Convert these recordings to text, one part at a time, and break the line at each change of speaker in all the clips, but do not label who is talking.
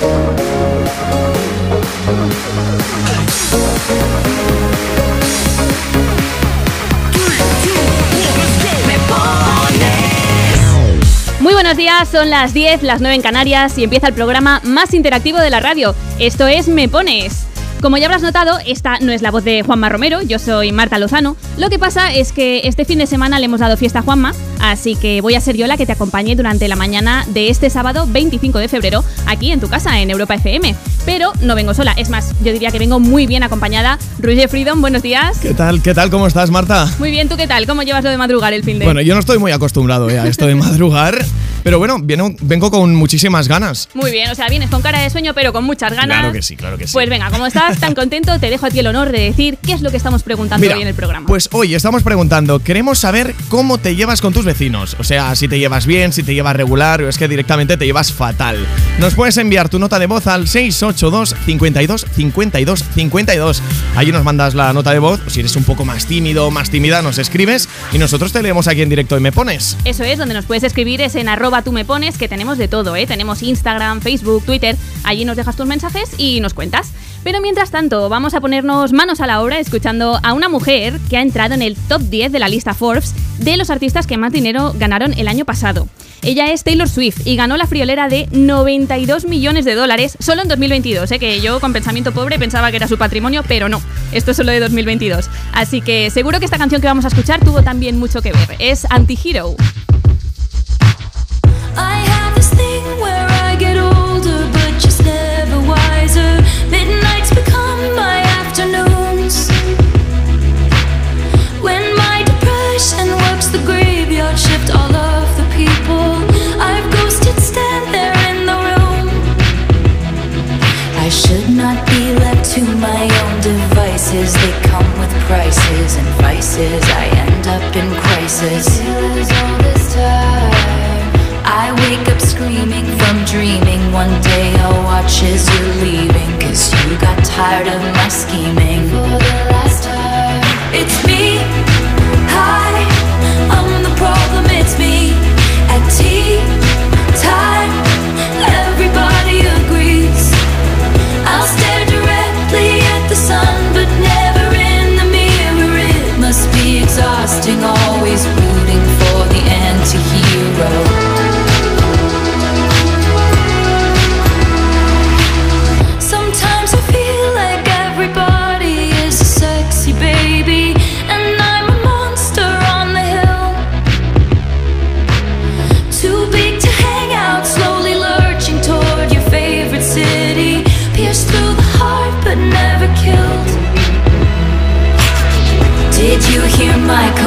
Muy buenos días, son las 10, las 9 en Canarias y empieza el programa más interactivo de la radio. Esto es Me Pones. Como ya habrás notado, esta no es la voz de Juanma Romero, yo soy Marta Lozano. Lo que pasa es que este fin de semana le hemos dado fiesta a Juanma, así que voy a ser yo la que te acompañe durante la mañana de este sábado 25 de febrero aquí en tu casa, en Europa FM. Pero no vengo sola, es más, yo diría que vengo muy bien acompañada. Roger Freedom, buenos días.
¿Qué tal? ¿Qué tal? ¿Cómo estás, Marta?
Muy bien, ¿tú qué tal? ¿Cómo llevas lo de madrugar el fin de?
Bueno, yo no estoy muy acostumbrado a esto de madrugar. Pero bueno, vengo con muchísimas ganas.
Muy bien, o sea, vienes con cara de sueño, pero con muchas ganas.
Claro que sí, claro que sí.
Pues venga, como estás tan contento, te dejo a ti el honor de decir qué es lo que estamos preguntando hoy en el programa.
Pues hoy estamos preguntando, queremos saber cómo te llevas con tus vecinos. O sea, si te llevas bien, si te llevas regular o es que directamente te llevas fatal. Nos puedes enviar tu nota de voz al 682 52 52 52. Allí nos mandas la nota de voz. Si eres un poco más tímido o más tímida, nos escribes y nosotros te leemos aquí en directo y me pones.
Eso es, donde nos puedes escribir es en arroba tú me pones, que tenemos de todo, ¿eh? Tenemos Instagram, Facebook, Twitter. Allí nos dejas tus mensajes y nos cuentas. Pero mientras tanto, vamos a ponernos manos a la obra escuchando a una mujer que ha entrado en el top 10 de la lista Forbes de los artistas que más dinero ganaron el año pasado. Ella es Taylor Swift y ganó la friolera de 92 millones de dólares solo en 2022, ¿eh? que yo con pensamiento pobre pensaba que era su patrimonio, pero no, esto es solo de 2022. Así que seguro que esta canción que vamos a escuchar tuvo también mucho que ver. Es Anti-Hero.
Prices and vices. I end up in crisis. I wake up screaming from dreaming. One day I'll watch as you're leaving. Cause you got tired of my scheming. For the last time, it's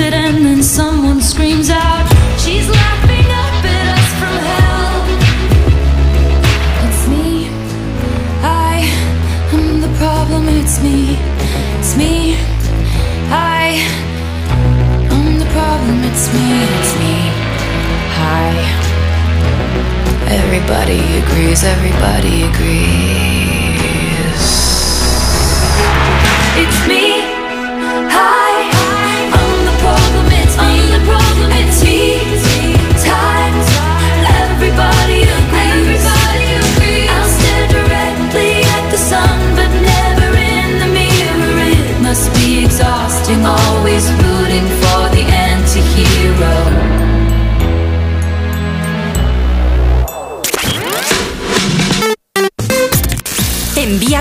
and then someone screams out, She's laughing up at us from hell. It's me, I am the problem. It's me, it's me, I am the problem. It's me, it's me, hi. Everybody agrees, everybody agrees. It's me, hi.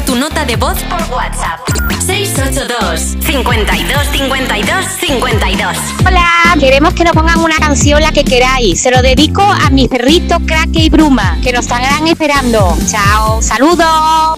Tu nota de voz por WhatsApp. 682 52 52 52
Hola, queremos que nos pongan una canción la que queráis. Se lo dedico a mis perritos Crack y Bruma, que nos estarán esperando. Chao, saludos.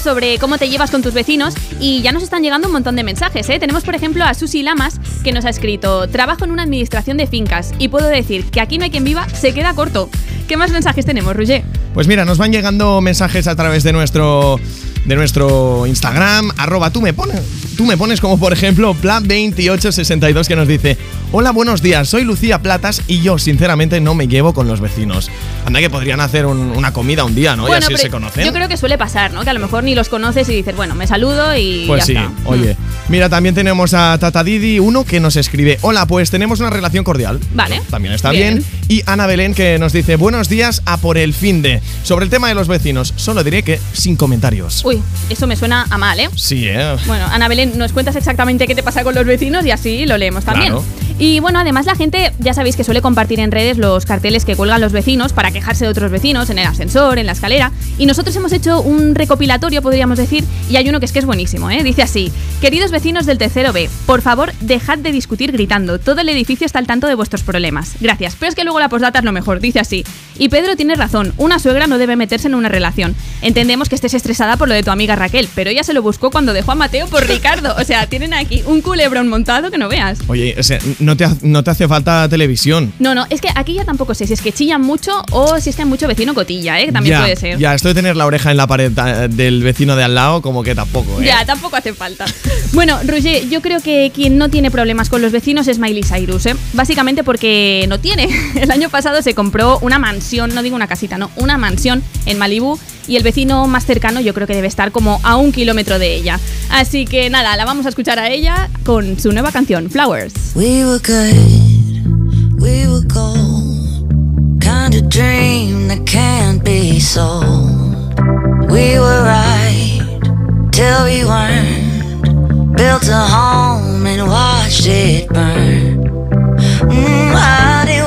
Sobre cómo te llevas con tus vecinos y ya nos están llegando un montón de mensajes. ¿eh? Tenemos, por ejemplo, a Susi Lamas que nos ha escrito: Trabajo en una administración de fincas y puedo decir que aquí no hay quien viva, se queda corto. ¿Qué más mensajes tenemos, Roger?
Pues mira, nos van llegando mensajes a través de nuestro de nuestro Instagram, arroba tú me pones, tú me pones como por ejemplo Plan2862 que nos dice Hola, buenos días, soy Lucía Platas y yo sinceramente no me llevo con los vecinos. Anda que podrían hacer un- una comida un día, ¿no? y así
pero
se conocen.
Yo creo que suele pasar, ¿no? Que a lo mejor ni los conoces y dices, bueno, me saludo y
Pues
ya
sí,
está. Mm.
oye. Mira, también tenemos a Tata Didi, uno que nos escribe, hola, pues tenemos una relación cordial.
Vale.
También está
Bien.
bien. Y Ana Belén que nos dice, buenos días a por el fin de. Sobre el tema de los vecinos, solo diré que sin comentarios.
Uy, eso me suena a mal, ¿eh?
Sí, ¿eh?
Bueno, Ana Belén, nos cuentas exactamente qué te pasa con los vecinos y así lo leemos también.
Claro.
Y bueno, además la gente, ya sabéis que suele compartir en redes los carteles que cuelgan los vecinos para quejarse de otros vecinos en el ascensor, en la escalera. Y nosotros hemos hecho un recopilatorio, podríamos decir, y hay uno que es que es buenísimo, ¿eh? Dice así: Queridos vecinos del tercero B, por favor, dejad de discutir gritando. Todo el edificio está al tanto de vuestros problemas. Gracias. Pero es que luego la postdata es lo mejor, dice así. Y Pedro tiene razón, una suegra no debe meterse en una relación. Entendemos que estés estresada por lo de tu amiga Raquel, pero ella se lo buscó cuando dejó a Mateo por Ricardo. O sea, tienen aquí un culebrón montado que no veas.
Oye, o sea, no te, no te hace falta televisión.
No, no, es que aquí ya tampoco sé si es que chillan mucho o si es que hay mucho vecino cotilla, ¿eh? Que también
ya,
puede ser.
Ya, esto de tener la oreja en la pared eh, del vecino de al lado, como que tampoco, ¿eh?
Ya, tampoco hace falta. Bueno, Roger, yo creo que quien no tiene problemas con los vecinos es Miley Cyrus, ¿eh? Básicamente porque no tiene. El año pasado se compró una mansión, no digo una casita, no, una mansión en Malibú y el vecino más cercano yo creo que debe estar como a un kilómetro de ella. Así que nada, la vamos a escuchar a ella con su nueva canción, Flowers.
We were good, we were gold. Kind of dream that can't be sold. We were right till we weren't. Built a home and watched it burn. Mm, I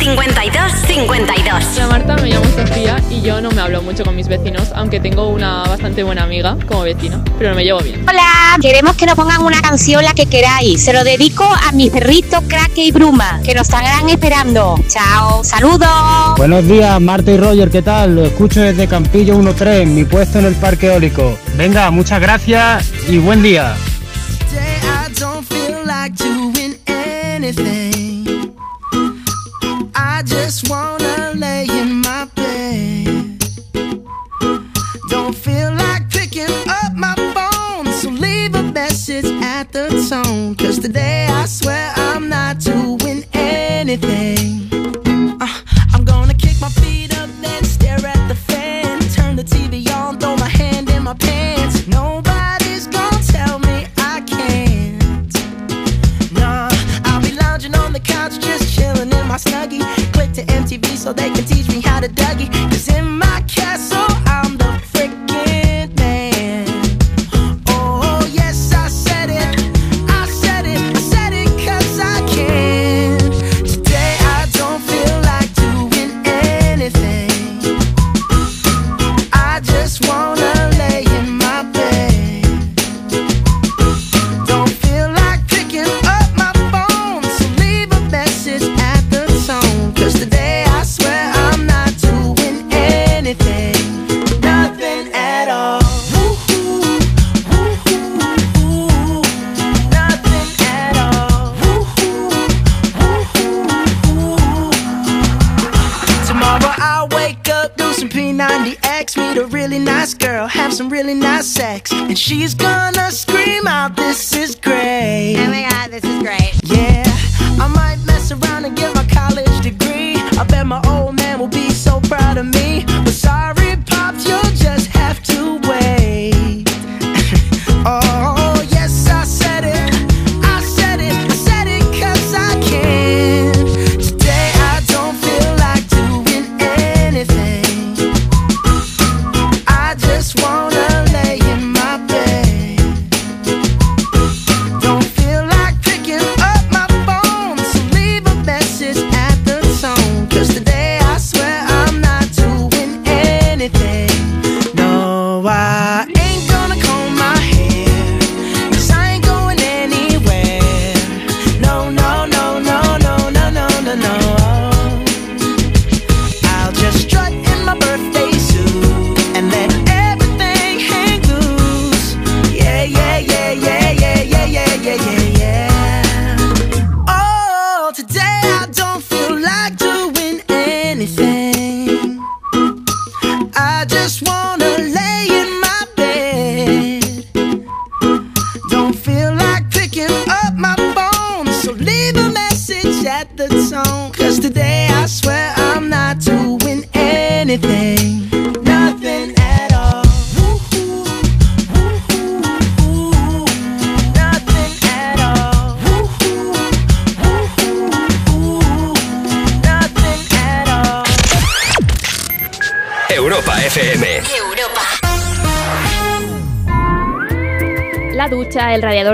52 52 52.
Hola Marta, me llamo Sofía y yo no me hablo mucho con mis vecinos, aunque tengo una bastante buena amiga como vecina, pero me llevo bien.
Hola, queremos que nos pongan una canción la que queráis. Se lo dedico a mis perritos Crack y Bruma, que nos estarán esperando. Chao, saludos.
Buenos días, Marta y Roger, ¿qué tal? Lo escucho desde Campillo 13, mi puesto en el parque eólico. Venga, muchas gracias y buen día.
anything. Uh, I'm gonna kick my feet up, then stare at the fan. Turn the TV on, throw my hand in my pants. Nobody's gonna
tell
me I can't. Nah, I'll be lounging on the couch, just chilling in my snuggie. Click to MTV so they can teach me how to Dougie. Cause in my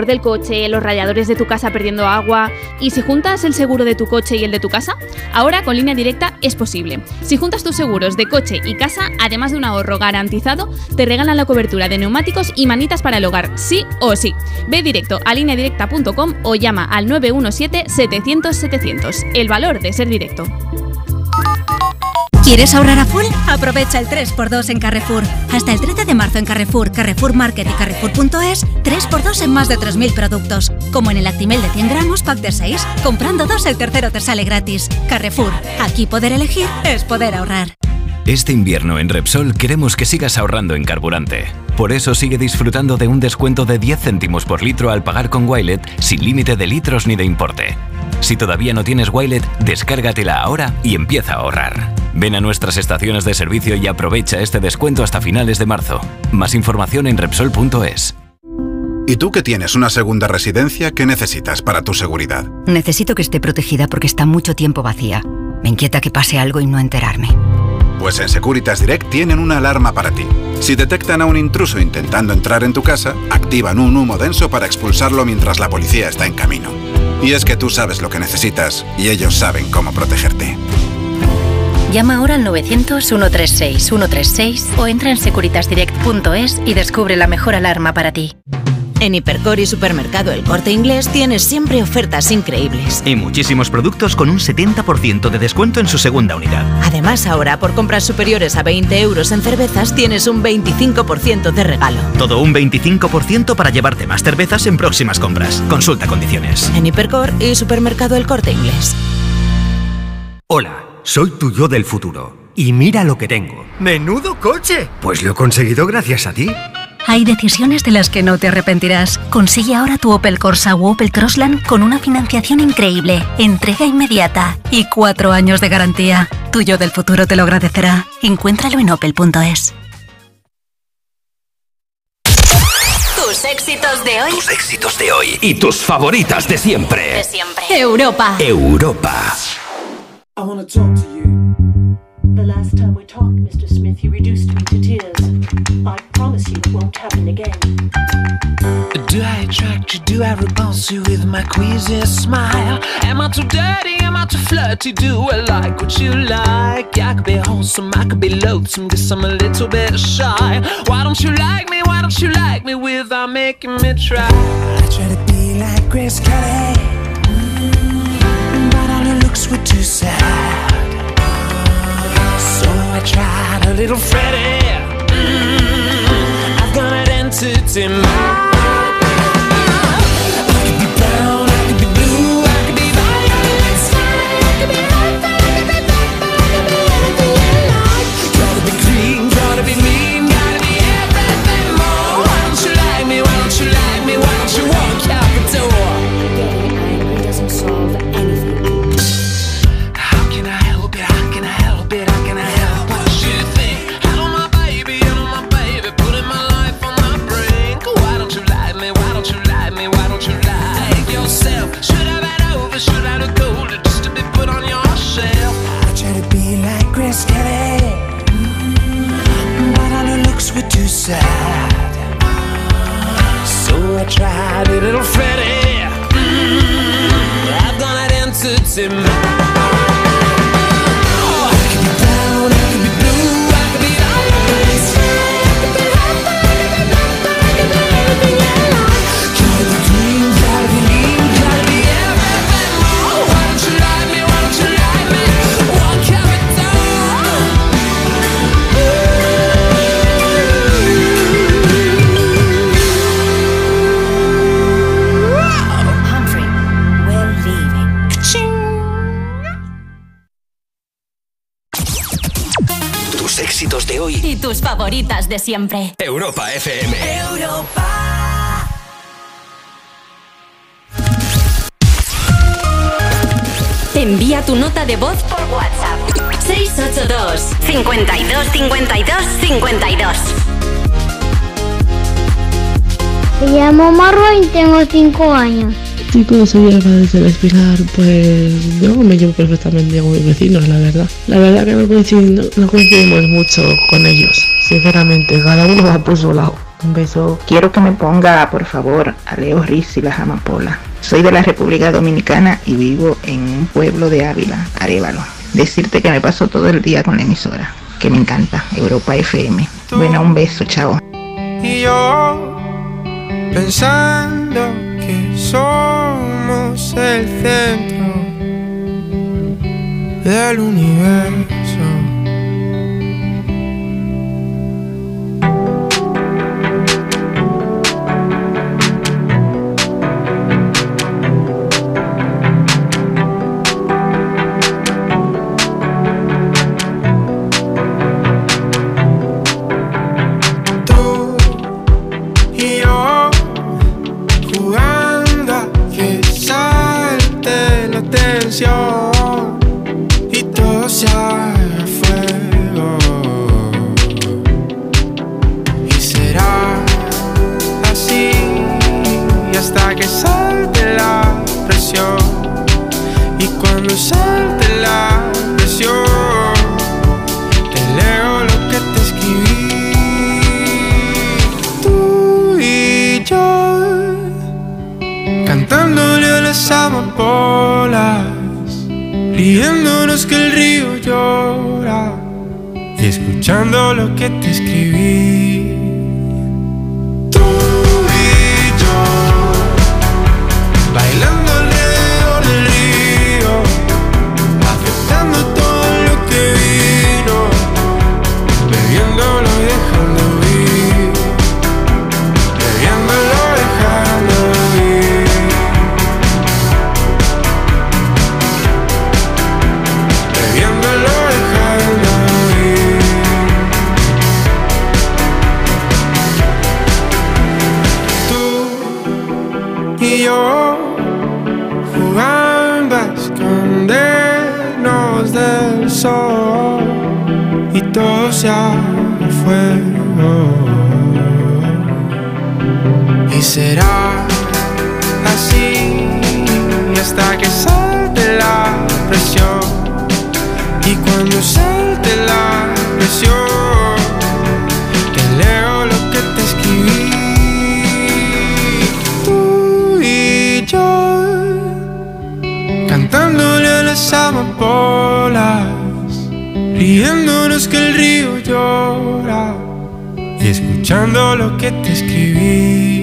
del coche, los radiadores de tu casa perdiendo agua. ¿Y si juntas el seguro de tu coche y el de tu casa? Ahora con línea directa es posible. Si juntas tus seguros de coche y casa, además de un ahorro garantizado, te regalan la cobertura de neumáticos y manitas para el hogar, sí o sí. Ve directo a lineadirecta.com o llama al 917-700-700. El valor de ser directo.
¿Quieres ahorrar a full? Aprovecha el 3x2 en Carrefour. Hasta el 13 de marzo en Carrefour, Carrefour Market y Carrefour.es, 3x2 en más de 3.000 productos. Como en el Actimel de 100 gramos, pack de 6. Comprando dos, el tercero te sale gratis. Carrefour, aquí poder elegir es poder ahorrar.
Este invierno en Repsol queremos que sigas ahorrando en carburante. Por eso sigue disfrutando de un descuento de 10 céntimos por litro al pagar con Wilet sin límite de litros ni de importe. Si todavía no tienes Wilet, descárgatela ahora y empieza a ahorrar. Ven a nuestras estaciones de servicio y aprovecha este descuento hasta finales de marzo. Más información en Repsol.es.
¿Y tú que tienes una segunda residencia, qué necesitas para tu seguridad?
Necesito que esté protegida porque está mucho tiempo vacía. Me inquieta que pase algo y no enterarme.
Pues en Securitas Direct tienen una alarma para ti. Si detectan a un intruso intentando entrar en tu casa, activan un humo denso para expulsarlo mientras la policía está en camino. Y es que tú sabes lo que necesitas y ellos saben cómo protegerte.
Llama ahora al 900-136-136 o entra en securitasdirect.es y descubre la mejor alarma para ti.
En Hipercor y Supermercado El Corte Inglés tienes siempre ofertas increíbles.
Y muchísimos productos con un 70% de descuento en su segunda unidad.
Además, ahora por compras superiores a 20 euros en cervezas tienes un 25% de regalo.
Todo un 25% para llevarte más cervezas en próximas compras. Consulta condiciones.
En Hipercor y Supermercado El Corte Inglés.
Hola, soy tu yo del futuro. Y mira lo que tengo. ¡Menudo coche! Pues lo he conseguido gracias a ti.
Hay decisiones de las que no te arrepentirás. Consigue ahora tu Opel Corsa o Opel Crossland con una financiación increíble, entrega inmediata y cuatro años de garantía. Tuyo del futuro te lo agradecerá. Encuéntralo en opel.es.
Tus éxitos de hoy.
Tus éxitos de hoy y tus favoritas de siempre.
De siempre.
Europa.
Europa.
I wanna talk to you
The last time we talked, Mr. Smith, you reduced me to tears. I promise you it won't happen again.
Do I attract you? Do I repulse you with my queasy smile? Am I too dirty? Am I too flirty? Do I like what you like? I could be wholesome, I could be loathsome, guess I'm a little bit shy. Why don't you like me? Why don't you like me without making me try? I try to be like Grace Kelly, her were too sad. So I tried a little Freddie. Mm, I've got an entity mind. Sad. So I tried a little Freddie. Mm, I've done it
éxitos de hoy.
Y tus favoritas de siempre.
Europa FM.
Envía tu nota de voz por WhatsApp. 682 52 52 52
Me llamo Marwa y tengo 5 años.
Chicos, soy Alba desde el Espinar, pues yo me llevo perfectamente con mis vecinos, la verdad. La verdad que no coincidimos, no coincidimos mucho con ellos, sinceramente, cada uno va por su lado. Un beso.
Quiero que me ponga, por favor, a Leo Riz y las amapolas. Soy de la República Dominicana y vivo en un pueblo de Ávila, Arevalo. Decirte que me paso todo el día con la emisora, que me encanta, Europa FM. Bueno, un beso, chao.
Y yo pensando que somos el centro del universo. Las amapolas, riéndonos que el río llora y escuchando lo que te escribí. Todo se haga fuego. Y será así hasta que salte la presión. Y cuando salte la impresión que leo lo que te escribí. Tú y yo cantándole a las amapolas, riéndonos que el río llora escuchando lo que te escribí.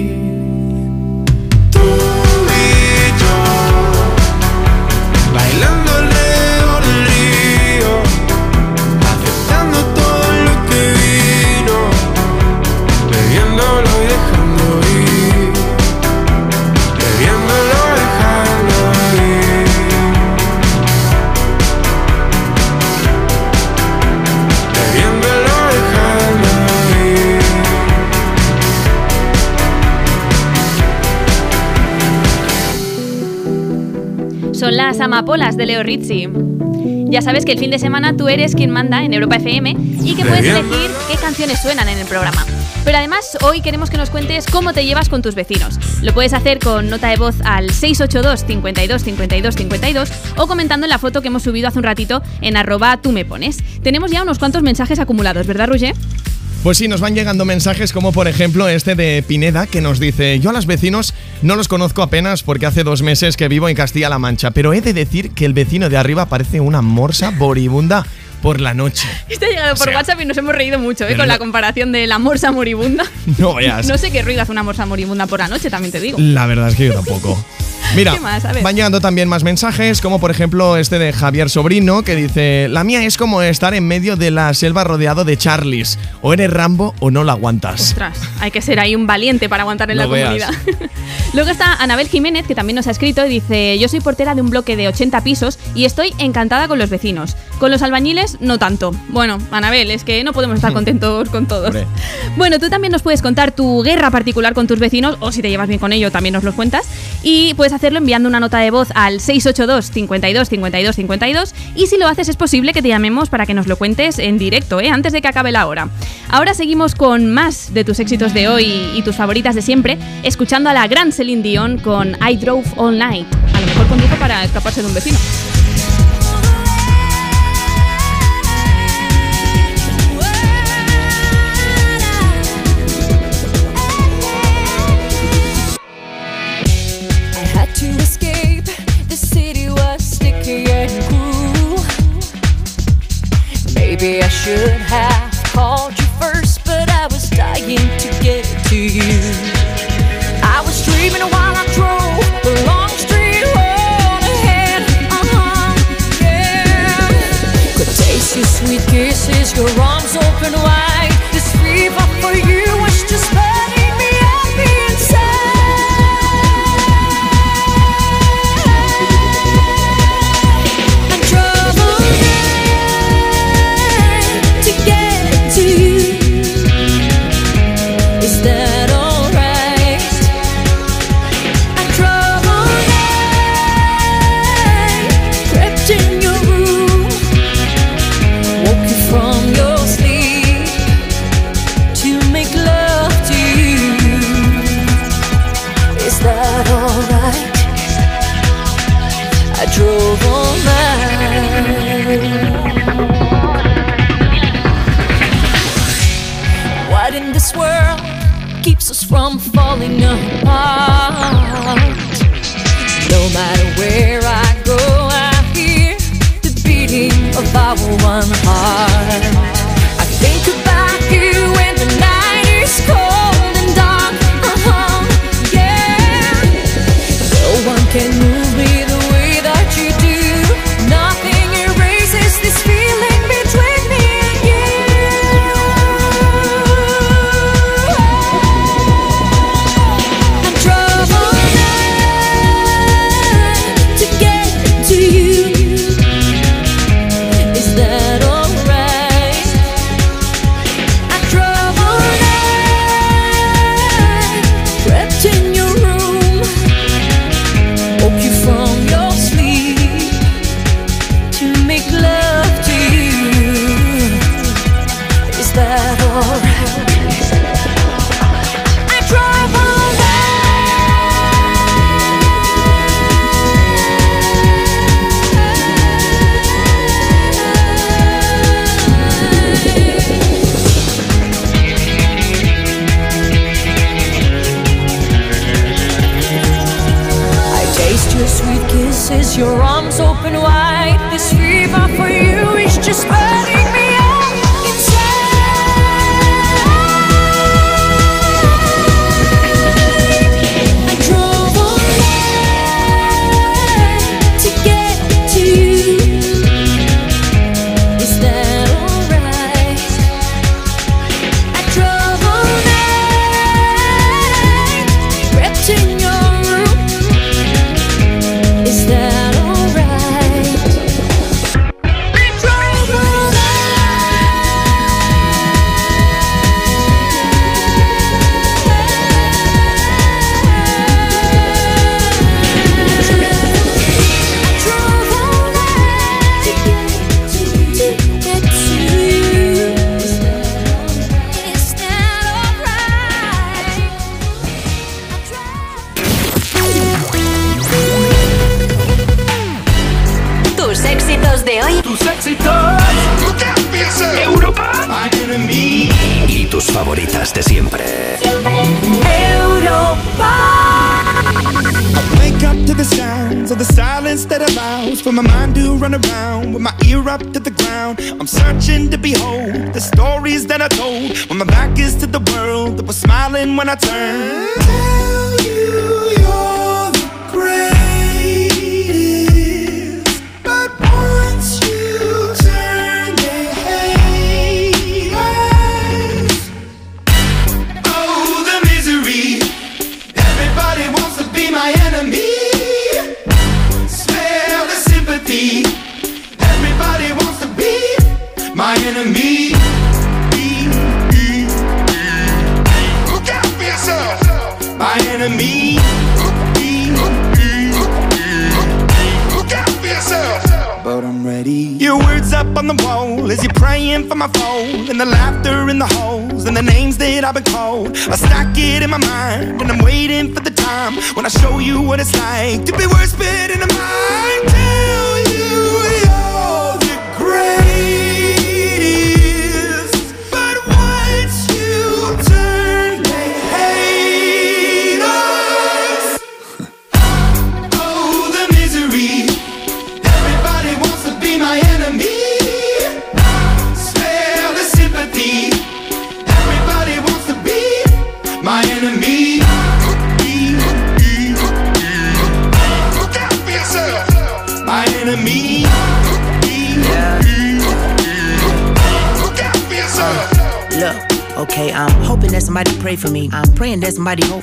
Las amapolas de Leo Rizzi. Ya sabes que el fin de semana tú eres quien manda en Europa FM y que puedes elegir qué canciones suenan en el programa. Pero además, hoy queremos que nos cuentes cómo te llevas con tus vecinos. Lo puedes hacer con nota de voz al 682 52 52 52 o comentando en la foto que hemos subido hace un ratito en arroba tú me pones. Tenemos ya unos cuantos mensajes acumulados, ¿verdad, Roger?
Pues sí, nos van llegando mensajes como por ejemplo este de Pineda que nos dice, yo a los vecinos no los conozco apenas porque hace dos meses que vivo en Castilla-La Mancha, pero he de decir que el vecino de arriba parece una morsa boribunda por la noche.
Ha llegado por
O sea,
WhatsApp y nos hemos reído mucho ¿eh? con la comparación de la morsa moribunda.
No veas.
No sé qué ruido hace una morsa moribunda por la noche, también te digo.
La verdad es que yo tampoco. Mira, van llegando también más mensajes, como por ejemplo este de Javier Sobrino, que dice, la mía es como estar en medio de la selva rodeado de Charlies. O eres Rambo o no la aguantas.
Ostras, hay que ser ahí un valiente para aguantar en la
veas.
comunidad. Luego está Anabel Jiménez, que también nos ha escrito y dice, yo soy portera de un bloque de 80 pisos y estoy encantada con los vecinos. Con los albañiles, no tanto. Bueno, Anabel, es que no podemos estar contentos con todos.
Hombre.
Bueno, tú también nos puedes contar tu guerra particular con tus vecinos o si te llevas bien con ellos también nos los cuentas. Y puedes hacerlo enviando una nota de voz al 682 52 52 52 y si lo haces es posible que te llamemos para que nos lo cuentes en directo, ¿eh? antes de que acabe la hora. Ahora seguimos con más de tus éxitos de hoy y tus favoritas de siempre, escuchando a la gran Celine Dion con I Drove All Night. A lo mejor condujo para escaparse de un vecino.
Maybe I should have from falling apart? No matter where I go, I hear the beating of our one heart.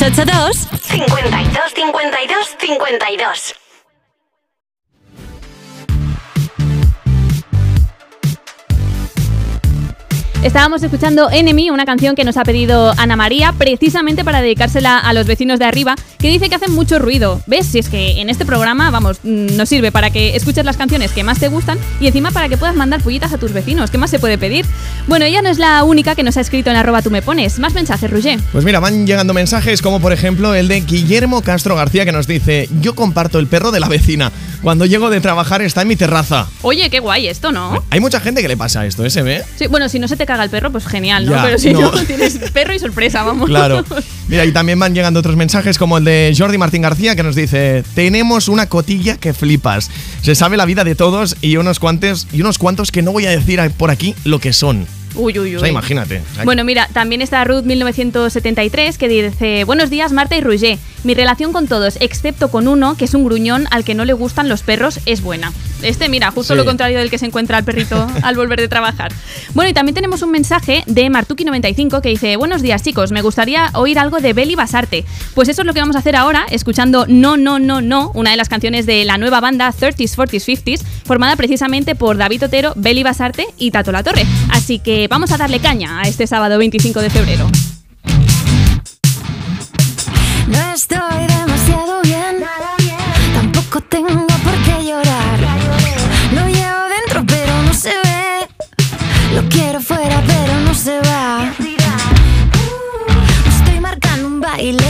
682 52 52 52.
Estábamos escuchando Enemy, una canción que nos ha pedido Ana María, precisamente para dedicársela a los vecinos de arriba, que dice que hacen mucho ruido. ¿Ves? Si es que en este programa, vamos, mm, nos sirve para que escuches las canciones que más te gustan y encima para que puedas mandar pullitas a tus vecinos. ¿Qué más se puede pedir? Bueno, ella no es la única que nos ha escrito en arroba tú me pones. Más mensajes, Roger.
Pues mira, van llegando mensajes como por ejemplo el de Guillermo Castro García que nos dice, yo comparto el perro de la vecina. Cuando llego de trabajar está en mi terraza.
Oye, qué guay esto, ¿no?
Hay mucha gente que le pasa esto, ¿eh? ¿Se ve?
Sí, bueno, si no se te caga el perro, pues genial, ¿no?
Ya,
Pero si no,
no.
tienes perro y sorpresa, vamos.
Claro. Mira, y también van llegando otros mensajes como el de Jordi Martín García que nos dice, tenemos una cotilla que flipas. Se sabe la vida de todos y unos cuantos, y unos cuantos que no voy a decir por aquí lo que son.
Uy, uy, uy.
O sea, imagínate.
Bueno, mira, también está Ruth 1973 que dice, buenos días Marta y Roger, mi relación con todos, excepto con uno, que es un gruñón al que no le gustan los perros, es buena. Este, mira, justo
Sí.
lo contrario del que se encuentra el perrito al volver de trabajar. Bueno, y también tenemos un mensaje de Martuki95 que dice, buenos días chicos, me gustaría oír algo de Beli Basarte. Pues eso es lo que vamos a hacer ahora, escuchando No, No, No, No, una de las canciones de la nueva banda 30s, 40s, 50s, formada precisamente por David Otero, Beli Basarte y Tato La Torre. Así que vamos a darle caña a este sábado 25 de febrero.
Marcando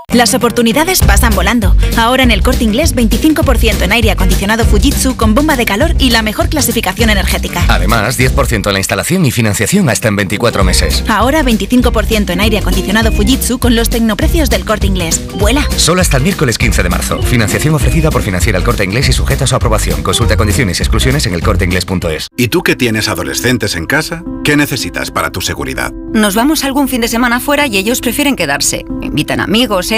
Las oportunidades pasan volando. Ahora en el corte inglés 25% en aire acondicionado Fujitsu con bomba de calor y la mejor clasificación energética.
Además, 10% en la instalación y financiación hasta en 24 meses.
Ahora 25% en aire acondicionado Fujitsu con los tecnoprecios del corte inglés. ¡Vuela!
Solo hasta el miércoles 15 de marzo. Financiación ofrecida por Financiera el Corte Inglés y sujeta a su aprobación. Consulta condiciones y exclusiones en elcorteinglés.es.
¿Y tú que tienes adolescentes en casa? ¿Qué necesitas para tu seguridad?
Nos vamos algún fin de semana fuera y ellos prefieren quedarse. Invitan amigos,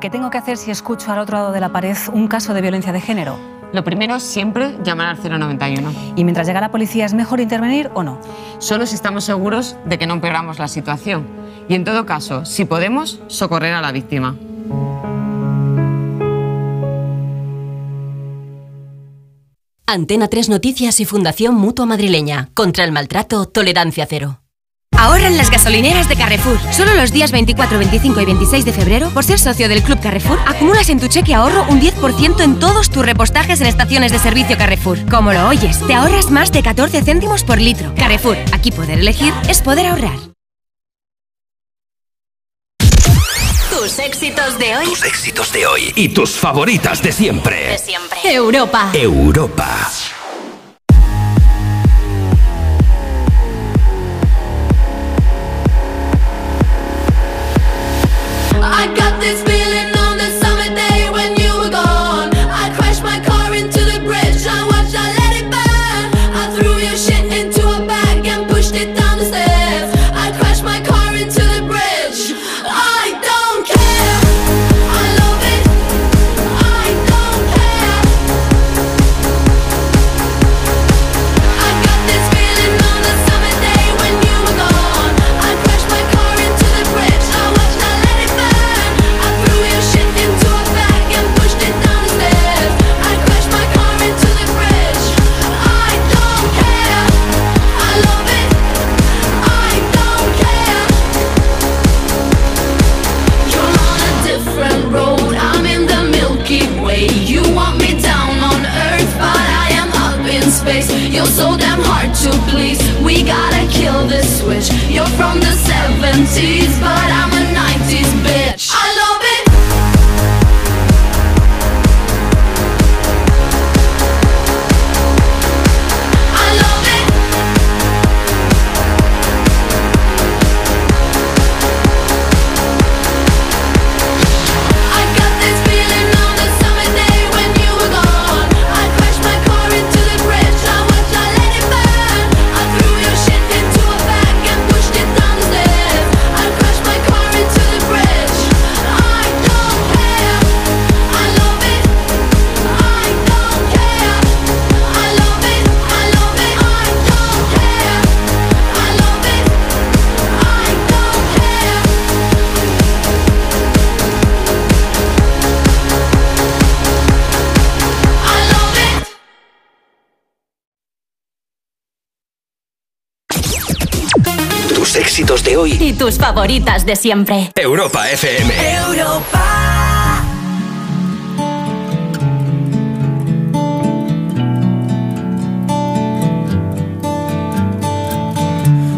¿Qué tengo que hacer si escucho al otro lado de la pared un caso de violencia de género?
Lo primero es siempre llamar al 091.
¿Y mientras llega la policía es mejor intervenir o no?
Solo si estamos seguros de que no empeoramos la situación. Y en todo caso, si podemos, socorrer a la víctima.
Antena 3 Noticias y Fundación Mutua Madrileña. Contra el maltrato, tolerancia cero.
Ahorra en las gasolineras de Carrefour. Solo los días 24, 25 y 26 de febrero, por ser socio del Club Carrefour, acumulas en tu cheque ahorro un 10% en todos tus repostajes en estaciones de servicio Carrefour. Como lo oyes, te ahorras más de 14 céntimos por litro. Carrefour, aquí poder elegir es poder ahorrar.
Tus éxitos de hoy.
Tus éxitos de hoy y tus favoritas de siempre.
De siempre.
Europa.
Europa.
éxitos de hoy y tus favoritas de siempre. Europa FM. Europa.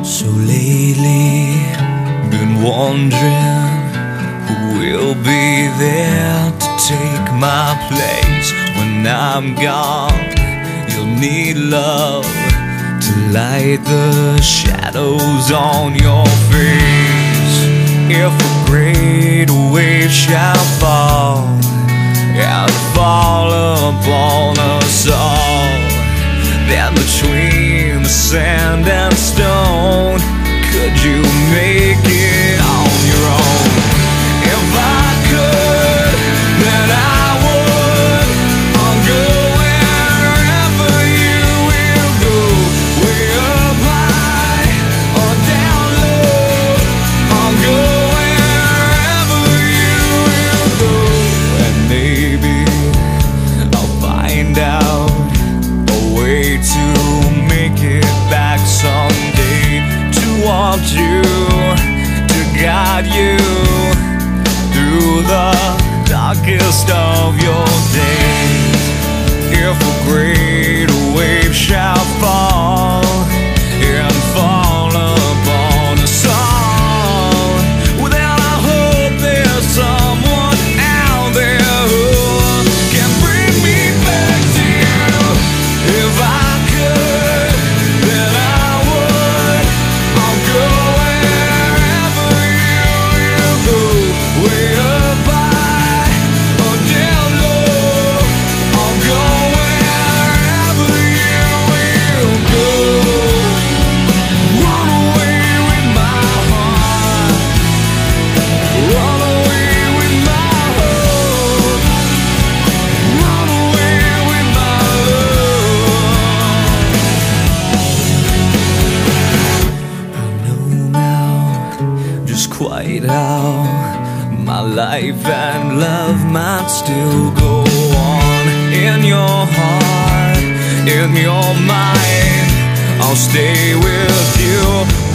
So lately, been wondering who will be there to take my
place
when I'm gone. You'll need love. To light the shadows on your face. If a great wave shall fall and fall upon us all, then between the sand and stone, could you make it darkest of your days. If a great wave shall fall your heart, in your mind. I'll stay with you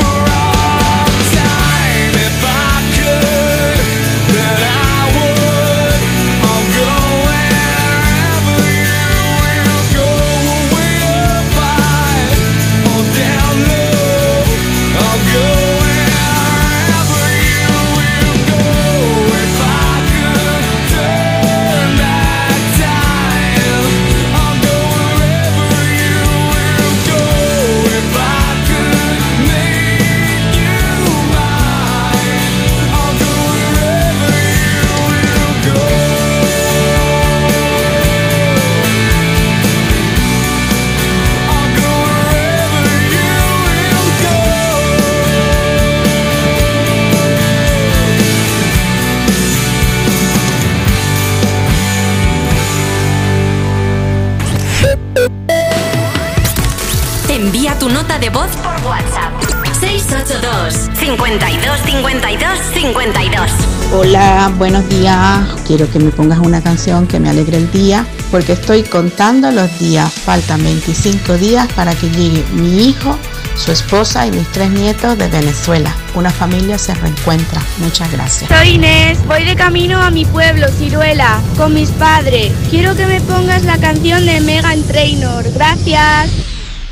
52 52 52
Hola, buenos días. Quiero que me pongas una canción que me alegre el día porque estoy contando los días. Faltan 25 días para que llegue mi hijo, su esposa y mis tres nietos de Venezuela. Una familia se reencuentra. Muchas gracias.
Soy Inés, voy de camino a mi pueblo, Ciruela, con mis padres. Quiero que me pongas la canción de Megan Trainor. Gracias.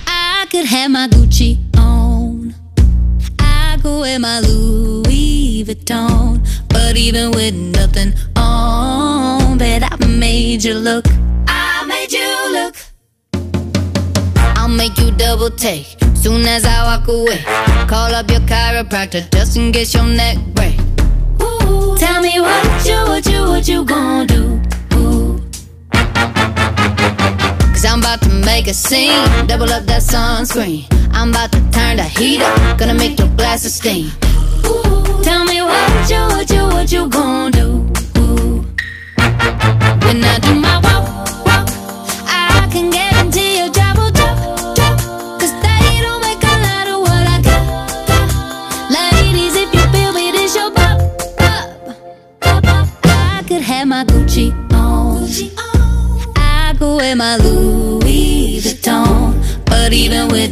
I could have my Gucci wear my Louis Vuitton. But even with nothing on, bet I made you look. I made you look. I'll make you double take soon as I walk away. Call up your chiropractor just in case your neck break. Ooh, tell me what you, what you, what you gonna do? Cause I'm about to make a scene. Double up that sunscreen. I'm about to turn the heat up. Gonna make your glasses steam. Ooh, tell me what you, what you, what you gonna do? Ooh. When I do my walk, walk, I can guarantee your job will drop, drop. Cause they don't make a lot of what I got, got. Ladies, if you feel me, this your pop, pop, pop, pop. I could have my Gucci on. I could wear my Louis Vuitton. But even with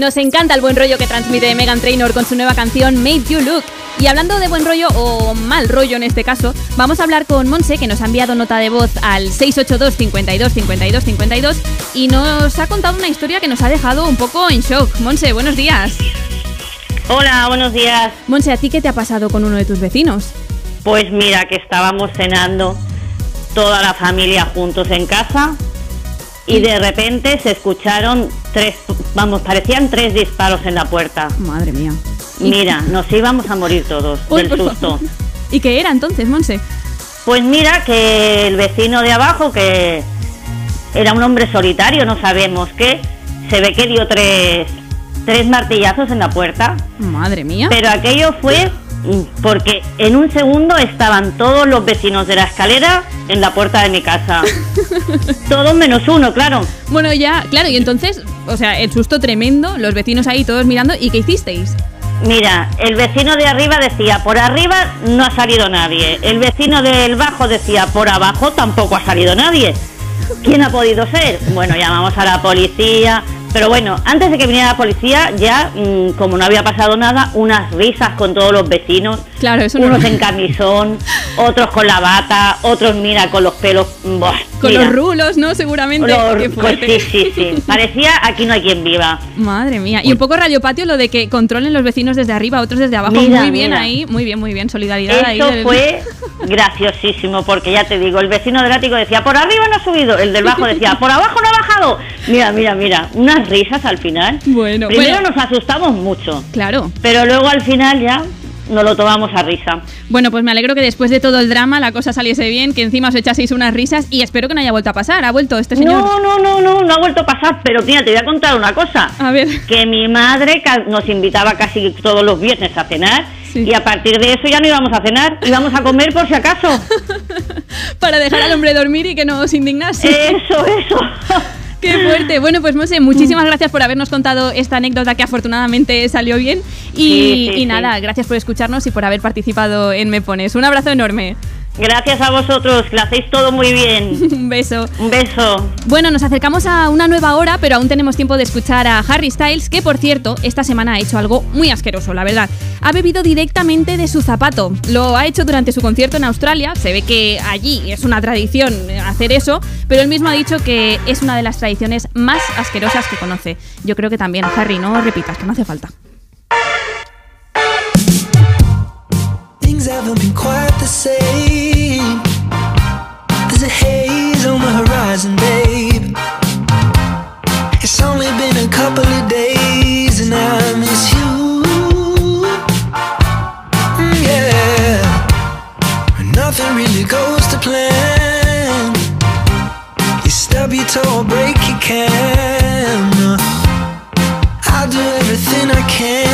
Nos encanta el buen rollo que transmite Megan Trainor con su nueva canción Made You Look. Y hablando de buen rollo o mal rollo en este caso, vamos a hablar con Monse que nos ha enviado nota de voz al 682 52 52 52 y nos ha contado una historia que nos ha dejado un poco en shock. Monse, buenos días.
Hola, buenos días.
Monse, ¿a ti qué te ha pasado con uno de tus vecinos?
Pues mira que estábamos cenando toda la familia juntos en casa y de repente se escucharon tres, vamos, parecían tres disparos en la puerta.
Madre mía.
Mira, nos íbamos a morir todos
Uy,
del
por
susto.
favor. ¿Y qué era entonces, Monse?
Pues mira que el vecino de abajo, que era un hombre solitario, no sabemos qué, se ve que dio tres, tres martillazos en la puerta.
Madre mía.
Pero aquello fue mm, porque en un segundo estaban todos los vecinos de la escalera en la puerta de mi casa. todos menos uno, claro.
Bueno, ya, claro, y entonces, o sea, el susto tremendo, los vecinos ahí todos mirando, ¿y qué hicisteis?
Mira, el vecino de arriba decía, por arriba no ha salido nadie. El vecino del bajo decía, por abajo tampoco ha salido nadie. ¿Quién ha podido ser? Bueno, llamamos a la policía. Pero bueno, antes de que viniera la policía, ya, mm, como no había pasado nada, unas risas con todos los vecinos.
Claro, eso
Unos
no-
en camisón, otros con la bata, otros, mira, con los pelos. mm, buah,
Con
mira.
los rulos, ¿no? Seguramente.
Los- pues sí, sí, sí. Parecía aquí no hay quien viva.
Madre mía. Y un poco Radio Patio lo de que controlen los vecinos desde arriba, otros desde abajo.
Mira,
muy bien
mira.
ahí, muy bien, muy bien. Solidaridad ahí.
Eso
del-
fue graciosísimo, porque ya te digo, el vecino del ático decía, por arriba no ha subido, el del bajo decía, por abajo no ha bajado. Mira, mira, mira, unas risas al final.
Bueno,
Primero
bueno.
nos asustamos mucho,
Claro.
pero luego al final ya nos lo tomamos a risa.
Bueno, pues me alegro que después de todo el drama la cosa saliese bien, que encima os echaseis unas risas y espero que no haya vuelto a pasar. ¿Ha vuelto este señor?
No, no, no, no, no ha vuelto a pasar, pero mira, te voy a contar una cosa.
A ver.
Que mi madre nos invitaba casi todos los viernes a cenar y a partir de eso ya no íbamos a cenar, íbamos a comer por si acaso.
Para dejar al hombre dormir y que no os indignase.
Eso, eso.
Qué fuerte. Bueno, pues Monse, muchísimas gracias por habernos contado esta anécdota que afortunadamente salió bien. Y,
Sí, sí,
y
sí.
nada, gracias por escucharnos y por haber participado en Me Pones. Un abrazo enorme.
Gracias a vosotros, que lo hacéis todo muy bien.
Un beso.
Un beso.
Bueno, nos acercamos a una nueva hora, pero aún tenemos tiempo de escuchar a Harry Styles, que por cierto, esta semana ha hecho algo muy asqueroso, la verdad. Ha bebido directamente de su zapato. Lo ha hecho durante su concierto en Australia. Se ve que allí es una tradición hacer eso, pero él mismo ha dicho que es una de las tradiciones más asquerosas que conoce. Yo creo que también, Harry, no repitas, que no hace falta.
Things haven't been quite the same. There's a haze on the horizon, babe. It's only been a couple of days and I miss you. Mm, yeah. Nothing really goes to plan. You stub your toe break your can. I'll do everything I can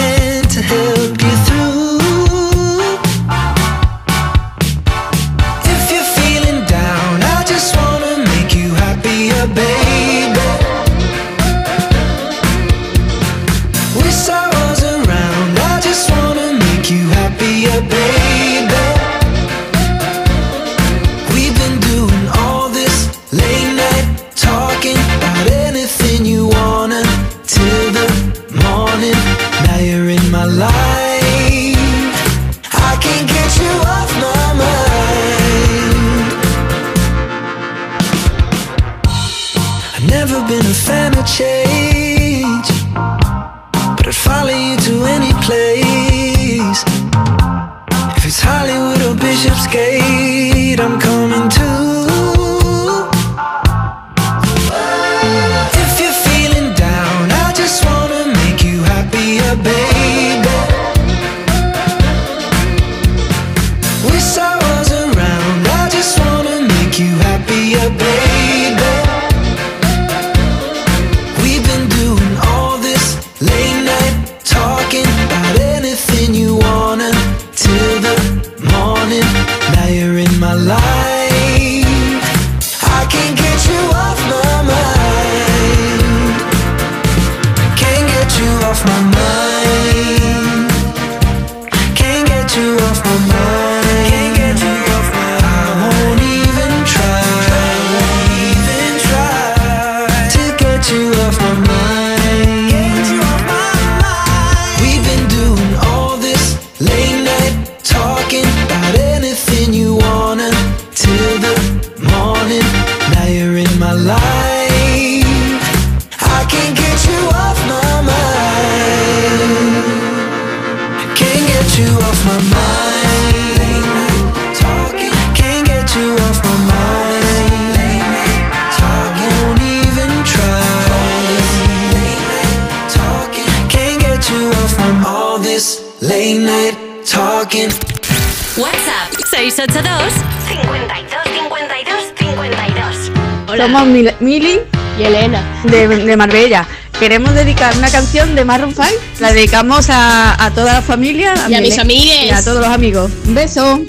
Marbella. Queremos dedicar una canción de Maroon 5. La dedicamos a, toda la familia.
A mis amigos.
Y a todos los amigos. Un beso.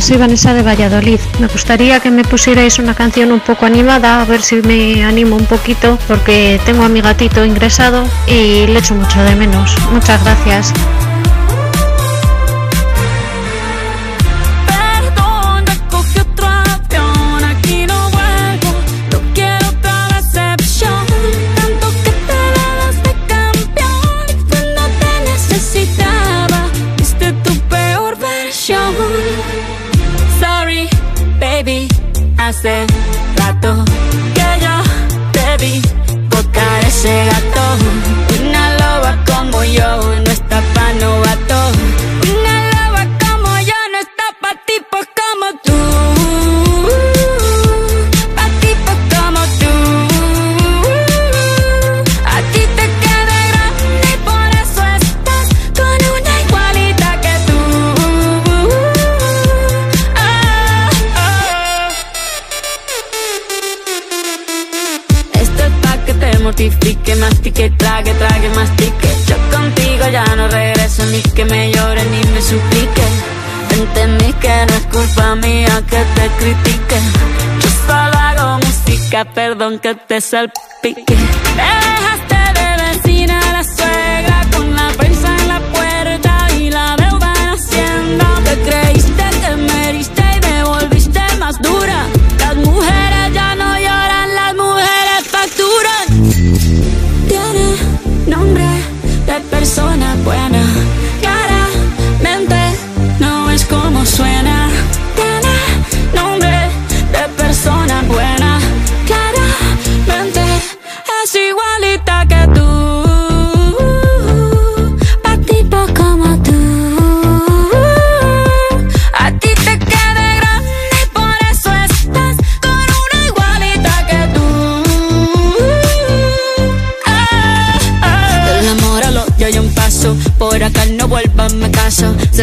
soy Vanessa de Valladolid. Me gustaría que me pusierais una canción un poco animada, a ver si me animo un poquito, porque tengo a mi gatito ingresado y le echo mucho de menos. Muchas gracias.
que te salpique.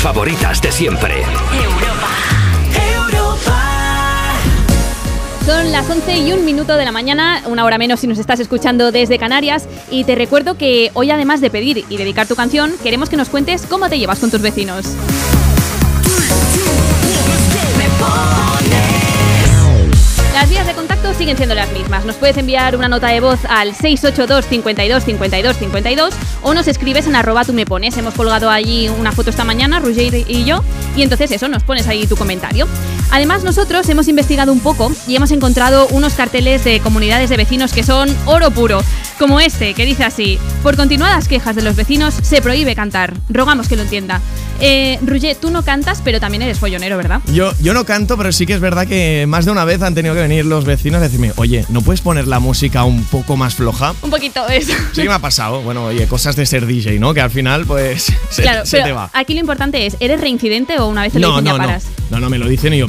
Favoritas de siempre.
Son las 11 y un minuto de la mañana, una hora menos si nos estás escuchando desde Canarias. Y te recuerdo que hoy, además de pedir y dedicar tu canción, queremos que nos cuentes cómo te llevas con tus vecinos. Siguen siendo las mismas. Nos puedes enviar una nota de voz al 682 52 52 52 o nos escribes en arroba tú me pones. Hemos colgado allí una foto esta mañana, Roger y yo, y entonces eso, nos pones ahí tu comentario. Además, nosotros hemos investigado un poco y hemos encontrado unos carteles de comunidades de vecinos que son oro puro, como este, que dice así: Por continuadas quejas de los vecinos, se prohíbe cantar. Rogamos que lo entienda. Eh, tú no cantas, pero también eres follonero, ¿verdad?
Yo, yo no canto, pero sí que es verdad que más de una vez han tenido que venir los vecinos a decirme, oye, ¿no puedes poner la música un poco más floja?
Un poquito eso.
Sí que me ha pasado. Bueno, oye, cosas de ser DJ, ¿no? Que al final, pues, se,
claro,
se
pero
te va.
aquí lo importante es, ¿eres reincidente o una vez te lo
No,
dicen
no,
ya
no.
paras?
No, no, me lo dicen y yo,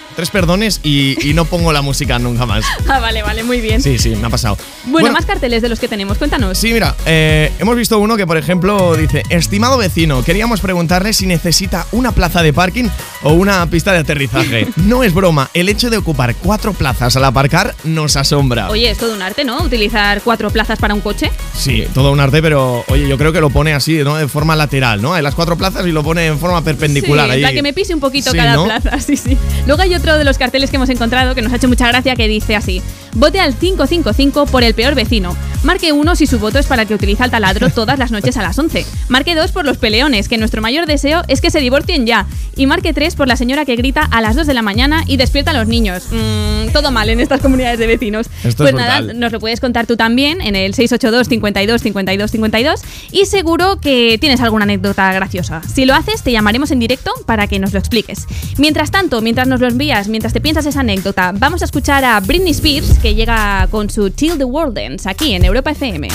Tres perdones y, y no pongo la música nunca más.
Ah, vale, vale, muy bien.
Sí, sí, me ha pasado.
Bueno, más carteles de los que tenemos, cuéntanos.
Sí, mira, eh, hemos visto uno que, por ejemplo, dice: Estimado vecino, queríamos preguntarle si necesita una plaza de parking o una pista de aterrizaje. no es broma, el hecho de ocupar cuatro plazas al aparcar nos asombra.
Oye, es todo un arte, ¿no? Utilizar cuatro plazas para un coche.
Sí, todo un arte, pero oye, yo creo que lo pone así, ¿no? De forma lateral, ¿no? Hay las cuatro plazas y lo pone en forma perpendicular.
Sí,
ahí.
la que me pise un poquito
Sí,
cada
¿no?
plaza, sí, sí. Luego hay otro de los carteles que hemos encontrado que nos ha hecho mucha gracia que dice así: Vote al 555 por el peor vecino. Marque 1 si su voto es para el que utiliza el taladro todas las noches a las 11. Marque 2 por los peleones, que nuestro mayor deseo es que se divorcien ya. Y marque 3 por la señora que grita a las 2 de la mañana y despierta a los niños. Mm, todo mal en estas comunidades de vecinos.
Esto
pues
es
nada,
brutal.
nos lo puedes contar tú también en el 682 52 52 52 y seguro que tienes alguna anécdota graciosa. Si lo haces, te llamaremos en directo para que nos lo expliques. Mientras tanto, mientras nos lo envías, mientras te piensas esa anécdota, vamos a escuchar a Britney Spears que llega con su Till the World Dance aquí en Europa FM.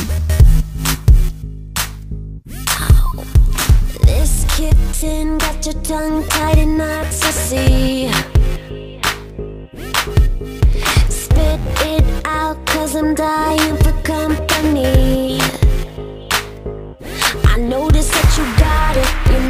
See. Spit it out, I'm dying for company. I that you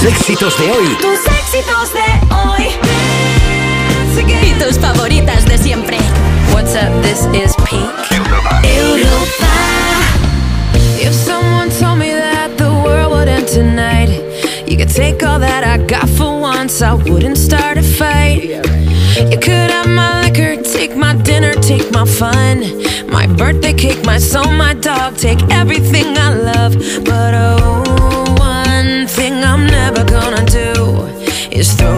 Tus éxitos de hoy.
Tus éxitos de hoy. Y tus favoritas de siempre.
What's up? This is Pink. Europa.
If someone told me that the world would end tonight, you could take all that I got for once. I wouldn't start a fight. You could have my liquor, take my dinner, take my fun, my birthday cake, my soul, my dog, take everything I love. But oh. I'm never gonna do is throw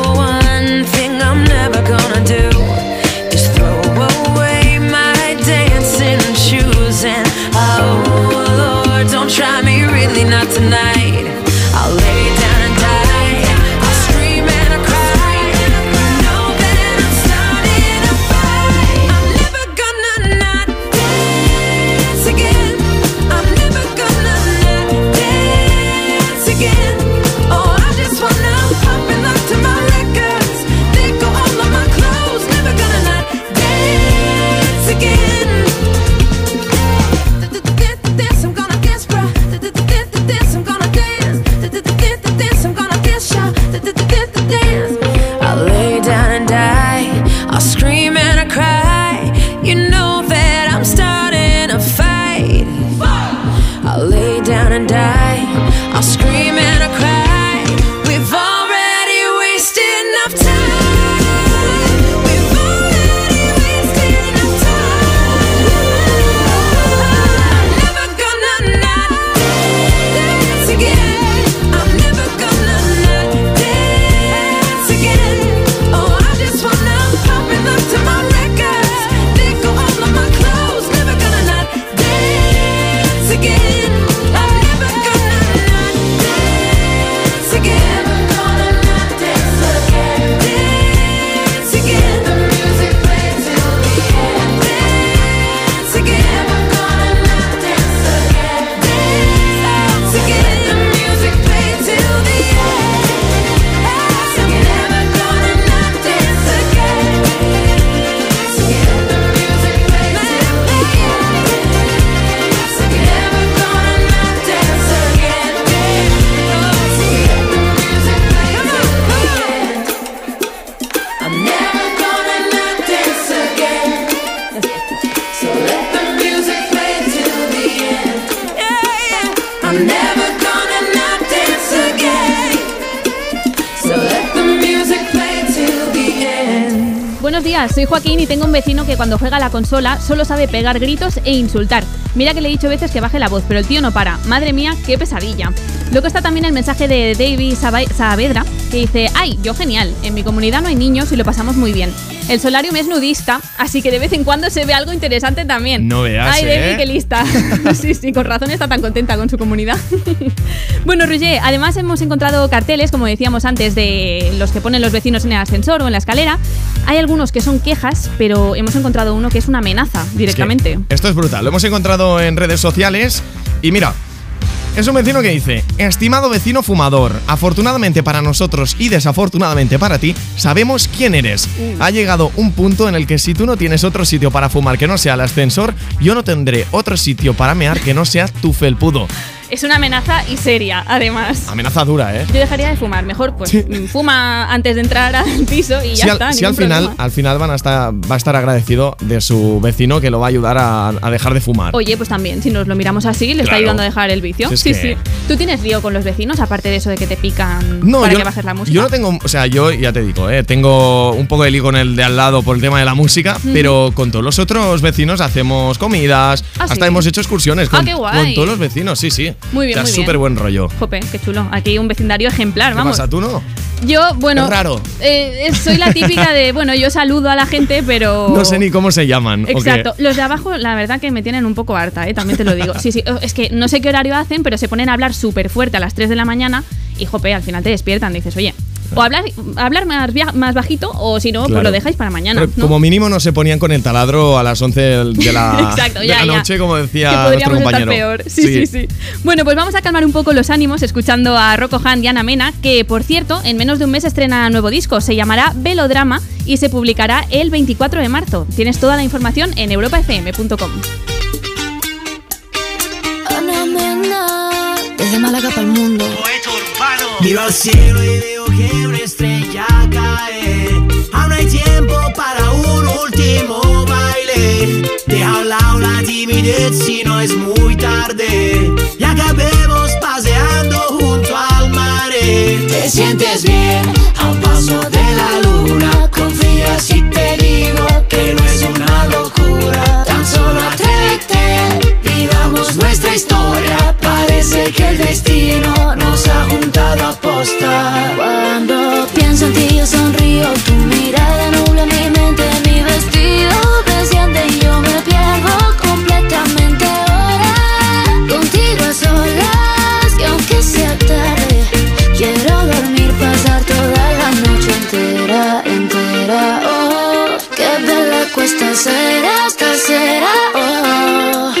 juega a la consola solo sabe pegar gritos e insultar. Mira que le he dicho veces que baje la voz, pero el tío no para. Madre mía, qué pesadilla. Luego está también el mensaje de David Saavedra, que dice, ay, yo genial, en mi comunidad no hay niños y lo pasamos muy bien. El solarium es nudista, así que de vez en cuando se ve algo interesante también.
No veas.
Ay, David, ¿eh? qué lista. sí, sí, con razón está tan contenta con su comunidad. bueno, Roger, además hemos encontrado carteles, como decíamos antes, de los que ponen los vecinos en el ascensor o en la escalera, hay algunos que son quejas, pero hemos encontrado uno que es una amenaza directamente.
Esto es brutal. Lo hemos encontrado en redes sociales y mira. Es un vecino que dice, estimado vecino fumador, afortunadamente para nosotros y desafortunadamente para ti, sabemos quién eres. Ha llegado un punto en el que si tú no tienes otro sitio para fumar que no sea el ascensor, yo no tendré otro sitio para mear que no sea tu felpudo.
Es una amenaza y seria, además.
Amenaza dura, ¿eh?
Yo dejaría de fumar, mejor pues mm, fuma antes de entrar al piso y ya
Si, al,
está.
si al final, al final van a estar, va a estar agradecido de su vecino que lo va a ayudar a, a dejar de fumar.
Oye, pues también, si nos lo miramos así, le está
Claro.
ayudando a dejar el vicio.
Si
sí,
que-
sí. ¿Tú tienes lío con los vecinos, aparte de eso de que te pican
No,
para
yo,
que bajes la música?
yo no tengo, o sea, yo ya te digo, eh, tengo un poco de lío con el de al lado por el tema de la música,
Ujú.
pero con todos los otros vecinos hacemos comidas,
Ah,
hasta
¿sí?
hemos hecho excursiones
Ah,
con,
qué guay.
con todos los vecinos, sí, sí.
Muy bien,
O sea,
muy
súper buen rollo.
Jope, qué chulo. Aquí un vecindario ejemplar,
¿Qué
vamos.
pasa, tú no?
Yo, bueno.
Es raro.
eh, soy la típica de, bueno, yo saludo a la gente, pero.
No sé ni cómo se llaman. ¿o qué?
Exacto. Los de abajo, la verdad que me tienen un poco harta, ¿eh? también te lo digo. Sí, sí, es que no sé qué horario hacen, pero se ponen a hablar súper fuerte a las 3 de la mañana y, jope, al final te despiertan. Dices, oye, o hablar, hablar más, más bajito o si no, pues lo dejáis para mañana.
Pero
¿no?
Como mínimo no se ponían con el taladro a las 11 de la,
Exacto,
de
ya,
la
ya.
noche, como
que
decía nuestro
podríamos estar
compañero.
peor. Sí, sí, sí, Bueno, pues vamos a calmar un poco los ánimos escuchando a Rocco Han y Ana Mena, que por cierto, en menos de un mes estrena nuevo disco. Se llamará Velodrama y se publicará el 24 de marzo. Tienes toda la información en europafm.com.
Ana Mena, desde Málaga para el mundo.
Miro al cielo y veo que una estrella cae. Aún hay tiempo para un último baile. Deja a un lado la timidez si no es muy tarde. Y acabemos paseando junto al mar. Te sientes bien a paso de la luna. Confía si te digo que no es una locura. Tan solo atrévete, vivamos nuestra historia. Parece que el destino nos ha juntado a posta.
Cuando pienso en ti yo sonrío, tu mirada nubla mi mente, mi vestido desciende y yo me pierdo completamente ahora. Contigo a solas, y aunque sea tarde, quiero dormir, pasar toda la noche entera, entera. Oh, qué bella cuesta ser esta será. Oh.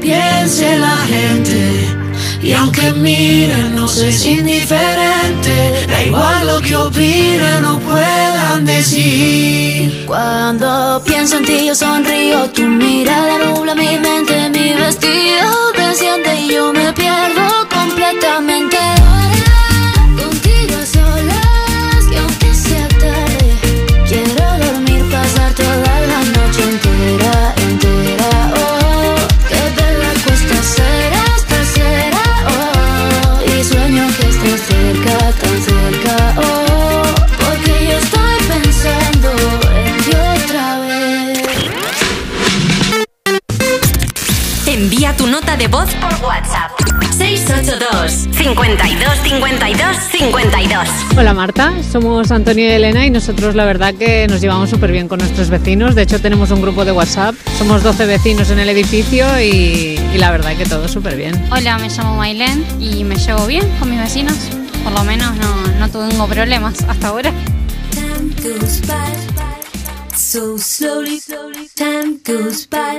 piense la gente. Y aunque miren, no es indiferente. Da igual lo que opinen o puedan decir.
Cuando pienso en ti yo sonrío, tu mirada nubla mi mente, mi vestido desciende y yo me pierdo completamente.
Nota de voz por WhatsApp. 682 52 52 52.
Hola Marta, somos Antonio y Elena y nosotros la verdad que nos llevamos súper bien con nuestros vecinos. De hecho tenemos un grupo de WhatsApp, somos 12 vecinos en el edificio y, y la verdad que todo súper bien.
Hola, me llamo Mailen y me llevo bien con mis vecinos. Por lo menos no, no tengo problemas hasta ahora.
Time goes by so slowly. Time goes by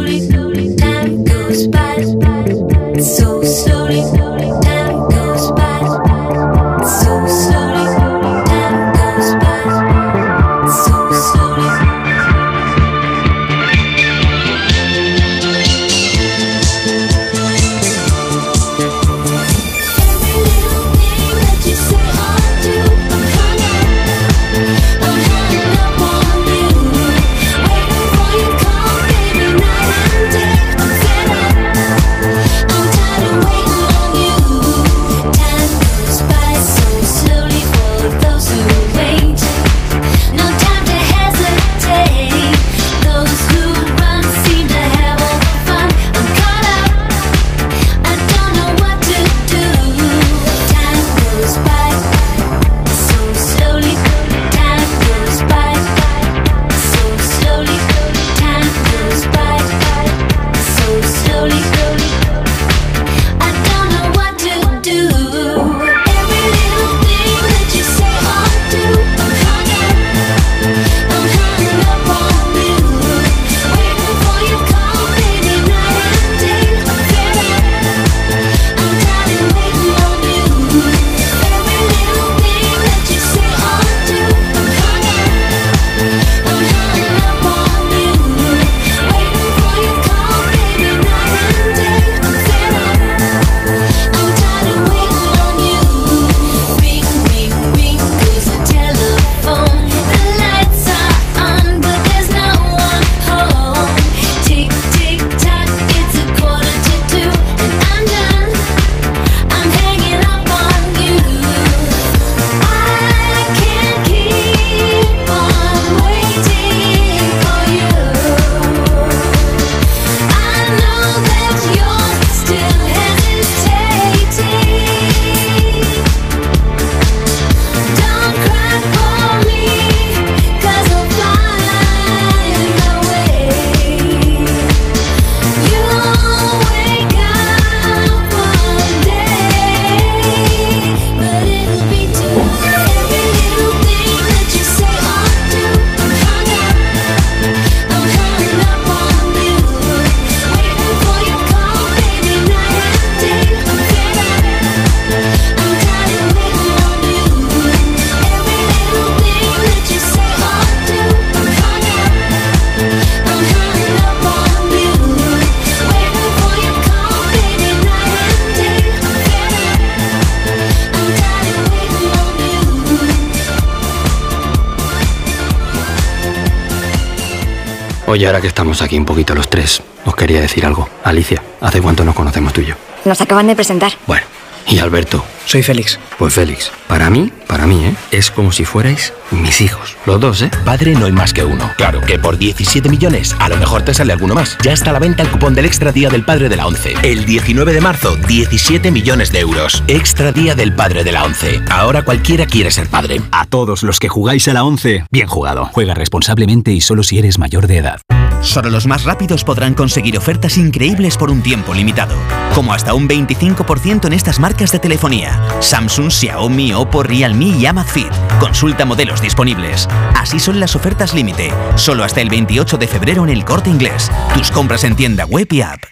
Oye, ahora que estamos aquí un poquito los tres, os quería decir algo. Alicia, ¿hace cuánto nos conocemos tú y yo?
Nos acaban de presentar.
Bueno, y Alberto.
Soy Félix.
Pues Félix, para mí, para mí, ¿eh? Es como si fuerais mis hijos. Los dos, ¿eh?
Padre no hay más que uno. Claro que por 17 millones a lo mejor te sale alguno más. Ya está a la venta el cupón del Extra Día del Padre de la ONCE. El 19 de marzo, 17 millones de euros. Extra Día del Padre de la ONCE. Ahora cualquiera quiere ser padre.
A todos los que jugáis a la 11, bien jugado. Juega responsablemente y solo si eres mayor de edad.
Solo los más rápidos podrán conseguir ofertas increíbles por un tiempo limitado, como hasta un 25% en estas marcas de telefonía: Samsung, Xiaomi, Oppo, Realme y Amazfit. Consulta modelos disponibles. Así son las ofertas límite, solo hasta el 28 de febrero en el Corte Inglés. Tus compras en tienda web y app.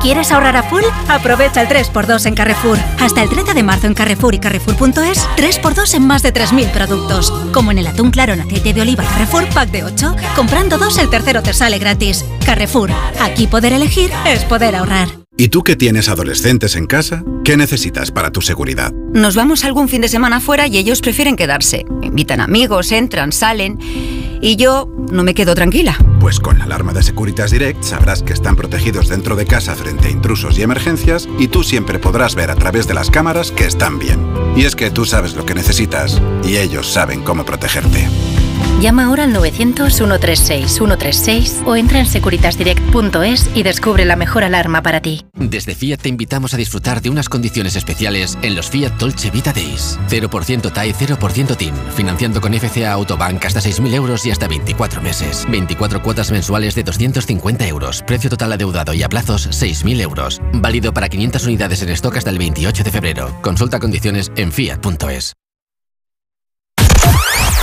¿Quieres ahorrar a full? Aprovecha el 3x2 en Carrefour. Hasta el 13 de marzo en Carrefour y Carrefour.es, 3x2 en más de 3.000 productos. Como en el atún claro en aceite de oliva Carrefour Pack de 8. Comprando dos, el tercero te sale gratis. Carrefour, aquí poder elegir es poder ahorrar.
¿Y tú que tienes adolescentes en casa? ¿Qué necesitas para tu seguridad?
Nos vamos algún fin de semana fuera y ellos prefieren quedarse. Invitan amigos, entran, salen. Y yo no me quedo tranquila.
Pues con la alarma de Securitas Direct sabrás que están protegidos dentro de casa frente a intrusos y emergencias y tú siempre podrás ver a través de las cámaras que están bien. Y es que tú sabes lo que necesitas y ellos saben cómo protegerte.
Llama ahora al 900-136-136 o entra en securitasdirect.es y descubre la mejor alarma para ti.
Desde Fiat te invitamos a disfrutar de unas condiciones especiales en los Fiat Dolce Vita Days. 0% TAI, 0% TIN. Financiando con FCA Autobank hasta 6.000 euros y hasta 24 meses. 24 cuotas mensuales de 250 euros. Precio total adeudado y a plazos 6.000 euros. Válido para 500 unidades en stock hasta el 28 de febrero. Consulta condiciones en fiat.es.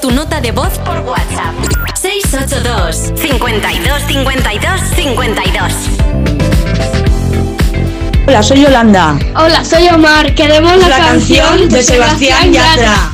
tu nota de voz por WhatsApp. 682 52 52 52
Hola, soy Yolanda.
Hola, soy Omar. Queremos la,
la canción, canción de Sebastián Yatra.
Yatra.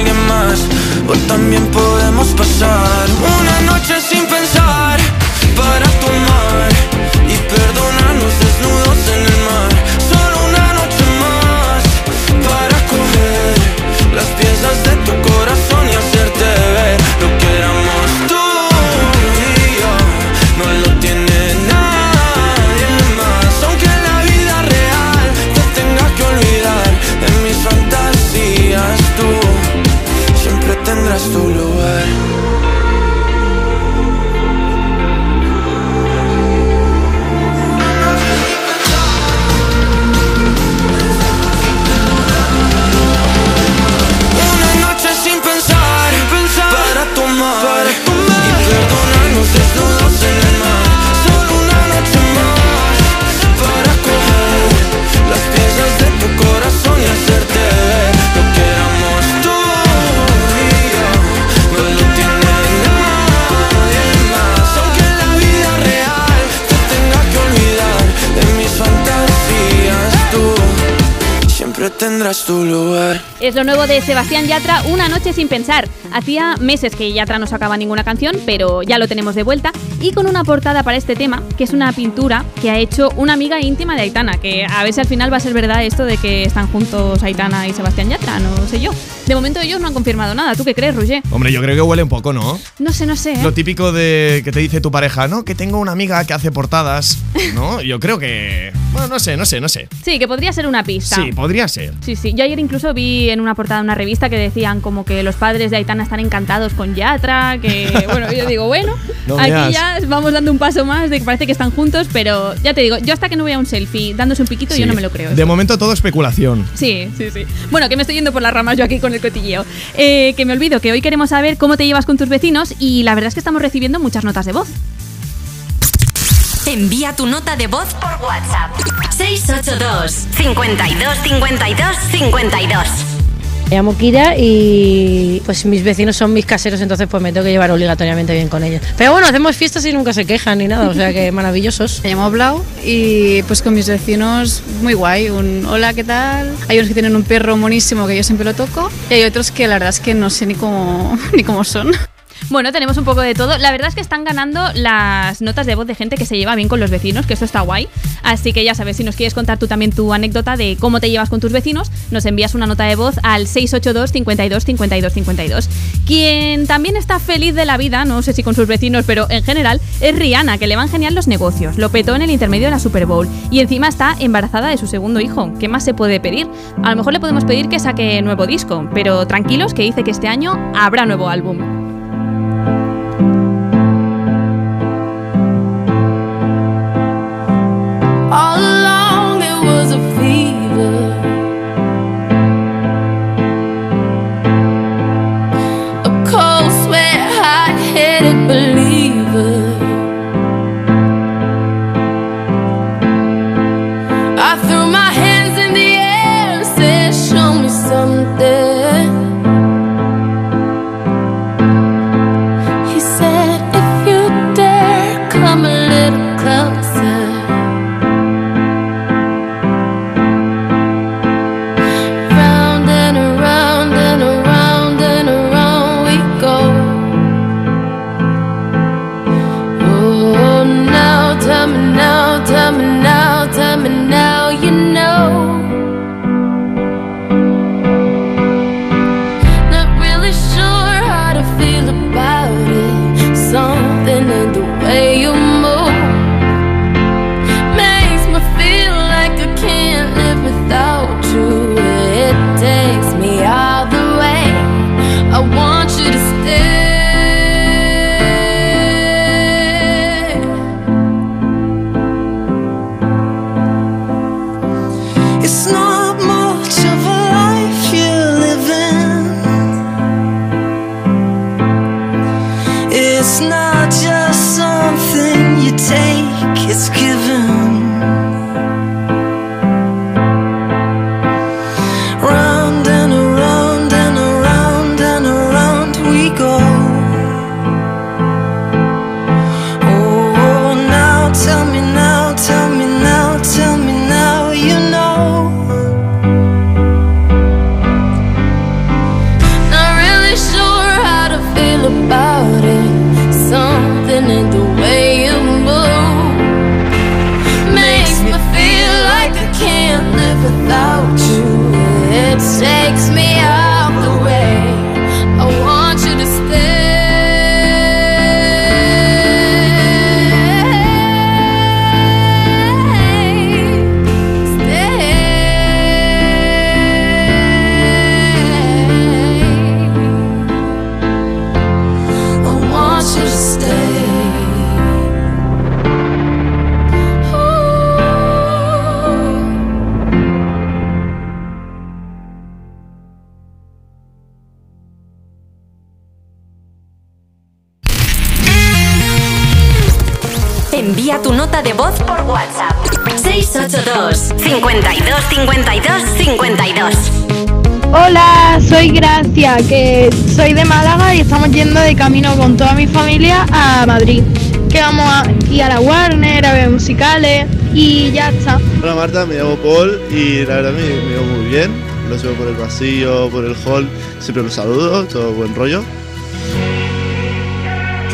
alguien o también podemos pasar. De
Sebastián Yatra, Una noche sin pensar. Hacía meses que Yatra no sacaba ninguna canción, pero ya lo tenemos de vuelta. Y con una portada para este tema, que es una pintura que ha hecho una amiga íntima de Aitana, que a ver si al final va a ser verdad esto de que están juntos Aitana y Sebastián Yatra, no sé yo. De momento ellos no han confirmado nada. ¿Tú qué crees, Roger?
Hombre, yo creo que huele un poco, ¿no?
No sé, no sé. ¿eh?
Lo típico de que te dice tu pareja, ¿no? Que tengo una amiga que hace portadas, ¿no? Yo creo que. Bueno, no sé, no sé, no sé.
Sí, que podría ser una pista.
Sí, podría ser.
Sí, sí. Yo ayer incluso vi en una portada de una revista que decían como que los padres de Aitana están encantados con Yatra, que bueno, yo digo, bueno,
No
aquí
veas.
ya vamos dando un paso más de que parece que están juntos, pero ya te digo, yo hasta que no vea un selfie dándose un piquito,
Sí.
yo no me lo creo.
De momento todo especulación.
Sí, sí, sí. Bueno, que me estoy yendo por las ramas yo aquí con el cotilleo. Eh, que me olvido que hoy queremos saber cómo te llevas con tus vecinos y la verdad es que estamos recibiendo muchas notas de voz.
Envía tu nota de voz por WhatsApp. 682 52 52 52.
Me llamo Kira y pues mis vecinos son mis caseros, entonces pues me tengo que llevar obligatoriamente bien con ellos. Pero bueno, hacemos fiestas y nunca se quejan ni nada, o sea que maravillosos.
Me llamo Blau y pues con mis vecinos muy guay. Un hola, ¿qué tal? Hay unos que tienen un perro monísimo que yo siempre lo toco y hay otros que la verdad es que no sé ni cómo, ni cómo son.
Bueno, tenemos un poco de todo. La verdad es que están ganando las notas de voz de gente que se lleva bien con los vecinos, que eso está guay. Así que ya sabes, si nos quieres contar tú también tu anécdota de cómo te llevas con tus vecinos, nos envías una nota de voz al 682 52 52 52. Quien también está feliz de la vida, no sé si con sus vecinos, pero en general, es Rihanna, que le van genial los negocios. Lo petó en el intermedio de la Super Bowl y encima está embarazada de su segundo hijo. ¿Qué más se puede pedir? A lo mejor le podemos pedir que saque nuevo disco, pero tranquilos que dice que este año habrá nuevo álbum.
All
Envía tu nota de voz por WhatsApp. 682 52 52 52.
Hola, soy Gracia, que soy de Málaga y estamos yendo de camino con toda mi familia a Madrid. Que vamos a ir a la Warner, a ver musicales
y ya está.
Hola Marta, me llamo Paul y la verdad me, me veo muy bien. Los veo por el pasillo, por el hall, siempre los saludo, todo buen rollo.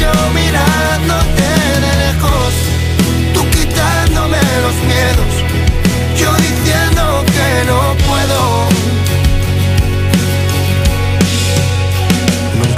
yo mirándote de lejos, tú quitándome los miedos, yo diciendo que no puedo.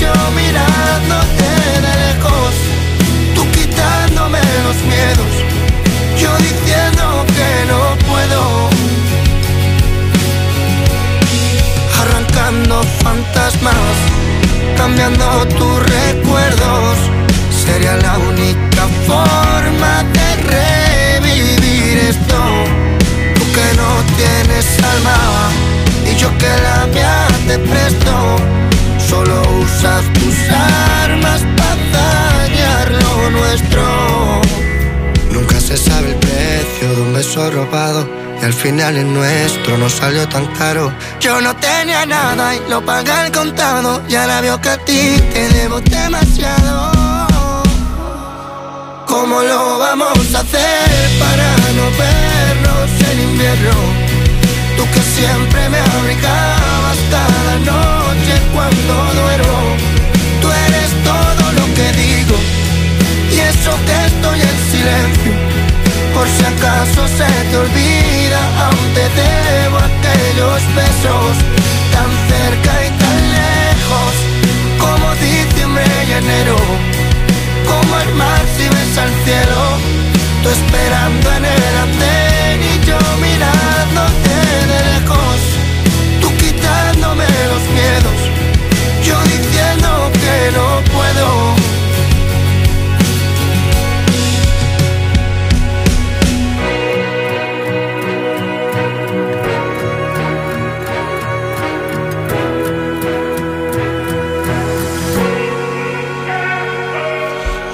yo mirándote de lejos, tú quitándome los miedos, yo diciendo que no puedo, arrancando fantasmas, cambiando tus recuerdos, sería la única forma de revivir esto tú que no tienes alma yo que la mía te presto. Solo usas tus armas para dañar lo nuestro. Nunca se sabe el precio de un beso robado y al final el nuestro no salió tan caro. Yo no tenía nada y lo pagué al contado y ahora veo que a ti te debo demasiado. ¿Cómo lo vamos a hacer para no vernos en invierno? Siempre me abrigabas cada noche cuando duermo. Tú eres todo lo que digo y eso que estoy en silencio. Por si acaso se te olvida, aún te debo aquellos besos tan cerca y tan lejos como diciembre y enero como el mar si ves al cielo, tú esperando en el andén y yo mirándote los miedos, yo diciendo que puedo.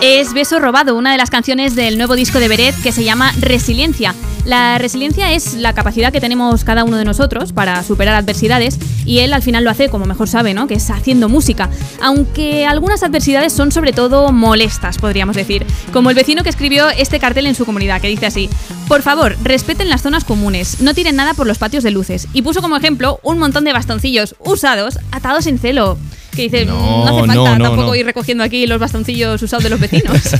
Es Beso Robado, una de las canciones del nuevo disco de Beret que se llama Resiliencia. La resiliencia es la capacidad que tenemos cada uno de nosotros para superar adversidades y él al final lo hace como mejor sabe, ¿no? Que es haciendo música. Aunque algunas adversidades son sobre todo molestas, podríamos decir. Como el vecino que escribió este cartel en su comunidad, que dice así: Por favor, respeten las zonas comunes, no tiren nada por los patios de luces. Y puso como ejemplo un montón de bastoncillos usados atados en celo. Que dice, no,
No,
hace falta
no, no,
tampoco ir recogiendo aquí los bastoncillos usados de los vecinos.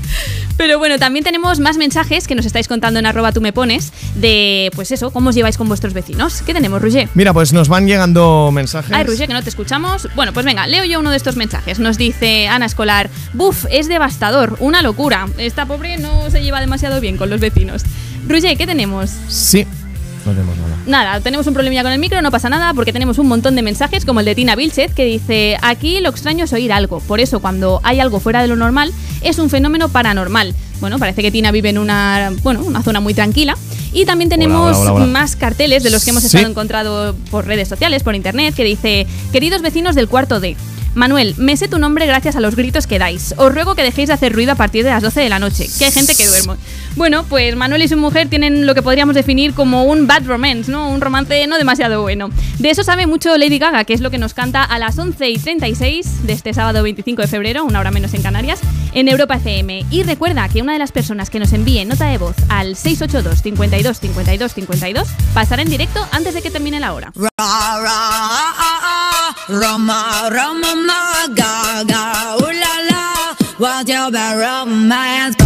Pero bueno, también tenemos más mensajes que nos estáis contando en arroba tú me pones de, pues eso, cómo os lleváis con vuestros vecinos. ¿Qué tenemos, Roger?
Mira, pues nos van llegando mensajes.
Ay, Roger, que no te escuchamos. Bueno, pues venga, leo yo uno de estos mensajes. Nos dice Ana Escolar, buf, es devastador, una locura. Esta pobre no se lleva demasiado bien con los vecinos. Roger, ¿qué tenemos?
Sí.
No tenemos nada.
Nada, tenemos un problemilla con el micro, no pasa nada, porque tenemos un montón de mensajes, como el de Tina Vilchez, que dice: Aquí lo extraño es oír algo. Por eso, cuando hay algo fuera de lo normal, es un fenómeno paranormal. Bueno, parece que Tina vive en una, bueno, una zona muy tranquila. Y también tenemos
hola, hola, hola.
más carteles de los que hemos
Sí.
estado encontrado por redes sociales, por internet, que dice: Queridos vecinos del cuarto D. Manuel, me sé tu nombre gracias a los gritos que dais. Os ruego que dejéis de hacer ruido a partir de las 12 de la noche, que hay gente que duerme. Bueno, pues Manuel y su mujer tienen lo que podríamos definir como un bad romance, ¿no? Un romance no demasiado bueno. De eso sabe mucho Lady Gaga, que es lo que nos canta a las 11 y 36 de este sábado 25 de febrero, una hora menos en Canarias, en Europa FM. Y recuerda que una de las personas que nos envíe nota de voz al 682 52 52 52 pasará en directo antes de que termine la hora.
Roma, Roma, ma, ga, ga, ooh la la, what's your romance?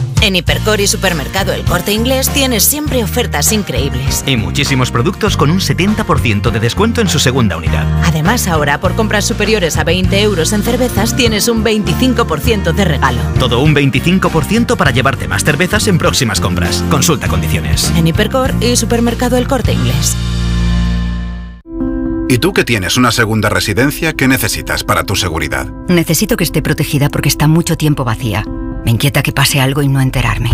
En Hipercor y Supermercado El Corte Inglés tienes siempre ofertas increíbles.
Y muchísimos productos con un 70% de descuento en su segunda unidad.
Además, ahora por compras superiores a 20 euros en cervezas tienes un 25% de regalo.
Todo un 25% para llevarte más cervezas en próximas compras. Consulta condiciones.
En Hipercor y Supermercado El Corte Inglés.
¿Y tú que tienes una segunda residencia, qué necesitas para tu seguridad?
Necesito que esté protegida porque está mucho tiempo vacía. Me inquieta que pase algo y no enterarme.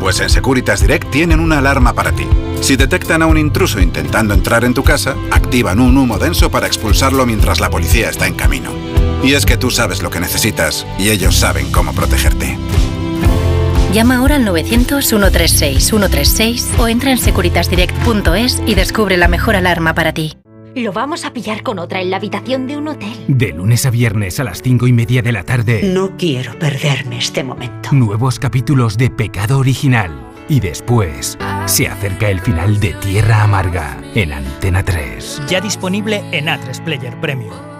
Pues en Securitas Direct tienen una alarma para ti. Si detectan a un intruso intentando entrar en tu casa, activan un humo denso para expulsarlo mientras la policía está en camino. Y es que tú sabes lo que necesitas y ellos saben cómo protegerte.
Llama ahora al 900-136-136 o entra en securitasdirect.es y descubre la mejor alarma para ti.
Lo vamos a pillar con otra en la habitación de un hotel.
De lunes a viernes a las 5 y media de la tarde.
No quiero perderme este momento.
Nuevos capítulos de Pecado Original. Y después se acerca el final de Tierra Amarga en Antena 3.
Ya disponible en A3 Player Premium.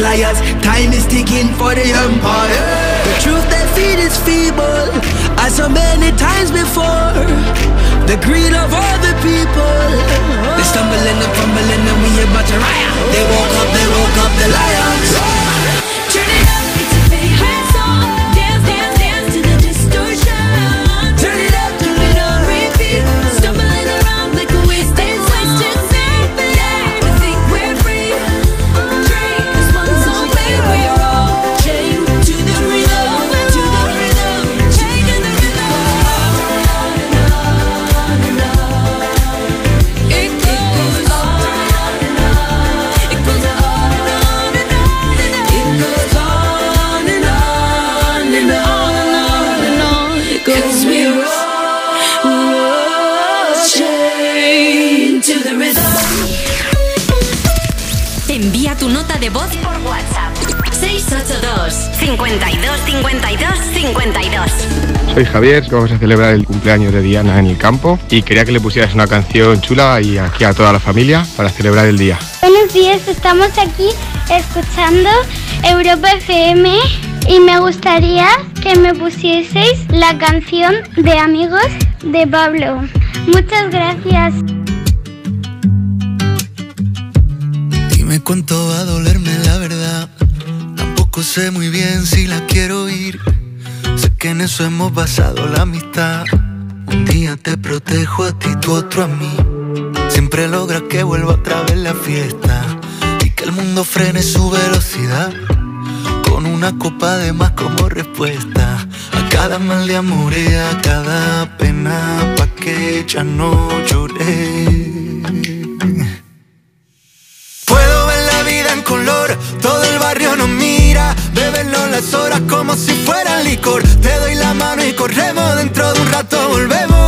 liars. Time is ticking for the empire.
que vamos a celebrar el cumpleaños de Diana en el campo y quería que le pusieras una canción chula y aquí a toda la familia para celebrar el día.
Buenos días, estamos aquí escuchando Europa FM y me gustaría que me pusieseis la canción de Amigos de Pablo. Muchas gracias.
Dime cuánto va a dolerme la verdad. Tampoco sé muy bien si la quiero eso hemos basado la amistad. Un día te protejo a ti, tu otro a mí. Siempre logras que vuelva otra vez la fiesta y que el mundo frene su velocidad. Con una copa de más como respuesta a cada mal de amor y a cada pena, pa' que ya no lloré. Puedo ver la vida en color, todo el barrio nos mira las horas como si fueran licor. Te doy la mano y corremos, dentro de un rato volvemos.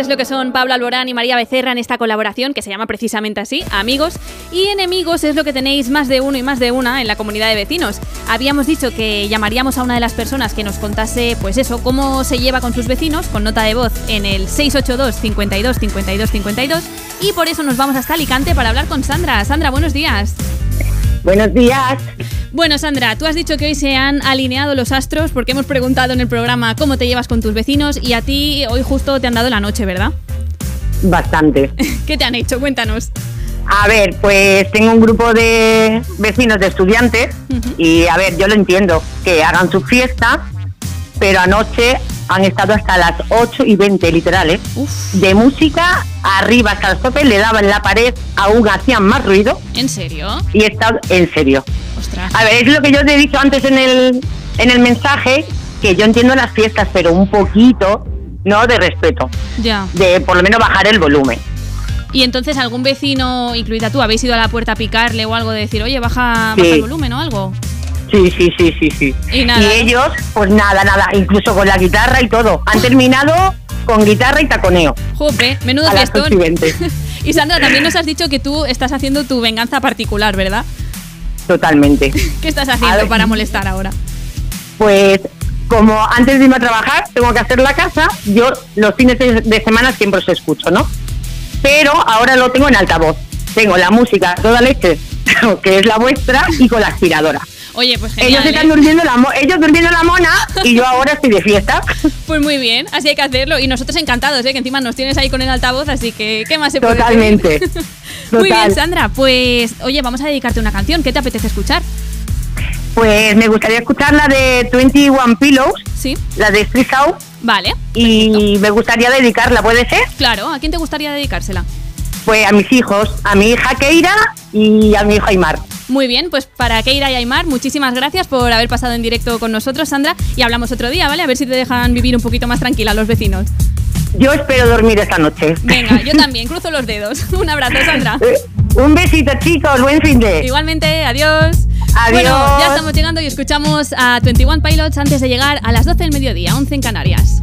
Es lo que son Pablo Alborán y María Becerra en esta colaboración que se llama precisamente así, Amigos. Y enemigos es lo que tenéis más de uno y más de una en la comunidad de vecinos. Habíamos dicho que llamaríamos a una de las personas que nos contase, pues eso, cómo se lleva con sus vecinos, con nota de voz en el 682 52 52 52. Y por eso nos vamos hasta Alicante para hablar con Sandra. Sandra, buenos días.
Buenos días.
Bueno, Sandra, tú has dicho que hoy se han alineado los astros porque hemos preguntado en el programa cómo te llevas con tus vecinos y a ti hoy justo te han dado la noche, ¿verdad?
Bastante.
¿Qué te han hecho? Cuéntanos.
A ver, pues tengo un grupo de vecinos de estudiantes y a ver, yo lo entiendo, que hagan su fiesta, pero anoche han estado hasta las 8 y 20 literales de música arriba hasta el tope, le daban la pared, aún hacían más ruido
¿En serio?
y está en serio. A ver, es lo que yo te he dicho antes en el, en el mensaje, que yo entiendo las fiestas, pero un poquito, ¿no? De respeto,
Ya.
de por lo menos bajar el volumen.
Y entonces algún vecino, incluida tú, habéis ido a la puerta a picarle o algo de decir, oye, baja,
Sí.
baja el volumen o algo.
Sí, sí, sí, sí, sí.
Y nada, ¿no?
ellos, pues nada, nada, incluso con la guitarra y todo. Han terminado con guitarra y taconeo.
Jope, menudo fiestón.
8 y 20.
Y Sandra, también nos has dicho que tú estás haciendo tu venganza particular, ¿verdad?
Totalmente.
¿Qué estás haciendo para molestar ahora?
Pues como antes de irme a trabajar tengo que hacer la casa, yo los fines de, semana siempre os escucho, ¿no? Pero ahora lo tengo en altavoz. Tengo la música toda leche, que es la vuestra, y con la aspiradora.
Oye, pues
ellos
genial.
están
¿eh?
durmiendo la mo- ellos durmiendo la mona y yo ahora estoy de fiesta.
Pues muy bien, así hay que hacerlo. Y nosotros encantados, ¿eh? que encima nos tienes ahí con el altavoz, así que ¿qué más se puede
Totalmente.
Muy bien, Sandra. Pues, oye, vamos a dedicarte una canción. ¿Qué te apetece escuchar?
Pues me gustaría escuchar la de 21 Pillows,
Sí.
la de Street Out,
Vale,
y me gustaría dedicarla, ¿puede ser?
claro. ¿A quién te gustaría dedicársela?
Pues a mis hijos, a mi hija Keira y a mi hijo Aymar.
Muy bien, pues para Keira y Aymar, muchísimas gracias por haber pasado en directo con nosotros, Sandra. Y hablamos otro día, ¿vale? A ver si te dejan vivir un poquito más tranquila los vecinos.
Yo espero dormir esta noche.
Venga, yo también, cruzo los dedos. Un abrazo, Sandra.
Un besito, chicos, buen fin de.
Igualmente, adiós.
Adiós.
Bueno, ya estamos llegando y escuchamos a 21 Pilots antes de llegar a las 12 del mediodía, 11 en Canarias.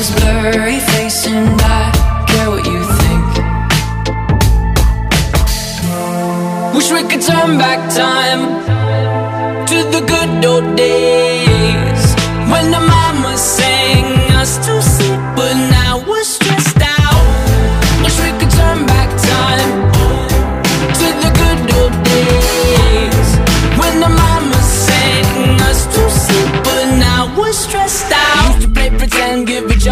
name's Blurry Face and I care what you think.
Wish we could turn back time to the good old days when the mama sang us to sleep, but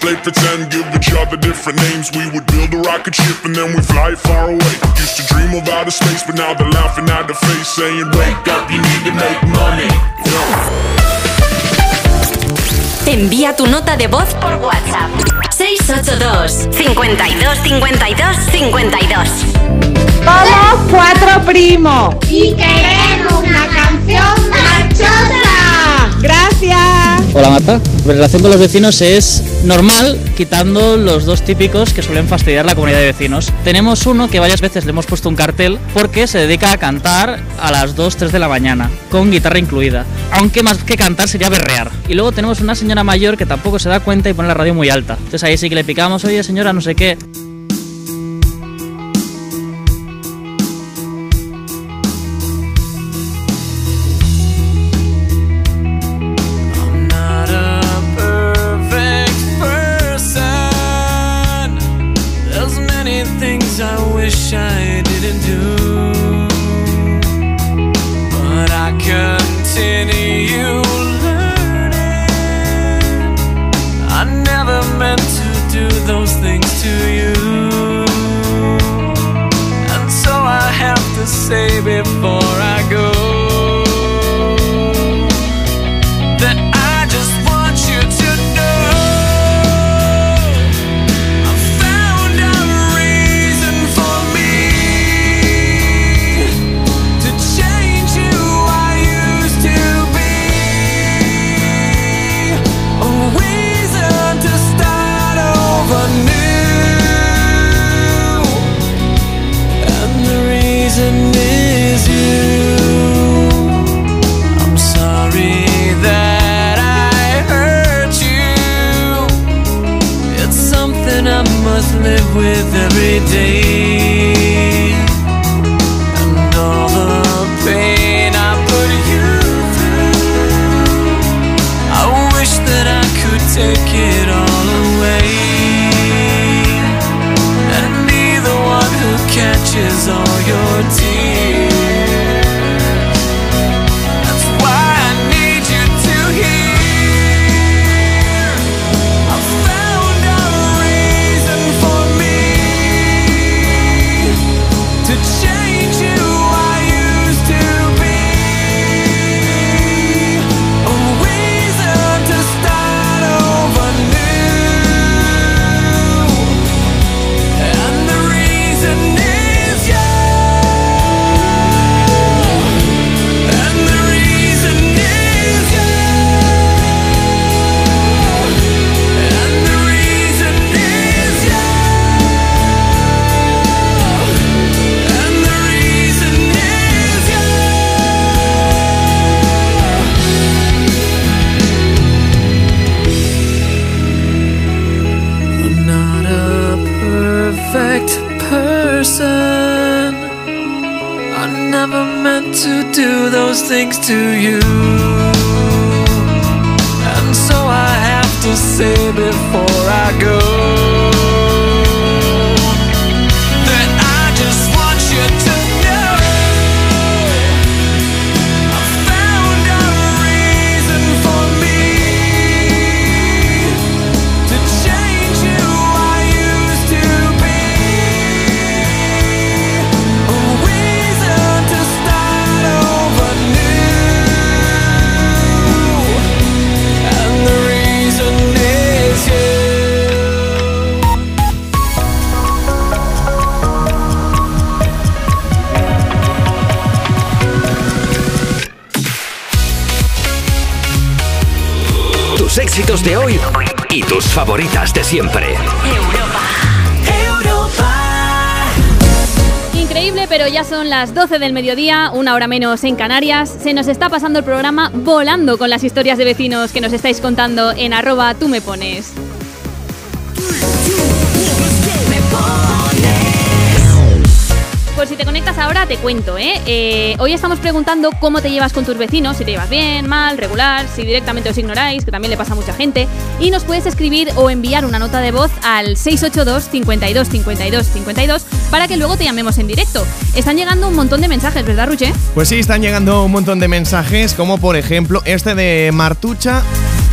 Play pretend, give each other different names. We would build a rocket ship and then we fly far away. Used to dream of outer space, but now they're laughing at the face, saying, Wake up, you need to make money.
Envía tu nota de voz por WhatsApp. 682 52 52 52
Somos cuatro primos. Y queremos una canción marchosa. Gracias.
Hola Marta, mi relación con los vecinos es normal, quitando los dos típicos que suelen fastidiar la comunidad de vecinos. Tenemos uno que varias veces le hemos puesto un cartel porque se dedica a cantar a las 2, 3 de la mañana, con guitarra incluida. Aunque más que cantar sería berrear. Y luego tenemos una señora mayor que tampoco se da cuenta y pone la radio muy alta. Entonces ahí sí que le picamos, oye señora, no sé qué.
Éxitos de hoy y tus favoritas de siempre.
Increíble, pero ya son las 12 del mediodía, una hora menos en Canarias. Se nos está pasando el programa volando con las historias de vecinos que nos estáis contando en arroba tú. Me pones ahora te cuento, ¿eh? Eh, Hoy estamos preguntando cómo te llevas con tus vecinos, si te llevas bien, mal, regular, si directamente os ignoráis, que también le pasa a mucha gente. Y nos puedes escribir o enviar una nota de voz al 682 52 52 52 para que luego te llamemos en directo. Están llegando un montón de mensajes, ¿verdad, Ruche?
Pues sí, están llegando un montón de mensajes, como por ejemplo este de Martucha.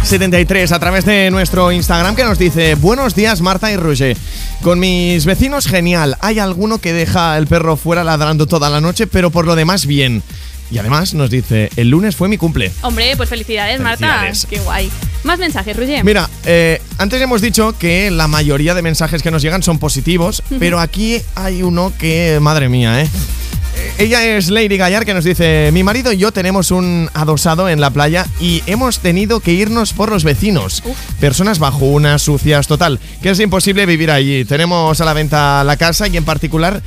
73 a través de nuestro Instagram que nos dice Buenos días Marta y Roger Con mis vecinos genial Hay alguno que deja el perro fuera ladrando toda la noche Pero por lo demás bien Y además nos dice El lunes fue mi cumple
Hombre, pues felicidades,
Felicidades.
Marta. Qué guay. Más mensajes, Ruche.
Mira, eh, antes hemos dicho que la mayoría de mensajes que nos llegan son positivos, pero aquí hay uno que, madre mía, ¿eh? Ella es Lady Gallar que nos dice, mi marido y yo tenemos un adosado en la playa y hemos tenido que irnos por los vecinos. Personas bajunas, sucias, total, que es imposible vivir allí. Tenemos a la venta la casa y en particular,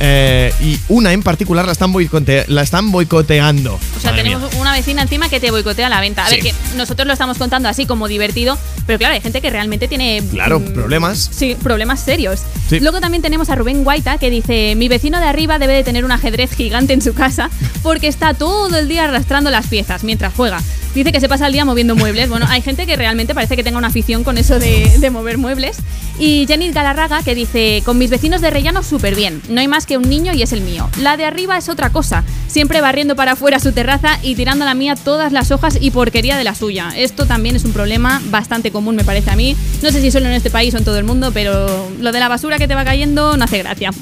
eh, y una en particular la están, boicote- la están boicoteando.
O sea,
Madre mía.
tenemos una vecina encima que te boicotea la venta. A ver, que nosotros lo estamos contando así como divertido, pero claro, hay gente que realmente tiene.
Claro,
mm,
problemas.
Sí, problemas serios.
Sí.
Luego también tenemos a Rubén Guaita que dice: Mi vecino de arriba debe de tener un gigante en su casa porque está todo el día arrastrando las piezas mientras juega. Dice que se pasa el día moviendo muebles. Bueno, hay gente que realmente parece que tenga una afición con eso de, mover muebles. Y Jenny Galarraga que dice: Con mis vecinos de rellano súper bien. No hay más que un niño y es el mío. La de arriba es otra cosa. Siempre barriendo para afuera su terraza y tirando a la mía todas las hojas y porquería de la suya. Esto también es un problema bastante común, me parece a mí. No sé si solo en este país o en todo el mundo, pero lo de la basura que te va cayendo no hace gracia.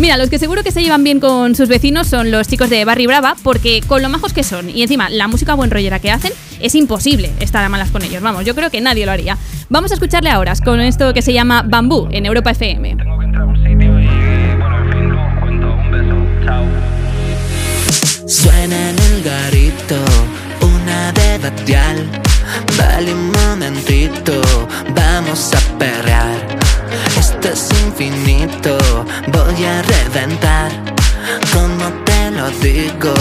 Mira, los que seguro que se llevan bien con sus vecinos son los chicos de Barry Brava, porque con lo majos que son y encima la música buen rollera que hacen, es imposible estar a malas con ellos. Vamos, yo creo que nadie lo haría. Vamos a escucharle ahora con esto que se llama Bambú en Europa FM.
Suena en el garito una de batial. Vale un momentito, vamos a perrear. Esto es infinito, voy a reventar. Lo digo,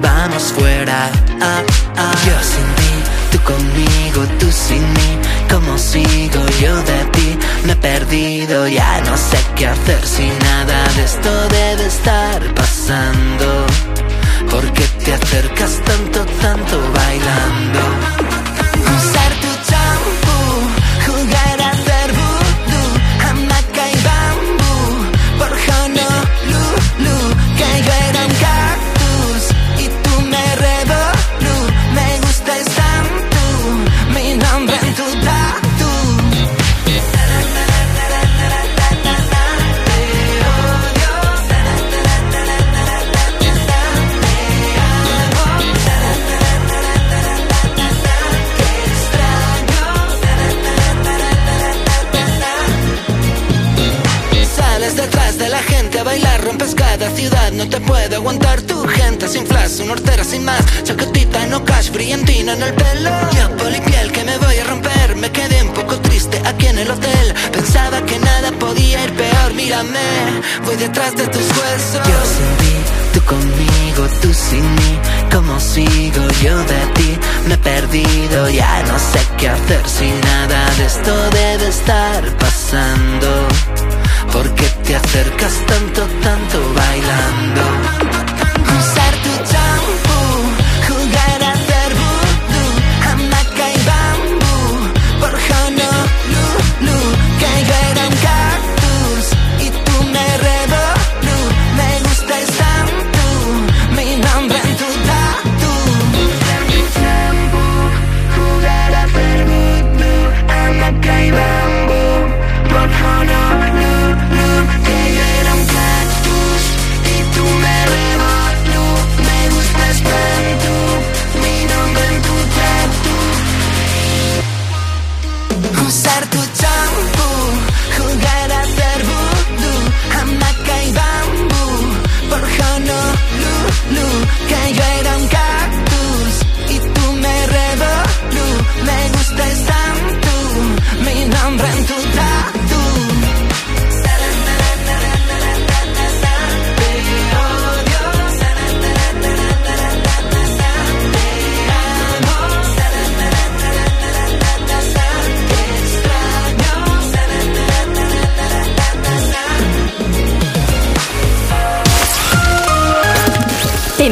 vamos fuera. Ah, ah. Yo sin ti, tú conmigo, tú sin mí. ¿Cómo sigo yo de ti? Me he perdido, ya no sé qué hacer si nada de esto debe estar pasando. ¿Por qué te acercas tanto, tanto bailando? No te puede aguantar tu gente sin flash, una hortera sin más, chaquetita no cash, brillantina en el pelo. Yo polipiel que me voy a romper, me quedé un poco triste aquí en el hotel, pensaba que nada podía ir peor, mírame, voy detrás de tus huesos. Yo sin ti, tú conmigo, tú sin mí, ¿cómo sigo yo de ti? Me he perdido, ya no sé qué hacer si nada de esto debe estar pasando. ¿Por qué te acercas tanto, tanto bailando?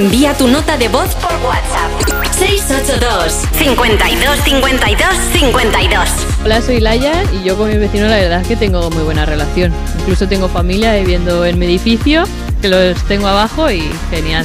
Envía tu nota de voz por WhatsApp. 682 52 52 52
Hola, soy Laia y yo con mi vecino la verdad es que tengo muy buena relación. Incluso tengo familia viviendo en mi edificio, que los tengo abajo y genial.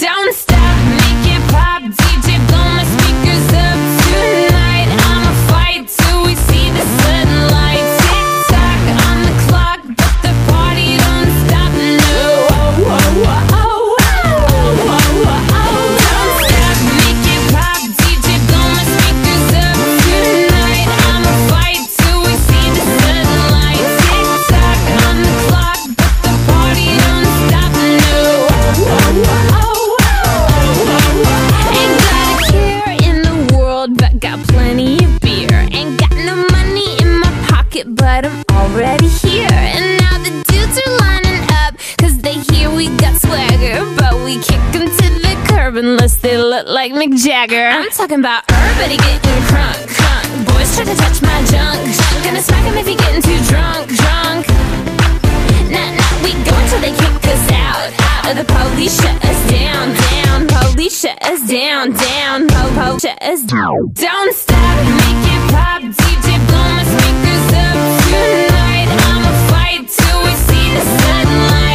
Don't stop, make plenty of beer. Ain't got no money in my pocket, but I'm already here. And now the dudes are lining up, cause they hear we got swagger. But we kick 'em to the curb unless they look like Mick Jagger. I'm talking about everybody getting crunk, crunk. Boys try to touch my junk, junk. Gonna smack 'em if he getting too drunk, drunk. Nah, we go until they kick us out, out. The police shut us down, down. Police shut us down, down. Po, po, shut us down. Don't stop, make it pop. DJ, blow my speakers up tonight. I'ma fight till we see the sunlight.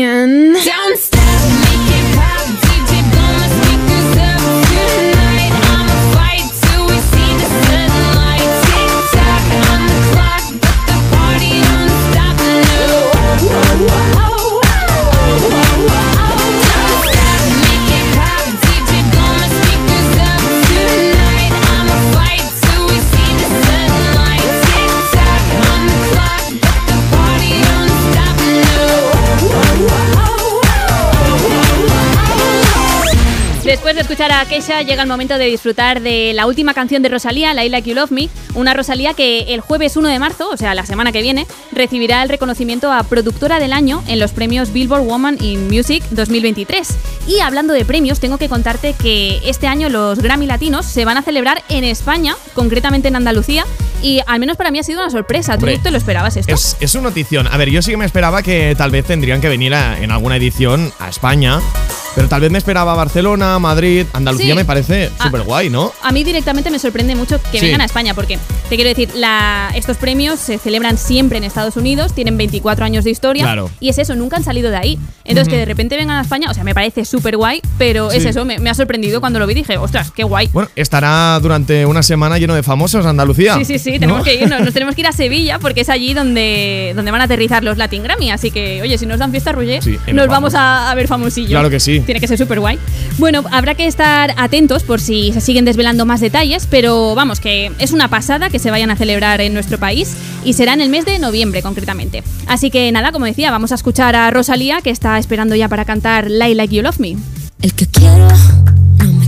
In. Don't
escuchar a Kesha, llega el momento de disfrutar de la última canción de Rosalía, La Like You Love Me. Una Rosalía que el jueves 1 de marzo, o sea, la semana que viene, recibirá el reconocimiento a Productora del Año en los premios Billboard Woman in Music 2023. Y hablando de premios, tengo que contarte que este año los Grammy Latinos se van a celebrar en España, concretamente en Andalucía. Y al menos para mí ha sido una sorpresa. ¿Tú
Hombre,
te lo esperabas esto?
Es, es una notición. A ver, yo sí que me esperaba que tal vez tendrían que venir a- en alguna edición a España. Pero tal vez me esperaba Barcelona, Madrid, Andalucía
Sí.
me parece súper guay, ¿no?
A mí directamente me sorprende mucho que
Sí.
vengan a España, porque te quiero decir, la- estos premios se celebran siempre en Estados Unidos, tienen 24 años de historia,
Claro.
y es eso, nunca han salido de ahí. Entonces, que de repente vengan a España, o sea, me parece súper guay, pero es eso, me, me ha sorprendido cuando lo vi, dije, ostras, qué guay.
Bueno, estará durante una semana lleno de famosos Andalucía.
Sí, sí, sí, tenemos
¿no?
que irnos, nos tenemos que ir a Sevilla porque es allí donde, donde van a aterrizar los Latin Grammy, así que, oye, si nos dan fiesta, Roger, nos
vamos.
vamos a, a ver famosillos.
Claro que sí.
Tiene que ser súper guay. Bueno, habrá que estar atentos por si se siguen desvelando más detalles, pero vamos, que es una pasada que se vayan a celebrar en nuestro país y será en el mes de noviembre concretamente. Así que nada, como decía, vamos a escuchar a Rosalía que está esperando ya para cantar Lie Like You Love Me.
El que quiero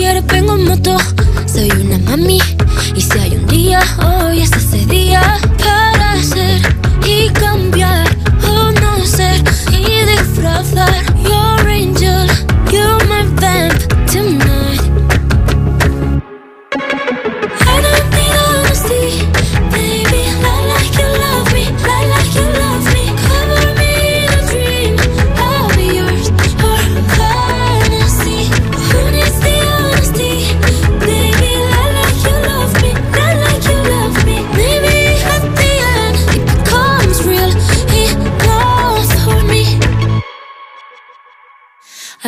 Quieres, vengo en moto. Soy una mami. Y si hay un día, hoy es ese día para ser y cambiar o no ser y disfrazar.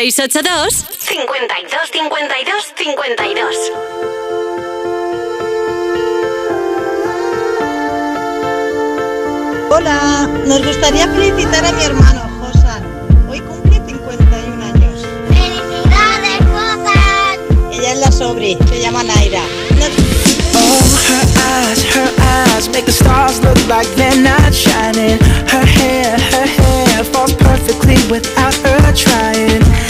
682 52 52 52.
Hola, nos gustaría felicitar a mi hermano Josan. Hoy cumple 51 años. ¡Felicidades, Josan! Ella es la sobri, se llama Naira.
Oh, her eyes, her eyes make the stars look like they're not shining. Her hair, her hair falls perfectly without her trying.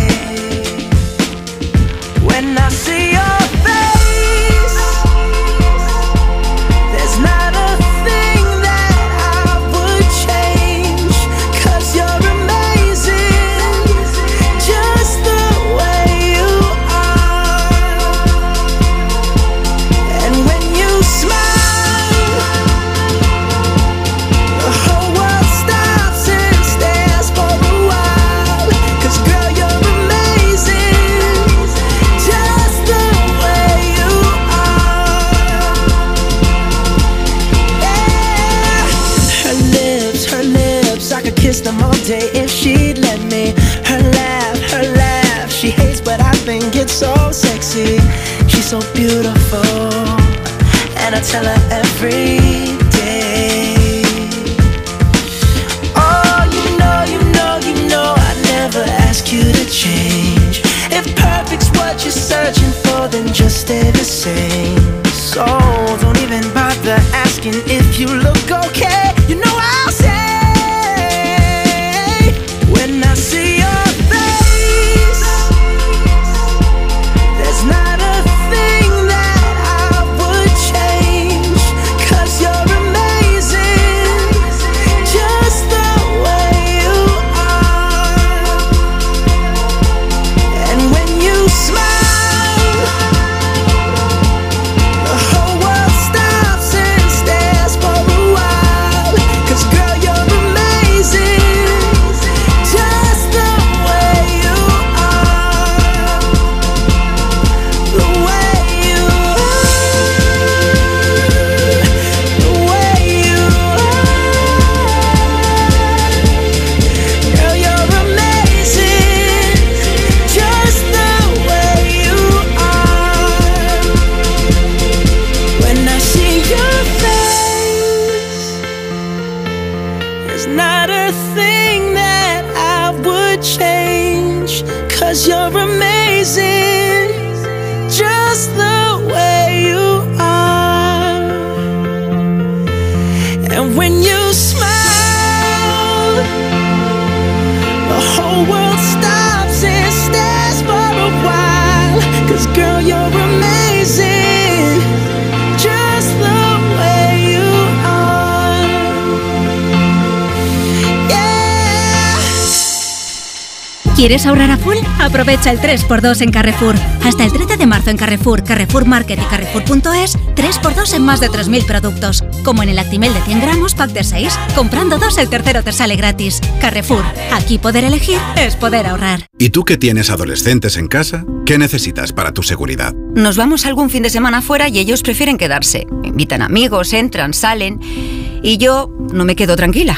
¿Quieres ahorrar a full? Aprovecha el 3x2 en Carrefour. Hasta el 13 de marzo en Carrefour, Carrefour Market y Carrefour.es, 3x2 en más de 3.000 productos. Como en el Actimel de 100 gramos, pack de 6. Comprando dos, el tercero te sale gratis. Carrefour, aquí poder elegir es poder ahorrar.
¿Y tú que tienes adolescentes en casa? ¿Qué necesitas para tu seguridad?
Nos vamos algún fin de semana fuera y ellos prefieren quedarse. Invitan amigos, entran, salen. Y yo no me quedo tranquila.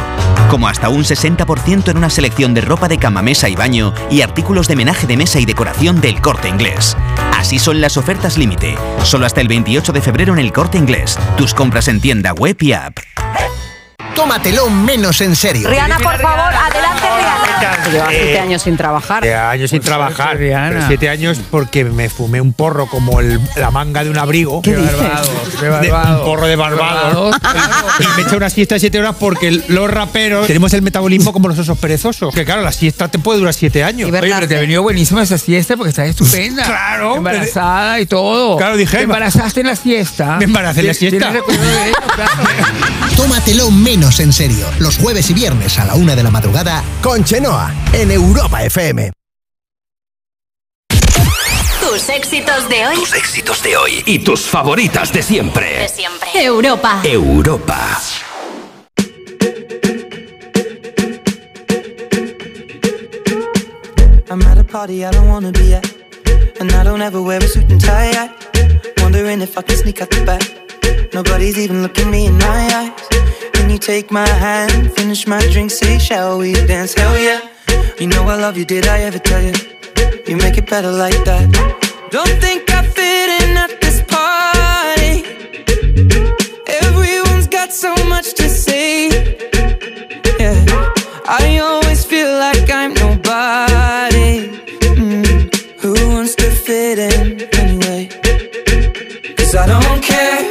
como hasta un 60% en una selección de ropa de cama, mesa y baño y artículos de menaje de mesa y decoración del corte inglés. Así son las ofertas límite, solo hasta el 28 de febrero en el corte inglés. Tus compras en tienda web y app.
Tómatelo menos en serio.
Rihanna, por favor, adelante, Rihanna.
Lleva siete
años sin trabajar.
Siete años sin trabajar. Pero Siete años porque me fumé un porro como el- la manga de un abrigo.
¿Qué dices?
De- un porro de Barbados. y me eché una siesta de siete horas porque los raperos tenemos el metabolismo como los osos perezosos. Que claro, la siesta te puede durar siete años.
Oye, pero te ha venido buenísima esa siesta porque estás estupenda.
Claro.
Embarazada y todo.
Claro, dije, Te
embarazaste en la siesta.
Me embaracé en la
¿Tienes
siesta.
recuerdo de ello?
Tómatelo menos en serio. Los jueves y viernes a la una de la madrugada con Chenoa en Europa FM.
Tus éxitos de hoy.
Tus éxitos de hoy y tus favoritas de siempre.
De siempre. Europa.
Europa.
I'm at a party I don't wanna be at. And I don't ever wear a suit and tie. I wondering if I can sneak out the back. Nobody's even looking me in my eyes. Can you take my hand, finish my drink, say, shall we dance? Hell yeah. You know I love you, did I ever tell you? You make it better like that. Don't think I fit in at this party. Everyone's got so much to say. Yeah, I always feel like I'm nobody. Mm, Who wants to fit in anyway? Cause I don't care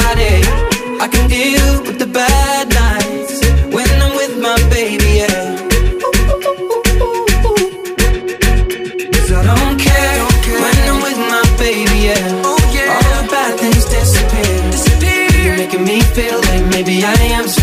Maybe I am.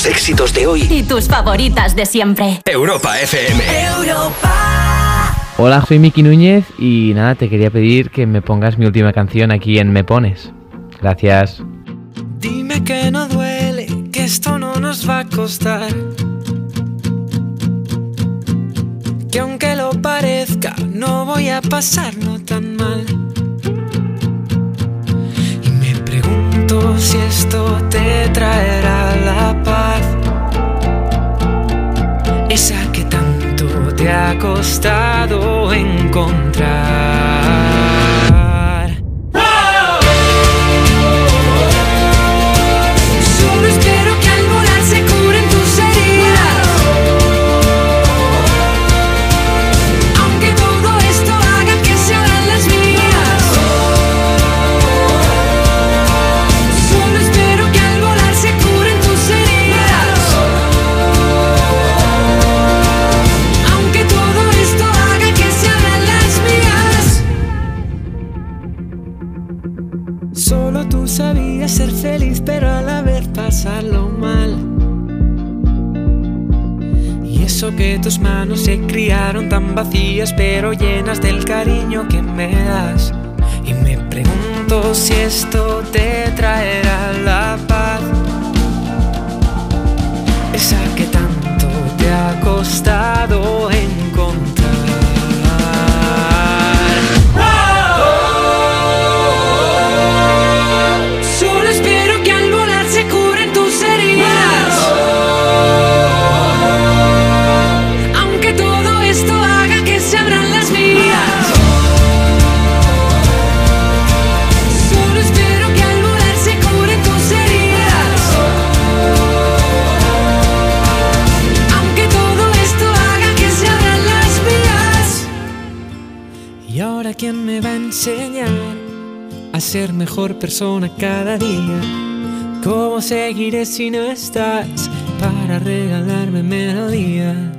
Tus éxitos de hoy.
Y tus favoritas de siempre.
Europa FM.
Hola, soy Miki Núñez y nada, te quería pedir que me pongas mi última canción aquí en Me Pones. Gracias.
Dime que no duele, que esto no nos va a costar. Que aunque lo parezca, no voy a pasarlo tan mal. Si esto te traerá la paz. Esa que tanto te ha costado encontrar. Solo tú sabías ser feliz, pero a la vez pasarlo mal. Y eso que tus manos se criaron tan vacías, pero llenas del cariño que me das. Y me pregunto si esto te traerá la paz. Esa que tanto te ha costado encontrar. Enseñar a ser mejor persona cada día? ¿Cómo seguiré si no estás para regalarme melodías?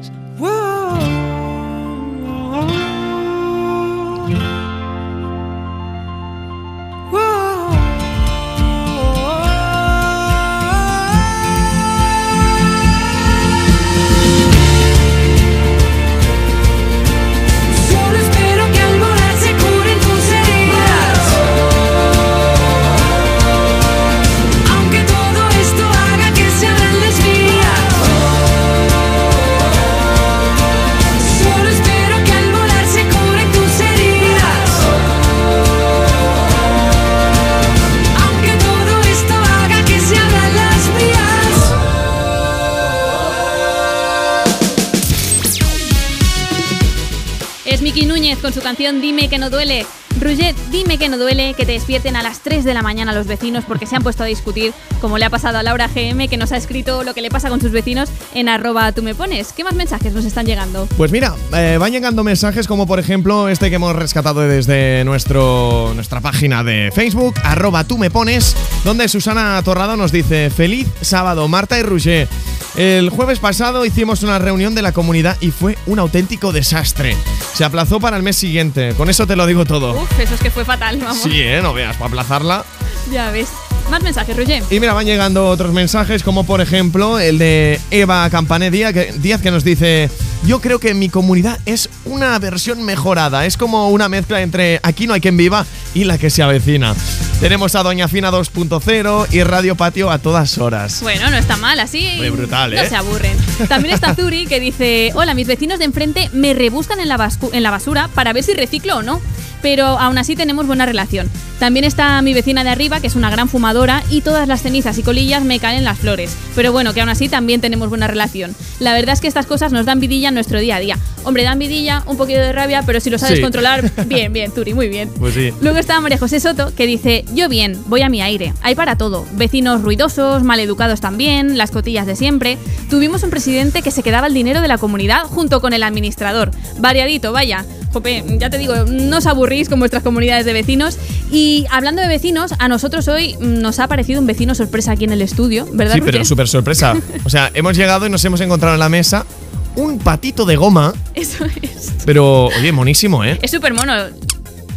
Con su canción Dime que no duele. Roger, dime que no duele que te despierten a las 3 de la mañana los vecinos porque se han puesto a discutir, como le ha pasado a Laura GM, que nos ha escrito lo que le pasa con sus vecinos en arroba tú me pones. ¿Qué más mensajes nos están llegando?
Pues mira, eh, van llegando mensajes como por ejemplo este que hemos rescatado desde nuestro, nuestra página de Facebook, arroba tú me pones, donde Susana Torrado nos dice, feliz sábado, Marta y Roger. El jueves pasado hicimos una reunión de la comunidad y fue un auténtico desastre. Se aplazó para el mes siguiente, con eso te lo digo todo.
Uf, eso es que fue fatal, vamos.
Sí, eh, no veas, para aplazarla.
Ya ves. Más mensajes, Roger.
Y mira, van llegando otros mensajes, como por ejemplo el de Eva Campané Díaz que, Díaz, que nos dice: Yo creo que mi comunidad es una versión mejorada. Es como una mezcla entre Aquí no hay quien viva y la que se avecina. Tenemos a Doña Fina 2.0 y Radio Patio a todas horas.
Bueno, no está mal, así.
Muy brutal,
No
¿eh?
se aburren. También está Zuri que dice: Hola, mis vecinos de enfrente me rebuscan en la, en la basura para ver si reciclo o no. Pero aún así tenemos buena relación. También está mi vecina de arriba, que es una gran fumadora, y todas las cenizas y colillas me caen en las flores. Pero bueno, que aún así también tenemos buena relación. La verdad es que estas cosas nos dan vidilla en nuestro día a día. Hombre, dan vidilla, un poquito de rabia, pero si lo sabes
Sí.
controlar, bien, bien, Zuri, muy bien.
Pues sí.
Luego está María José Soto, que dice, yo bien, voy a mi aire, hay para todo, vecinos ruidosos, maleducados también, las cotillas de siempre. Tuvimos un presidente que se quedaba el dinero de la comunidad junto con el administrador. Variadito, vaya. Jope, ya te digo, no os aburrís con vuestras comunidades de vecinos. Y hablando de vecinos, a nosotros hoy mm, nos ha aparecido un vecino sorpresa aquí en el estudio, ¿verdad?
Sí, pero súper sorpresa. O sea, hemos llegado y nos hemos encontrado en la mesa un patito de goma,
Eso es.
pero oye, monísimo, ¿eh?
Es súper mono.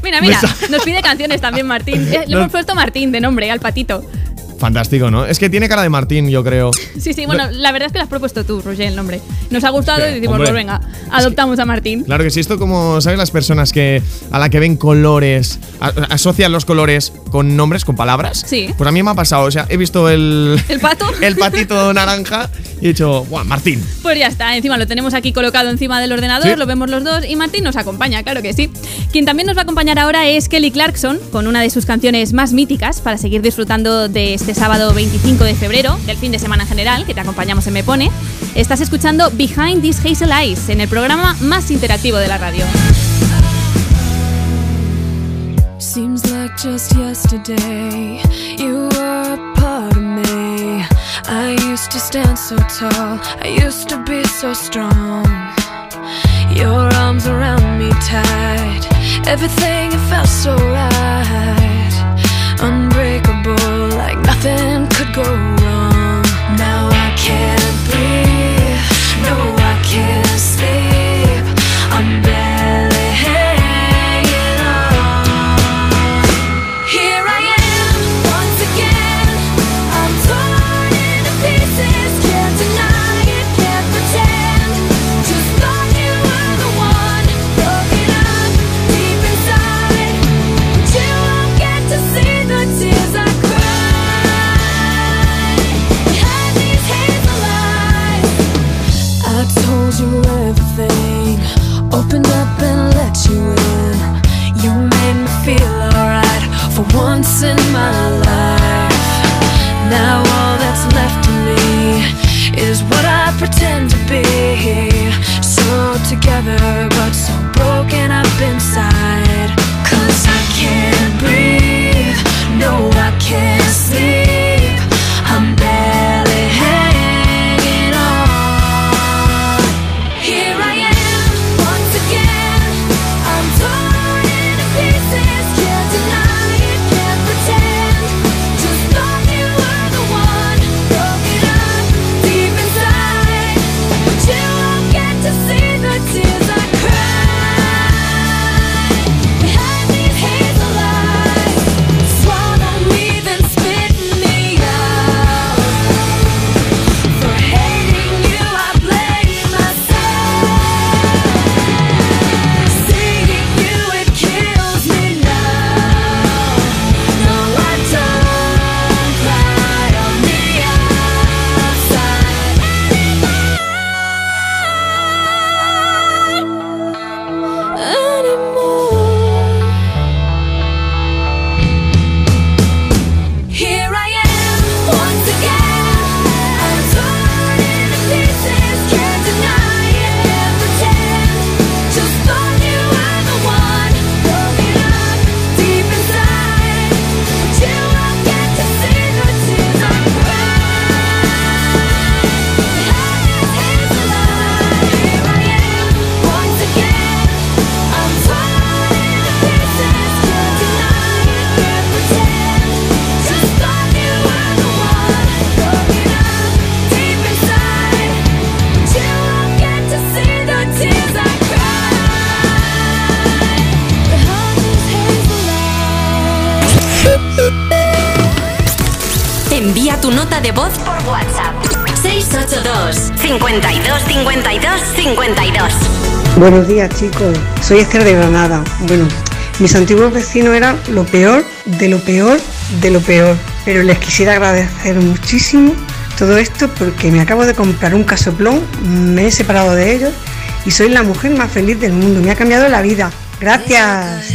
Mira, mira, nos pide canciones también Martín. Eh, Le hemos puesto Martín de nombre al patito.
Fantástico, ¿no? Es que tiene cara de Martín, yo creo.
Sí, sí, bueno, la verdad es que lo has propuesto tú, Roger, el nombre. Nos ha gustado
Sí,
y decimos, pues venga, adoptamos a Martín.
Claro que sí, esto como, ¿sabes? Las personas que a la que ven colores, a- asocian los colores con nombres, con palabras.
Sí.
Pues a mí me ha pasado, o sea, he visto el,
¿El pato?
el patito naranja y he dicho, ¡guau, Martín!
Pues ya está, encima lo tenemos aquí colocado encima del ordenador,
Sí.
lo vemos los dos y Martín nos acompaña, claro que sí. Quien también nos va a acompañar ahora es Kelly Clarkson con una de sus canciones más míticas para seguir disfrutando de este sábado 25 de febrero, del fin de semana en general, que te acompañamos en Me Pone. Estás escuchando Behind These Hazel Eyes en el programa más interactivo de la radio.
Seems like just yesterday you were a part of me. I used to stand so tall, I used to be so strong. Your arms around me tight, everything felt so right. Unbreakable, nothing could go wrong. Now I can't my love.
envía tu nota de voz por WhatsApp. 682 52 52 52
Buenos días chicos, soy Esther de Granada. Bueno, mis antiguos vecinos eran lo peor, de lo peor, de lo peor. Pero les quisiera agradecer muchísimo todo esto porque me acabo de comprar un casoplón, me he separado de ellos y soy la mujer más feliz del mundo. Me ha cambiado la vida. Gracias.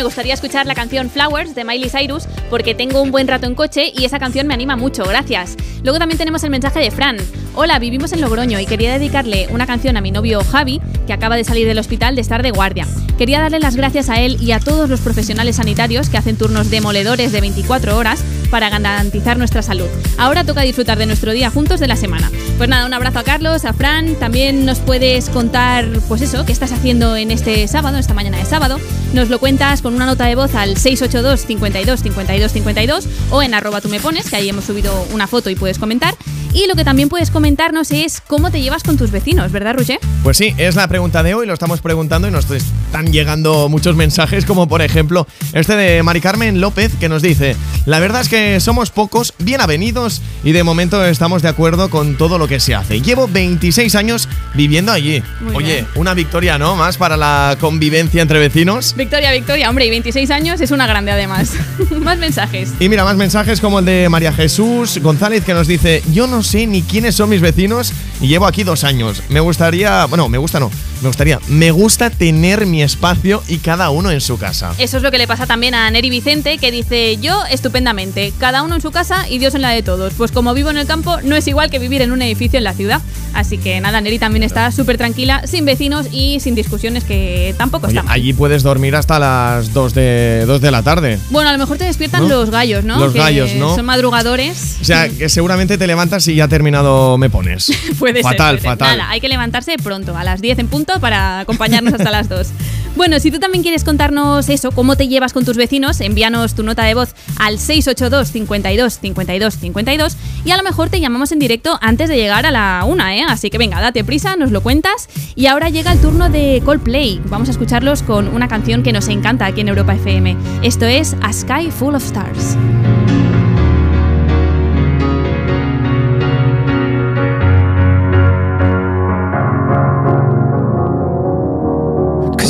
Me
gustaría escuchar la canción Flowers de Miley Cyrus porque tengo un buen rato en coche y esa canción me anima mucho, gracias. Luego también tenemos el mensaje de Fran. Hola, vivimos en Logroño y quería dedicarle una canción a mi novio Javi, que acaba de salir del hospital de estar de guardia. Quería darle las gracias a él y a todos los profesionales sanitarios que hacen turnos demoledores de 24 horas para garantizar nuestra salud. Ahora toca disfrutar de nuestro día juntos de la semana. Pues nada, un abrazo a Carlos, a Fran. También nos puedes contar, pues eso, qué estás haciendo en este sábado, esta mañana de sábado. Nos lo cuentas con una nota de voz al 682 52 52 52 o en arroba tú me pones, que ahí hemos subido una foto y puedes comentar. Y lo que también puedes comentarnos es cómo te llevas con tus vecinos, ¿verdad, Roger?
Pues sí, es la pregunta de hoy, lo estamos preguntando y nos están llegando muchos mensajes, como por ejemplo este de Mari Carmen López, que nos dice: La verdad es que somos pocos, bien avenidos y de momento estamos de acuerdo con todo lo que se hace. Llevo 26 años viviendo allí.
Muy
Oye,
bien.
una victoria, ¿no? Más para la convivencia entre vecinos.
Victoria, Victoria, hombre, y 26 años es una grande además. Más mensajes.
Y mira, más mensajes como el de María Jesús González que nos dice, yo no sé ni quiénes son mis vecinos y llevo aquí dos años. Me gustaría, bueno, me gusta no, me gustaría, me gusta tener mi espacio y cada uno en su casa.
Eso es lo que le pasa también a Neri Vicente, que dice, yo estupendamente, cada uno en su casa y Dios en la de todos. Pues como vivo en el campo, no es igual que vivir en un edificio en la ciudad. Así que nada, Neri también está súper tranquila, sin vecinos y sin discusiones, que tampoco
Oye,
está mal.
allí puedes dormir hasta las 2 de, 2 de la tarde.
Bueno, a lo mejor te despiertan
¿No?
los gallos, ¿no?
Los
Que
gallos, ¿no?
Son madrugadores.
O sea, que seguramente te levantas y ya terminado me pones.
Puede
fatal,
ser.
fatal.
Nada, hay que levantarse pronto, a las 10 en punto, para acompañarnos hasta las 2. Bueno, si tú también quieres contarnos eso, cómo te llevas con tus vecinos, envíanos tu nota de voz al 682 52 52 52 y a lo mejor te llamamos en directo antes de llegar a la una, ¿eh? Así que venga, date prisa, nos lo cuentas. Y ahora llega el turno de Coldplay. Vamos a escucharlos con una canción que nos encanta aquí en Europa FM. Esto es A Sky Full of Stars.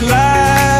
Cause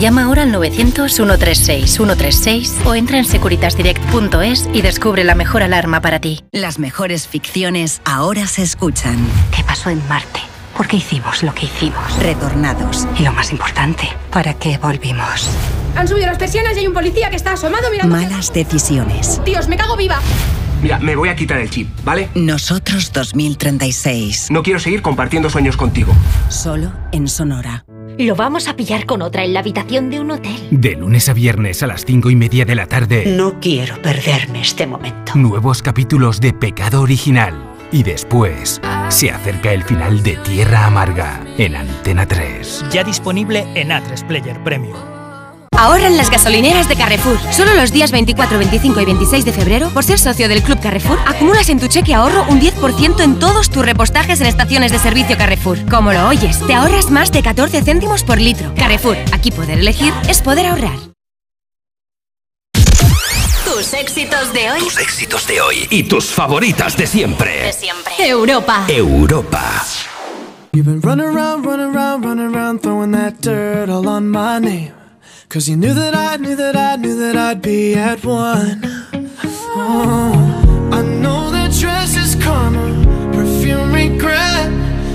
Llama ahora al 900-136-136 o entra en securitasdirect.es y descubre la mejor alarma para ti.
Las mejores ficciones ahora se escuchan.
¿Qué pasó en Marte? ¿Por qué hicimos lo que hicimos?
Retornados.
Y lo más importante, ¿para qué volvimos?
Han subido las persianas y hay un policía que está asomado mirando.
Malas decisiones.
Dios, me cago viva.
Mira, me voy a quitar el chip, ¿vale?
Nosotros 2036.
No quiero seguir compartiendo sueños contigo.
Solo en Sonora.
Lo vamos a pillar con otra en la habitación de un hotel.
De lunes a viernes a las cinco y media de la tarde.
No quiero perderme este momento.
Nuevos capítulos de Pecado Original. Y después se acerca el final de Tierra Amarga en Antena 3.
Ya disponible en A3 Player Premium.
Ahorra en las gasolineras de Carrefour. Solo los días 24, 25 y 26 de febrero, por ser socio del Club Carrefour, acumulas en tu cheque ahorro un 10% en todos tus repostajes en estaciones de servicio Carrefour. Como lo oyes, te ahorras más de 14 céntimos por litro. Carrefour, aquí poder elegir es poder ahorrar.
Tus éxitos de hoy.
Tus éxitos de hoy y tus favoritas de siempre.
De siempre. Europa.
Europa.
You've been running around, running around, running around, throwing that dirt all on my name. Cause you knew that I knew that I knew that I'd be at one. Oh, I know that dress is karma, perfume regret.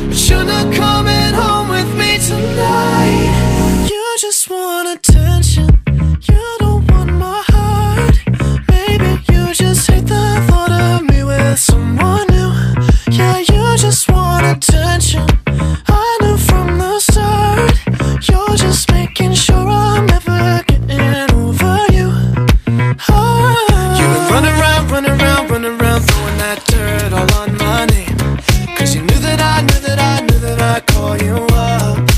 But you're not coming home with me tonight. You just want attention. You don't want my heart. Maybe you just hate the thought of me with someone new. Yeah, you just want attention. I knew from the start. You're just making sure I'm never getting over you. Oh. Running around, around, around, throwing that dirt all on my name. Cause you knew that I knew that I knew that I'd call you up.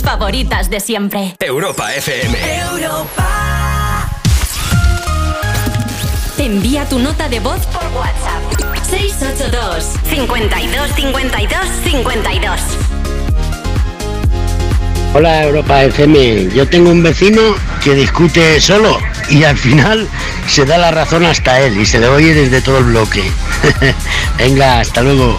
Tus
favoritas de siempre.
Europa FM.
Envía tu nota de voz por WhatsApp. 682 52 52 52
Hola Europa FM, yo tengo un vecino que discute solo y al final se da la razón hasta él y se le oye desde todo el bloque. Venga, hasta luego.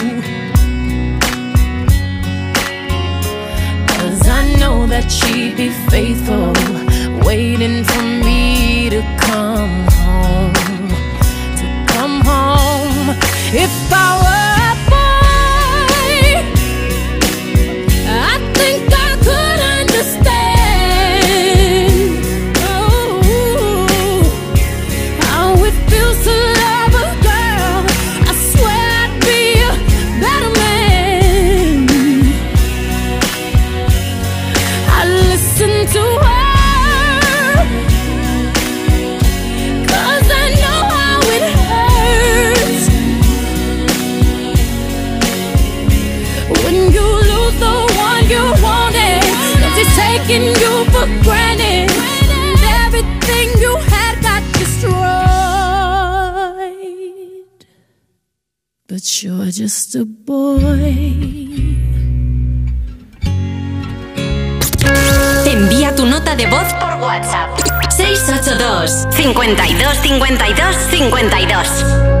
That she'd be faithful, waiting for me to come home. To come home. If I were a boy, I think I just a boy.
Envía tu nota de voz por WhatsApp. 682 52 52 52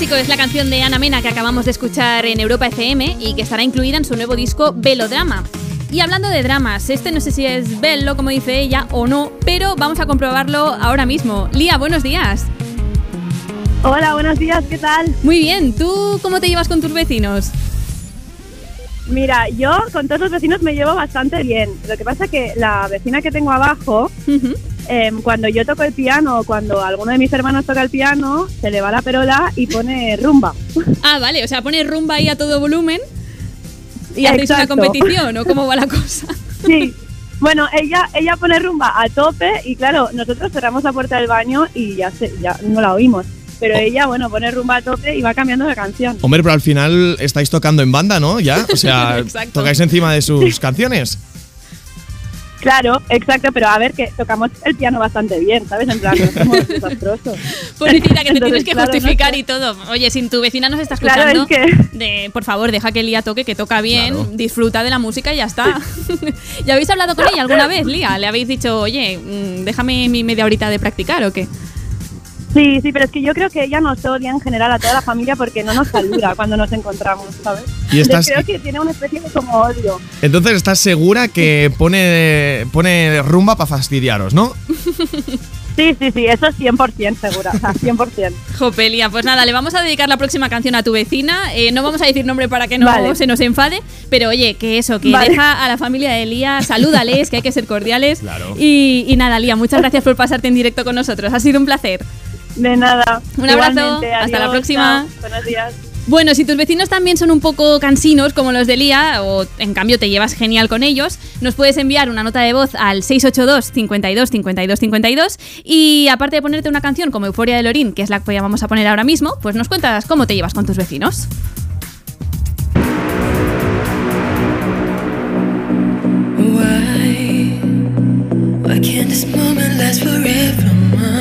Es
la canción de Ana Mena que acabamos de escuchar en Europa FM y que estará incluida en su nuevo disco Velodrama. Y hablando de dramas, este no sé si es bello, como dice ella, o no, pero vamos a comprobarlo ahora mismo. Lía, buenos días.
Hola, buenos días, ¿qué tal?
Muy bien, ¿tú cómo te llevas con tus vecinos?
Mira, yo con todos los vecinos me llevo bastante bien. Lo que pasa es que la vecina que tengo abajo, em, cuando yo toco el piano o cuando alguno de mis hermanos toca el piano, se le va la perola y pone rumba.
Ah, vale, o sea, pone rumba ahí a todo volumen y hacéis una
Exacto.
competición, ¿o cómo va la cosa?
Sí. Bueno, ella ella pone rumba a tope y claro, nosotros cerramos la puerta del baño y ya se, ya no la oímos. Pero ella, bueno, pone rumba a tope y va cambiando de canción.
Hombre, pero al final estáis tocando en banda, ¿no? Ya, o sea,
Exacto.
tocáis encima de sus canciones.
Claro, exacto, pero a ver que tocamos el piano bastante bien, ¿sabes? En plan, no somos desastrosos.
Pobrecita, que te
Entonces,
tienes que
claro, no
justificar
sé.
y todo. Oye, si tu vecina nos está
Claro,
escuchando,
es que-
de, por favor, deja que Lía toque, que toca bien, disfruta de la música y ya está. ¿Ya habéis hablado con ella alguna vez, Lía? ¿Le habéis dicho, oye, mm, déjame mi media horita de practicar o qué?
Sí, sí, pero es que yo creo que ella nos odia en general a toda la familia porque no nos saluda cuando nos encontramos, ¿sabes?
Y estás-
creo que tiene una especie de como odio.
Entonces estás segura que pone, pone rumba para fastidiaros, ¿no?
Sí, sí, sí, eso 100% segura, o sea, 100%.
Jopelia, pues nada, le vamos a dedicar la próxima canción a tu vecina. Eh, no vamos a decir nombre para que no
Vale.
se nos enfade, pero oye, que eso, que
Vale.
deja a la familia de Lía, salúdales, que hay que ser cordiales.
Claro.
Y, y nada, Lía, muchas gracias por pasarte en directo con nosotros. Ha sido un placer.
De nada.
Un abrazo, hasta la próxima.
chao, Buenos días.
Bueno, si tus vecinos también son un poco cansinos como los de Lía, o en cambio te llevas genial con ellos, nos puedes enviar una nota de voz al 682 52 52 52 y aparte de ponerte una canción como Euforia de Lorín, que es la que vamos a poner ahora mismo, pues nos cuentas cómo te llevas con tus vecinos.
Why? Why can't this moment last forever?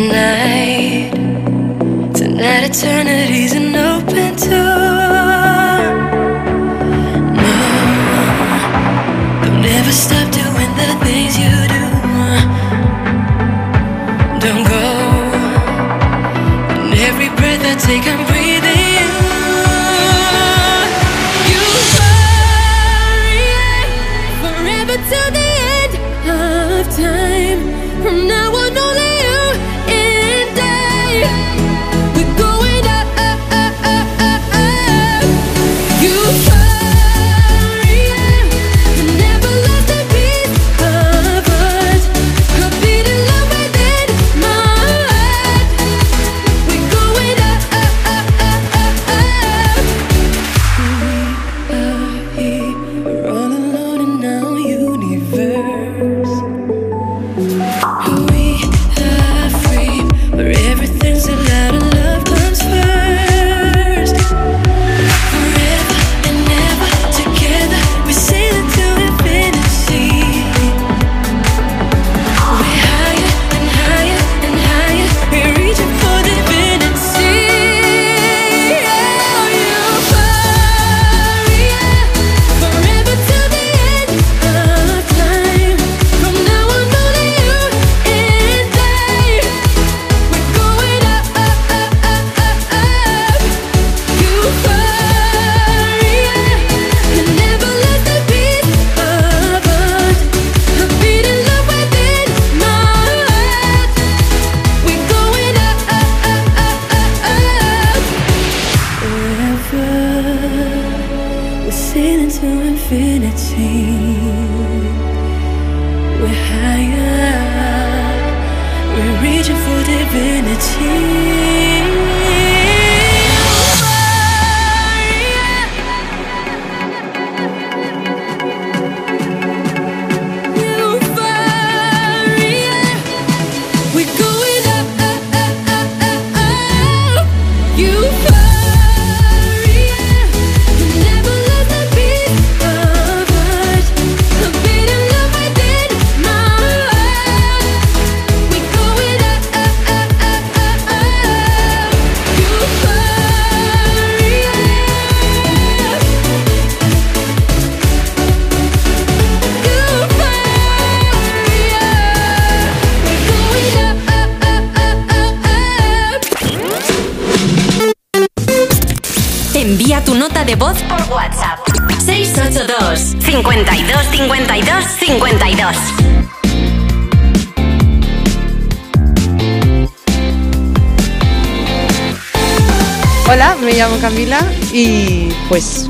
Tonight, tonight, eternity's an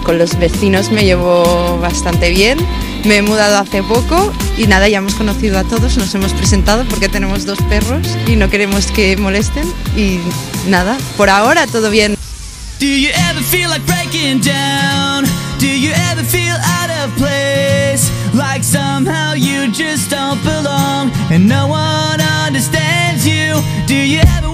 con los vecinos me llevo bastante bien. Me he mudado hace poco y nada, ya hemos conocido a todos, nos hemos presentado porque tenemos dos perros y no queremos que molesten y nada, por ahora todo bien.
Do you ever feel like breaking down? Do you ever feel out of place? Like somehow you just don't belong and no one understands you. Do you ever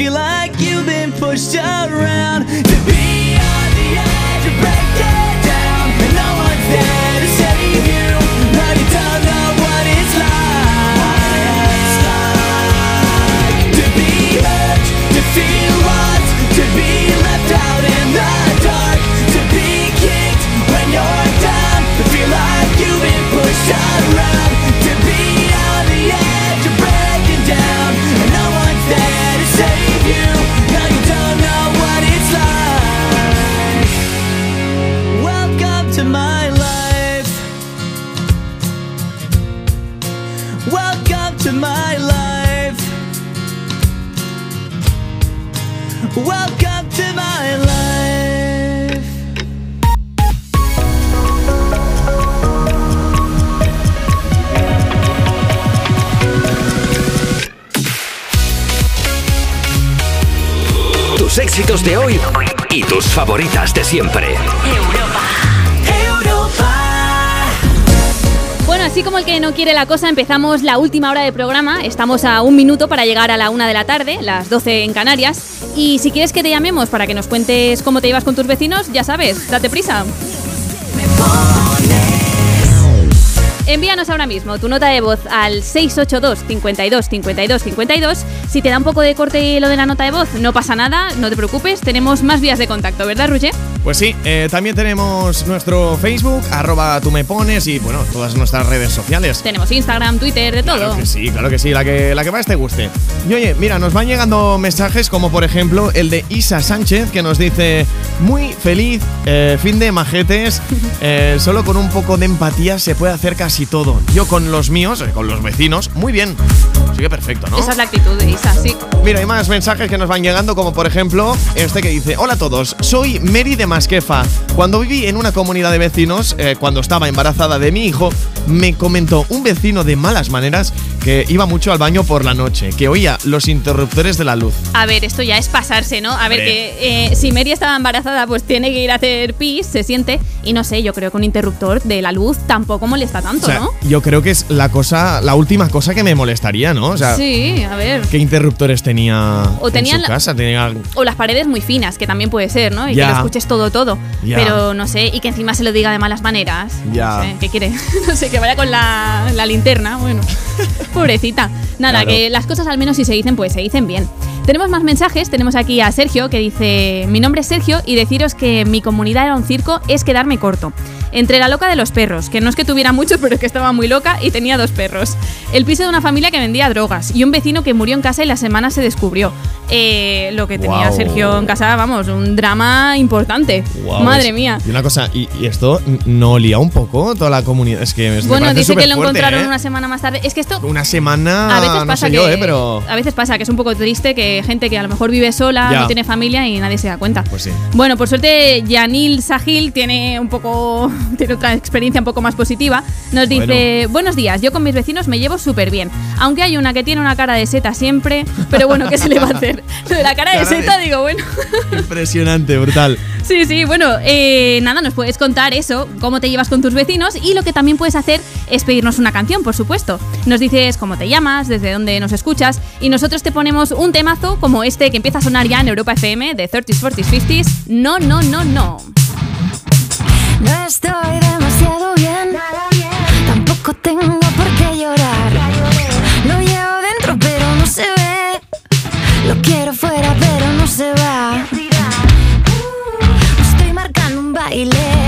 feel like you've been pushed around
de hoy y tus favoritas de siempre. Europa, Europa.
Bueno, así como el que no quiere la cosa, empezamos la última hora de programa. Estamos a un minuto para llegar a la una de la tarde, las 12 en Canarias. Y si quieres que te llamemos para que nos cuentes cómo te llevas con tus vecinos, ya sabes, date prisa. Envíanos ahora mismo tu nota de voz al 682 52 52 52 si te da un poco de corte lo de la nota de voz, no pasa nada, no te preocupes, tenemos más vías de contacto, ¿verdad, Roger?
Pues sí, eh, también tenemos nuestro Facebook, arroba tú me pones y bueno, todas nuestras redes sociales.
Tenemos Instagram, Twitter, de todo.
Claro que sí, claro que sí, la que, la que más te guste. Y oye, mira, nos van llegando mensajes como por ejemplo el de Isa Sánchez que nos dice, muy feliz eh, fin de majetes, eh, solo con un poco de empatía se puede hacer casi todo. Yo con los míos, con los vecinos, muy bien. Perfecto, ¿no?
Esa es la actitud de Isa, sí.
Mira, hay más mensajes que nos van llegando, como por ejemplo este que dice: Hola a todos, soy Mary de Masquefa. Cuando viví en una comunidad de vecinos, eh, cuando estaba embarazada de mi hijo, me comentó un vecino de malas maneras que iba mucho al baño por la noche, que oía los interruptores de la luz.
A ver, esto ya es pasarse, ¿no? A ver, que eh, si Mary estaba embarazada, pues tiene que ir a hacer pis, se siente, y no sé, yo creo que un interruptor de la luz tampoco molesta tanto,
O sea,
¿no?
yo creo que es la cosa, la última cosa que me molestaría, ¿no? O sea,
sí, a ver.
¿qué interruptores tenía
O tenían
en
la-
su casa? Tenía
O las paredes muy finas, que también puede ser, ¿no? Y
Ya.
que lo escuches todo, todo.
Ya.
Pero no sé, y que encima se lo diga de malas maneras.
Ya.
No sé, ¿qué quiere? no sé, que vaya con la, la linterna. Bueno, pobrecita. Nada,
Claro.
que las cosas al menos si se dicen, pues se dicen bien. Tenemos más mensajes. Tenemos aquí a Sergio que dice: Mi nombre es Sergio y deciros que mi comunidad era un circo es quedarme corto. Entre la loca de los perros, que no es que tuviera muchos, pero es que estaba muy loca y tenía dos perros. El piso de una familia que vendía drogas y un vecino que murió en casa y la semana se descubrió. Eh, lo que tenía. Sergio en casa, vamos, un drama importante.
Guau,
Madre
es-
mía.
Y una cosa, ¿y, y esto no olía un poco toda la comunidad? Es que me
Bueno,
parece
dice que lo encontraron
¿eh?
una semana más tarde. Es que esto
Una semana,
a veces
no
pasa
sé
que
yo, ¿eh? Pero...
a veces pasa que es un poco triste que gente que a lo mejor vive sola,
Ya.
no tiene familia y nadie se da cuenta.
Pues sí.
Bueno, por suerte Yanil Sahil tiene un poco tiene otra experiencia un poco más positiva. Nos dice, "Buenos días, yo con mis vecinos me llevo súper bien, aunque hay una que tiene una cara de seta siempre, pero bueno, ¿qué se le va a hacer? Lo de la cara de
Cara de-
seta digo, bueno,
Impresionante, brutal.
Sí, sí, bueno, eh, nada, nos puedes contar eso, cómo te llevas con tus vecinos y lo que también puedes hacer es pedirnos una canción, por supuesto. Nos dices cómo te llamas, desde dónde nos escuchas y nosotros te ponemos un temazo como este que empieza a sonar ya en Europa FM de 30s, 40s, 50s. No, no, no, no.
No estoy demasiado bien, tampoco tengo por qué llorar. Lo llevo dentro pero no se ve, lo quiero fuera pero no se va. Estoy marcando un baile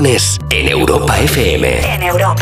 Me
pones
en Europa FM.
En Europa.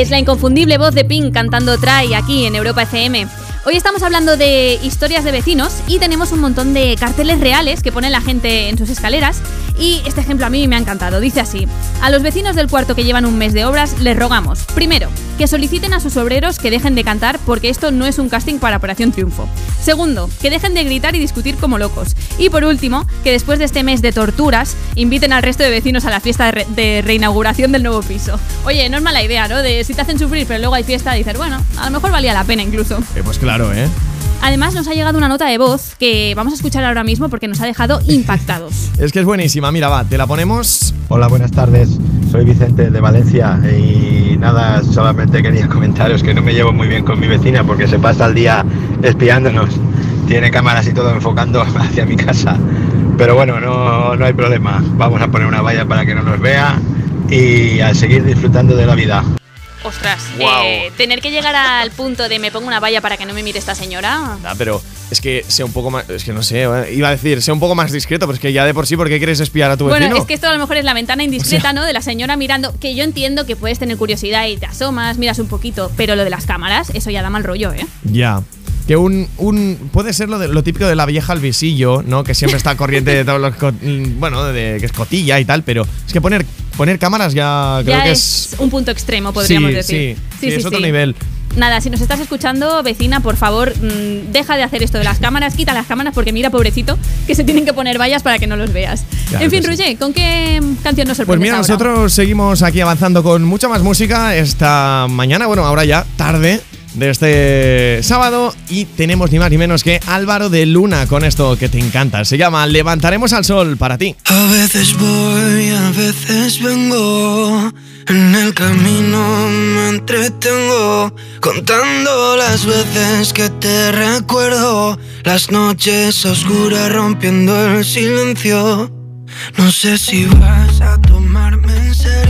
Es la inconfundible voz de Pink cantando Try aquí en Europa FM. Hoy estamos hablando de historias de vecinos y tenemos un montón de carteles reales que pone la gente en sus escaleras. Y este ejemplo a mí me ha encantado. Dice así: A los vecinos del cuarto que llevan un mes de obras les rogamos, primero, que soliciten a sus obreros que dejen de cantar porque esto no es un casting para Operación Triunfo. Segundo, que dejen de gritar y discutir como locos. Y por último, que después de este mes de torturas, inviten al resto de vecinos a la fiesta de, re- de reinauguración del nuevo piso. Oye, no es mala idea, ¿no? De si te hacen sufrir, pero luego hay fiesta, dices, bueno, a lo mejor valía la pena incluso.
Eh, pues claro, ¿eh?
Además, nos ha llegado una nota de voz que vamos a escuchar ahora mismo porque nos ha dejado impactados.
Es que es buenísima. Mira, va, te la ponemos.
Hola, buenas tardes. Soy Vicente de Valencia y nada, solamente quería comentaros que no me llevo muy bien con mi vecina porque se pasa el día espiándonos. Tiene cámaras y todo enfocando hacia mi casa. Pero bueno, no, no hay problema. Vamos a poner una valla para que no nos vea y a seguir disfrutando de la vida.
Ostras, eh, tener que llegar al punto de me pongo una valla para que no me mire esta señora.
Ah, pero es que sea un poco más. Es que no sé, eh, iba a decir, sea un poco más discreto, pero es que ya de por sí, ¿por qué quieres espiar a tu
Bueno,
vecino?
es que esto a lo mejor es la ventana indiscreta, ¿no? De la señora mirando, que yo entiendo que puedes tener curiosidad y te asomas, miras un poquito, pero lo de las cámaras, eso ya da mal rollo, ¿eh?
Ya. Que un, un. Puede ser lo, de, lo típico de la vieja al visillo, ¿no? Que siempre está corriente de todos los. mm, Bueno, de que es cotilla y tal, pero es que poner, poner cámaras ya creo
ya
que
es,
es.
un punto extremo, podríamos
sí,
decir.
Sí, sí, es otro
sí.
nivel.
Nada, si nos estás escuchando, vecina, por favor, mm, deja de hacer esto de las cámaras, quita las cámaras porque mira, pobrecito, que se tienen que poner vallas para que no los veas.
Claro
en fin,
sí.
Roger, ¿con qué canción nos
Pues
sorprendes
mira,
ahora?
nosotros seguimos aquí avanzando con mucha más música esta mañana, bueno, ahora ya tarde de este sábado y tenemos ni más ni menos que Álvaro de Luna con esto que te encanta. Se llama Levantaremos al Sol para ti.
A veces voy, a veces vengo. En el camino me entretengo. Contando las veces que te recuerdo. Las noches oscuras rompiendo el silencio. No sé si vas a tomarme en serio.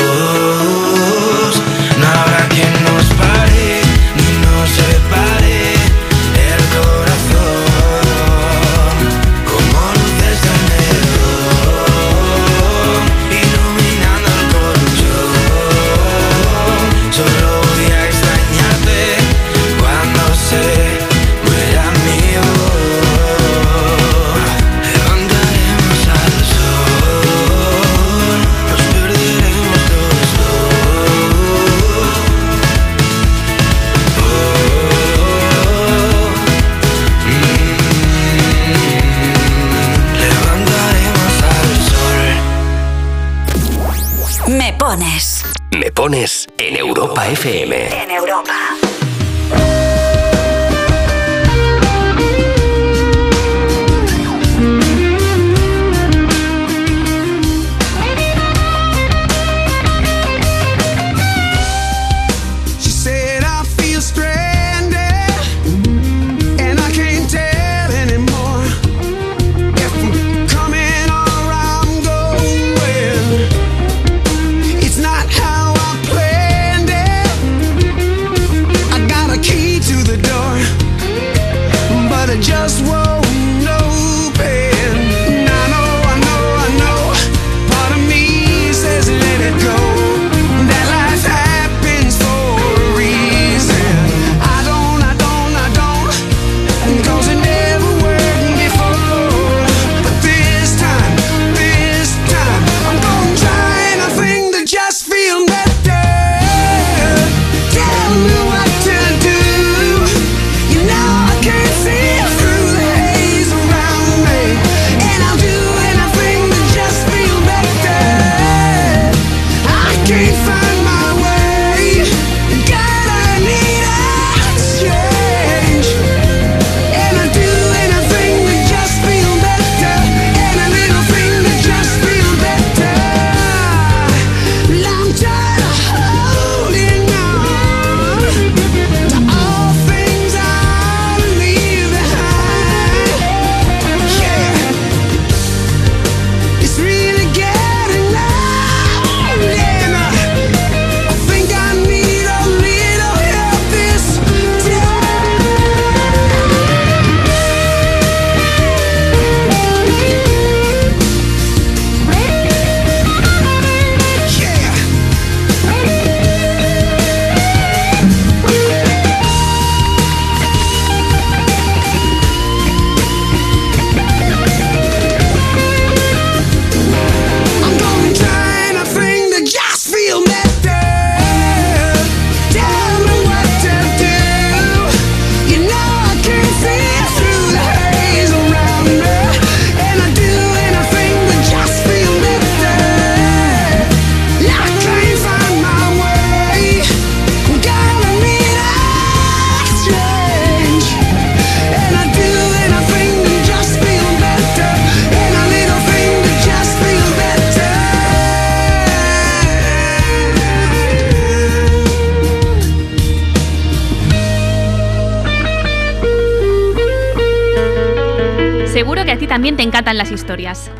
Europa FM.
En Europa.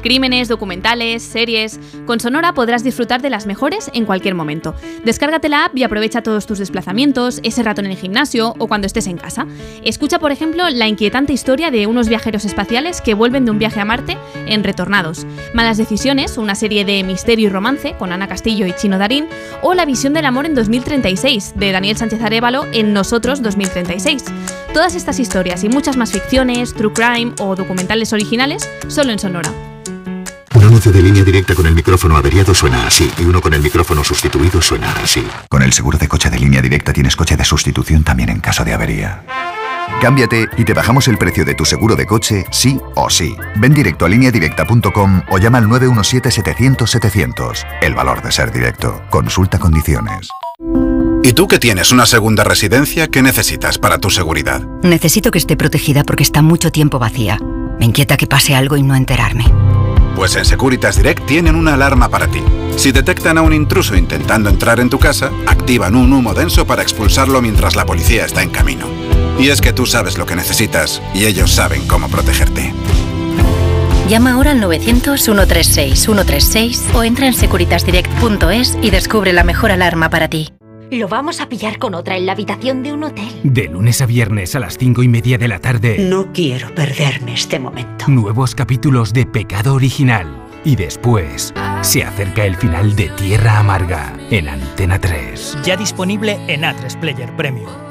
Crímenes, documentales, series. Con Sonora podrás disfrutar de las mejores en cualquier momento. Descárgate la app y aprovecha todos tus desplazamientos, ese rato en el gimnasio o cuando estés en casa. Escucha, por ejemplo, la inquietante historia de unos viajeros espaciales que vuelven de un viaje a Marte en Retornados. Malas decisiones, una serie de misterio y romance con Ana Castillo y Chino Darín. O La visión del amor en 2036 de Daniel Sánchez Arevalo en Nosotros 2036. Todas estas historias y muchas más ficciones, true crime o documentales originales solo en Sonora.
Un anuncio de línea directa con el micrófono averiado suena así y uno con el micrófono sustituido suena así.
Con el seguro de coche de línea directa tienes coche de sustitución también en caso de avería. Cámbiate y te bajamos el precio de tu seguro de coche, sí o sí. Ven directo a lineadirecta.com o llama al 917-700-700. El valor de ser directo. Consulta condiciones.
¿Y tú que tienes una segunda residencia, qué necesitas para tu seguridad?
Necesito que esté protegida porque está mucho tiempo vacía. Me inquieta que pase algo y no enterarme.
Pues en Securitas Direct tienen una alarma para ti. Si detectan a un intruso intentando entrar en tu casa, activan un humo denso para expulsarlo mientras la policía está en camino. Y es que tú sabes lo que necesitas y ellos saben cómo protegerte.
Llama ahora al 900-136-136 o entra en securitasdirect.es y descubre la mejor alarma para ti.
Lo vamos a pillar con otra en la habitación de un hotel.
De lunes a viernes a las cinco y media de la tarde.
No quiero perderme este momento.
Nuevos capítulos de Pecado Original. Y después se acerca el final de Tierra Amarga en Antena 3.
Ya disponible en A3 Player Premium.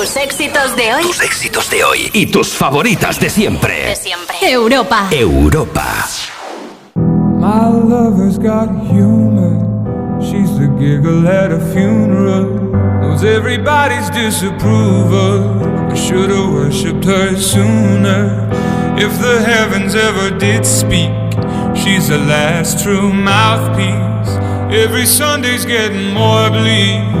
Tus éxitos de hoy.
Tus éxitos de hoy y tus favoritas de siempre.
De siempre.
Europa.
Europa.
My lover's got humor. She's the giggle at a funeral. Knows everybody's disapproval. I should've worshipped her sooner. If the heavens ever did speak, she's the last true mouthpiece. Every Sunday's getting more bleak.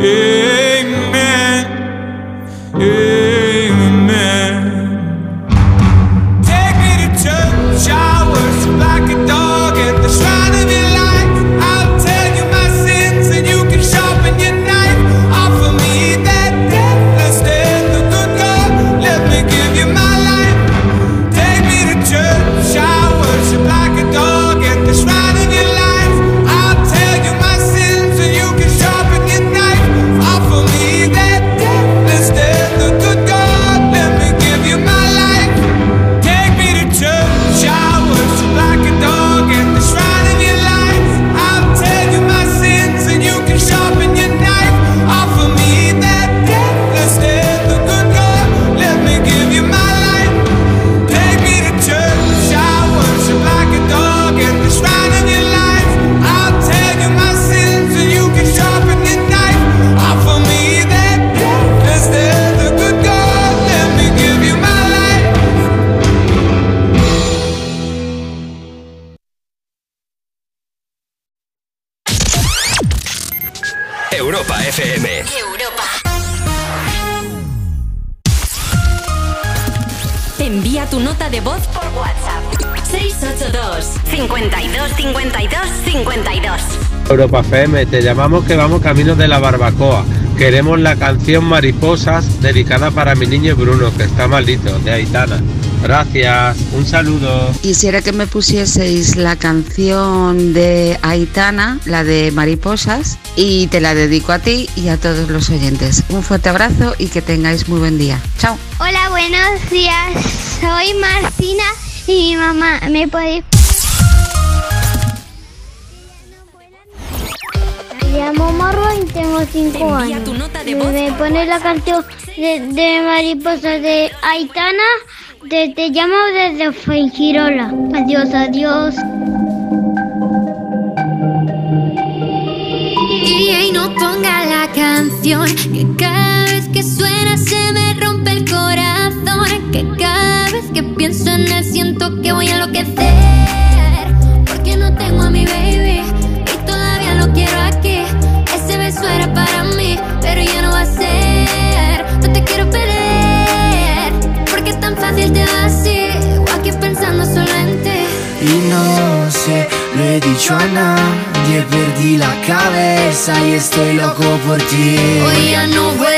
Eu 52 52 52.
Europa FM, te llamamos que vamos camino de la barbacoa. Queremos la canción Mariposas dedicada para mi niño Bruno, que está malito, de Aitana. Gracias, un saludo.
Quisiera que me pusieseis la canción de Aitana, la de Mariposas, y te la dedico a ti y a todos los oyentes. Un fuerte abrazo y que tengáis muy buen día. Chao.
Hola, buenos días. Soy Martina y mi mamá. ¿Me podéis llamo Marwa y tengo 5 años.
tu nota de voz
Me pone la canción de, de Mariposa de Aitana. Te, te llamo desde Fuengirola. Adiós, adiós.
Y no ponga la canción que cada vez que suena se me rompe el corazón. Que cada vez que pienso en él siento que voy a enloquecer. Era para mí, pero ya no va a ser. No te quiero perder, porque es tan fácil te así. O aquí pensando solo en ti.
Y no sé, lo he dicho a nadie, perdí la cabeza y estoy loco por ti.
Hoy ya no vuelan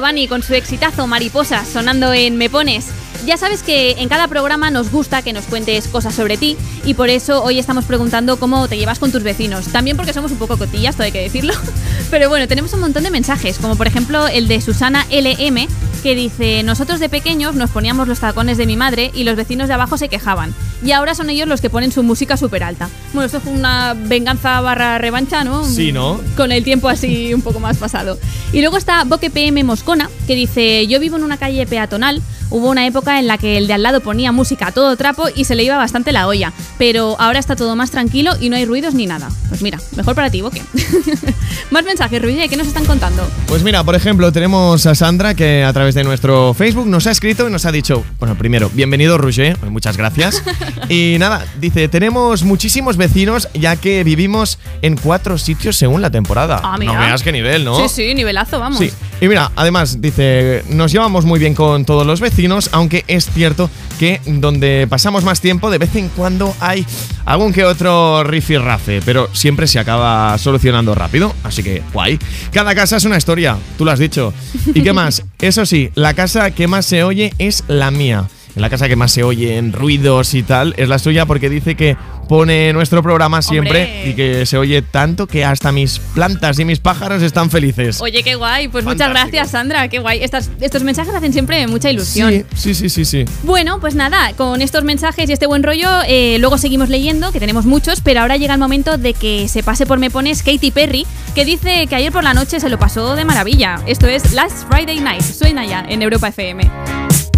Giovanni con su exitazo Mariposas sonando en Me Pones. Ya sabes que en cada programa nos gusta que nos cuentes cosas sobre ti y por eso hoy estamos preguntando cómo te llevas con tus vecinos. También porque somos un poco cotillas, todo hay que decirlo. Pero bueno, tenemos un montón de mensajes, como por ejemplo el de Susana LM, que dice, nosotros de pequeños nos poníamos los tacones de mi madre y los vecinos de abajo se quejaban. Y ahora son ellos los que ponen su música súper alta. Bueno, esto fue una venganza barra revancha, ¿no?
Sí, ¿no?
Con el tiempo así un poco más pasado. Y luego está Boque PM Moscona, que dice, yo vivo en una calle peatonal. Hubo una época en la que el de al lado ponía música a todo trapo y se le iba bastante la olla. Pero ahora está todo más tranquilo y no hay ruidos ni nada. Pues mira, mejor para ti, Boque. más mensajes, Ruiz, ¿qué nos están contando?
Pues mira, por ejemplo, tenemos a Sandra que a través de nuestro Facebook nos ha escrito y nos ha dicho, bueno, primero, bienvenido Roger, muchas gracias. y nada, dice, tenemos muchísimos vecinos ya que vivimos en cuatro sitios según la temporada.
Ah, mira.
No veas qué nivel, ¿no?
Sí, sí, nivelazo, vamos.
Sí. Y mira, además dice, nos llevamos muy bien con todos los vecinos, aunque es cierto que donde pasamos más tiempo de vez en cuando hay algún que otro rifirrafe, pero siempre se acaba solucionando rápido, así que guay. Cada casa es una historia, tú lo has dicho. ¿Y qué más? Eso sí, la casa que más se oye es la mía. En la casa que más se oyen ruidos y tal es la suya porque dice que pone nuestro programa siempre
Hombre.
y que se oye tanto que hasta mis plantas y mis pájaros están felices.
Oye, qué guay. Pues muchas gracias, Sandra. Qué guay. Estas- estos mensajes hacen siempre mucha ilusión.
Sí, sí, sí, sí, sí.
Bueno, pues nada, con estos mensajes y este buen rollo, eh, luego seguimos leyendo, que tenemos muchos, pero ahora llega el momento de que se pase por Me Pones Katy Perry, que dice que ayer por la noche se lo pasó de maravilla. Esto es Last Friday Night, suena ya en Europa FM.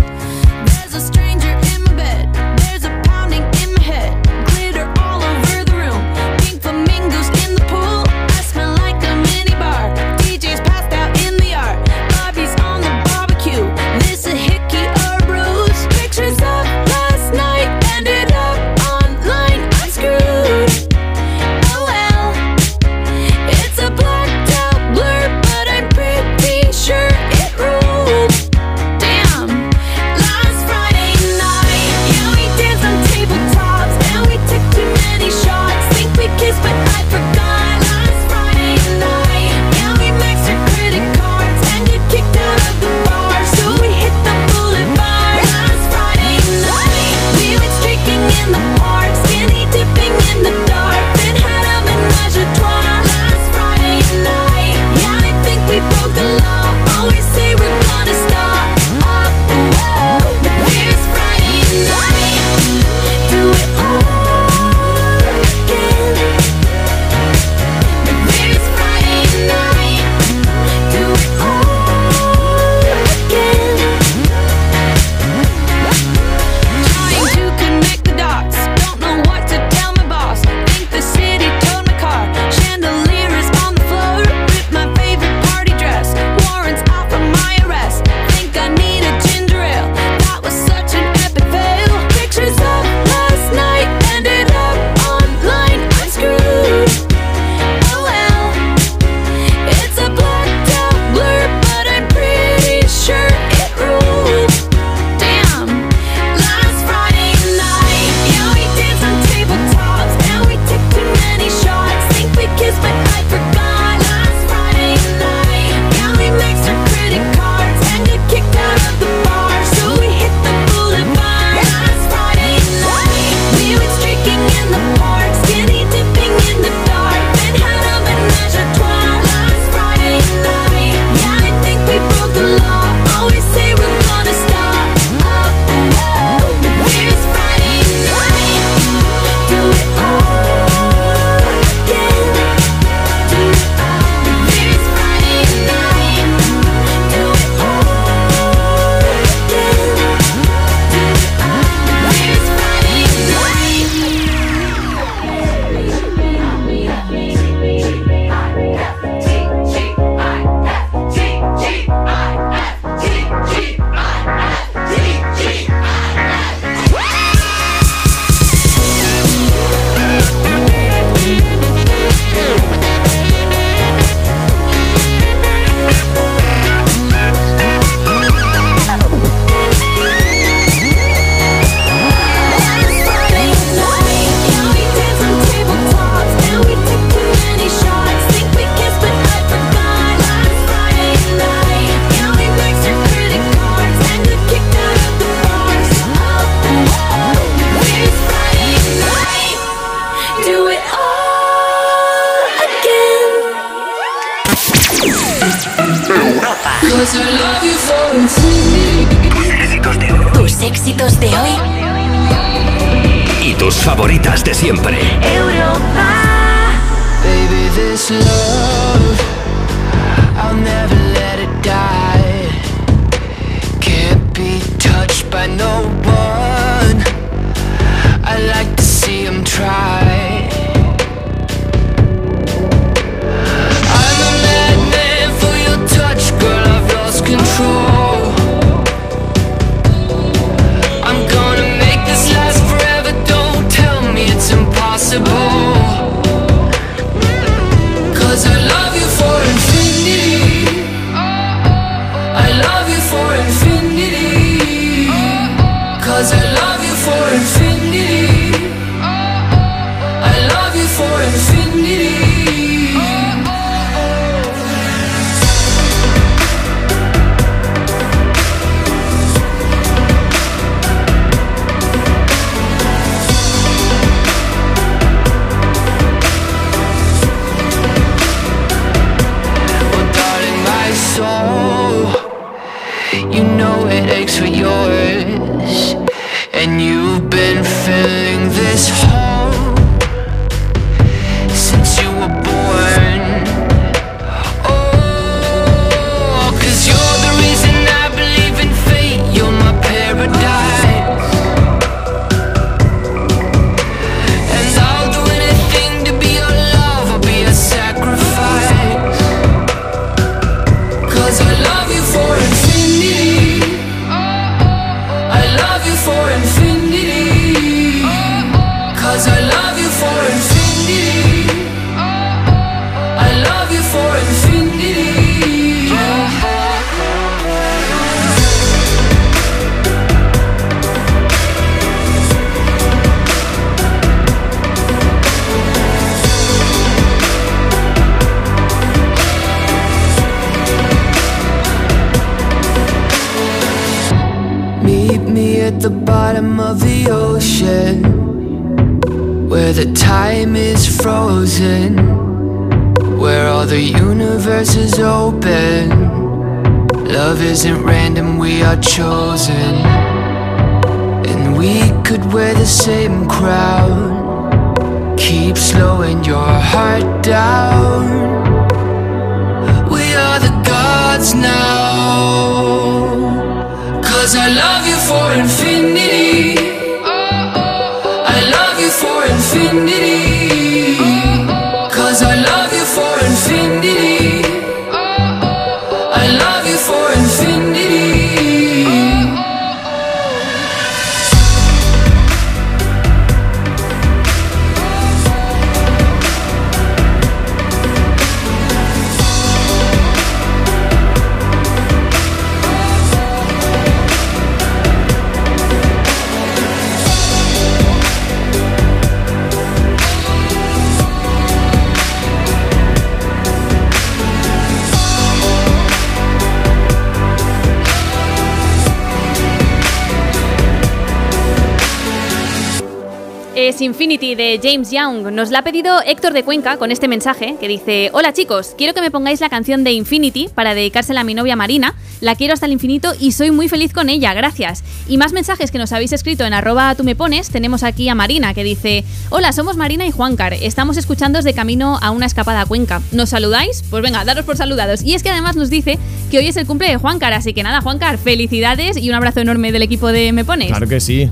Young. Nos la ha pedido Héctor de Cuenca con este mensaje que dice: Hola chicos, quiero que me pongáis la canción de Infinity para dedicársela a mi novia Marina. La quiero hasta el infinito y soy muy feliz con ella, gracias. Y más mensajes que nos habéis escrito en arroba tú me pones. Tenemos aquí a Marina que dice: Hola, somos Marina y Juancar. Estamos escuchando de camino a una escapada a Cuenca. ¿Nos saludáis? Pues venga, daros por saludados. Y es que además nos dice que hoy es el cumple de Juancar, así que nada, Juancar, felicidades y un abrazo enorme del equipo de Me Pones.
Claro que sí.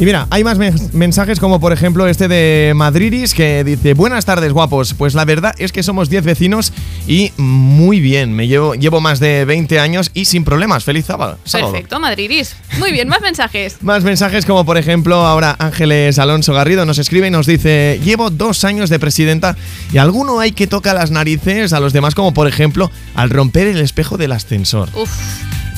Y mira, hay más mensajes como por ejemplo este de Madridis que dice Buenas tardes guapos, pues la verdad es que somos 10 vecinos y muy bien, me llevo, llevo más de 20 años y sin problemas, feliz sábado. sábado.
Perfecto, Madridis. Muy bien, más mensajes.
Más mensajes como por ejemplo ahora Ángeles Alonso Garrido nos escribe y nos dice Llevo dos años de presidenta y alguno hay que toca las narices a los demás como por ejemplo al romper el espejo del ascensor.
Uf.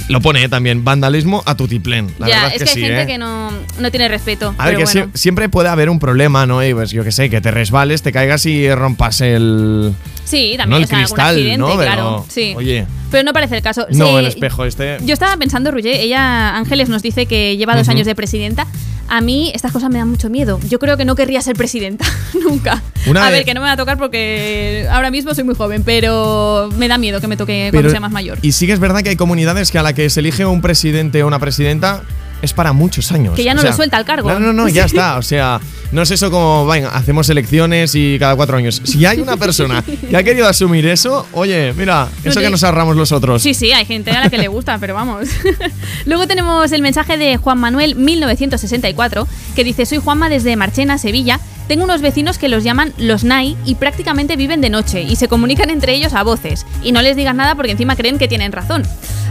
Lo pone eh, también, vandalismo a tutiplén. La
ya,
verdad
es que,
que,
hay
sí,
gente
¿eh?
que no, no tiene respeto.
A ver,
pero
que
bueno.
siempre puede haber un problema, ¿no? Y pues yo que sé, que te resbales, te caigas y rompas el.
Sí,
no
también
el cristal, ¿no? Pero,
claro. Sí.
Oye,
Pero no parece el caso.
No, el espejo este.
Yo estaba pensando, Roger, ella, Ángeles, nos dice que lleva dos años de presidenta. A mí estas cosas me dan mucho miedo. Yo creo que no querría ser presidenta, nunca.
Una
a ver, que no me va a tocar porque ahora mismo soy muy joven, pero me da miedo que me toque cuando sea más mayor.
Y sí que es verdad que hay comunidades que a la que se elige un presidente o una presidenta es para muchos años.
Que ya no
O sea,
lo suelta el cargo.
No, no, no, ya está. O sea, no es eso como, venga, hacemos elecciones y cada cuatro años. Si hay una persona que ha querido asumir eso, oye, mira, eso
te-
que nos ahorramos los otros.
Sí, sí, hay gente a la que le gusta, pero vamos. Luego tenemos el mensaje de Juan Manuel 1964, que dice, soy Juanma desde Marchena, Sevilla. Tengo unos vecinos que los llaman los NAI y prácticamente viven de noche y se comunican entre ellos a voces. Y no les digas nada porque encima creen que tienen razón.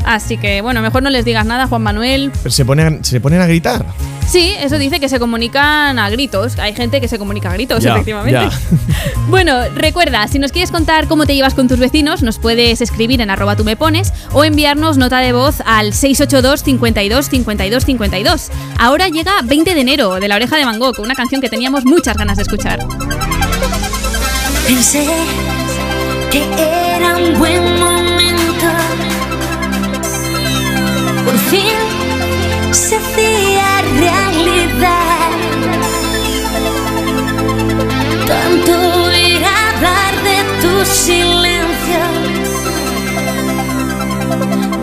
Así que bueno, mejor no les digas nada, Juan Manuel.
Pero se ponen, se ponen a gritar.
Sí, eso dice que se comunican a gritos. Hay gente que se comunica a gritos, efectivamente. Bueno, recuerda, si nos quieres contar cómo te llevas con tus vecinos, nos puedes escribir en arroba tú me pones o enviarnos nota de voz al 682 52 52 52. Ahora llega 20 de enero de La Oreja de Van Gogh, una canción que teníamos muchas ganas de escuchar.
Pensé que era un buen momento. Por fin se hacía realidad. Tanto oír hablar de tu silencio.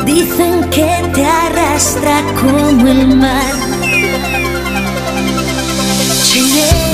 Dicen que te arrastra como el mar. Llené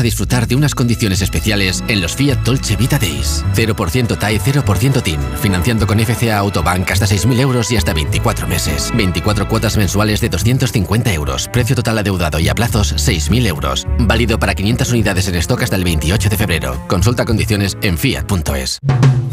a
disfrutar de unas condiciones especiales en los Fiat Dolce Vita Days. 0% TAE, 0% TIN. Financiando con FCA Autobank hasta 6.000 euros y hasta 24 meses. 24 cuotas mensuales de 250 euros. Precio total adeudado y a plazos 6.000 euros. Válido para 500 unidades en stock hasta el 28 de febrero. Consulta condiciones en fiat.es.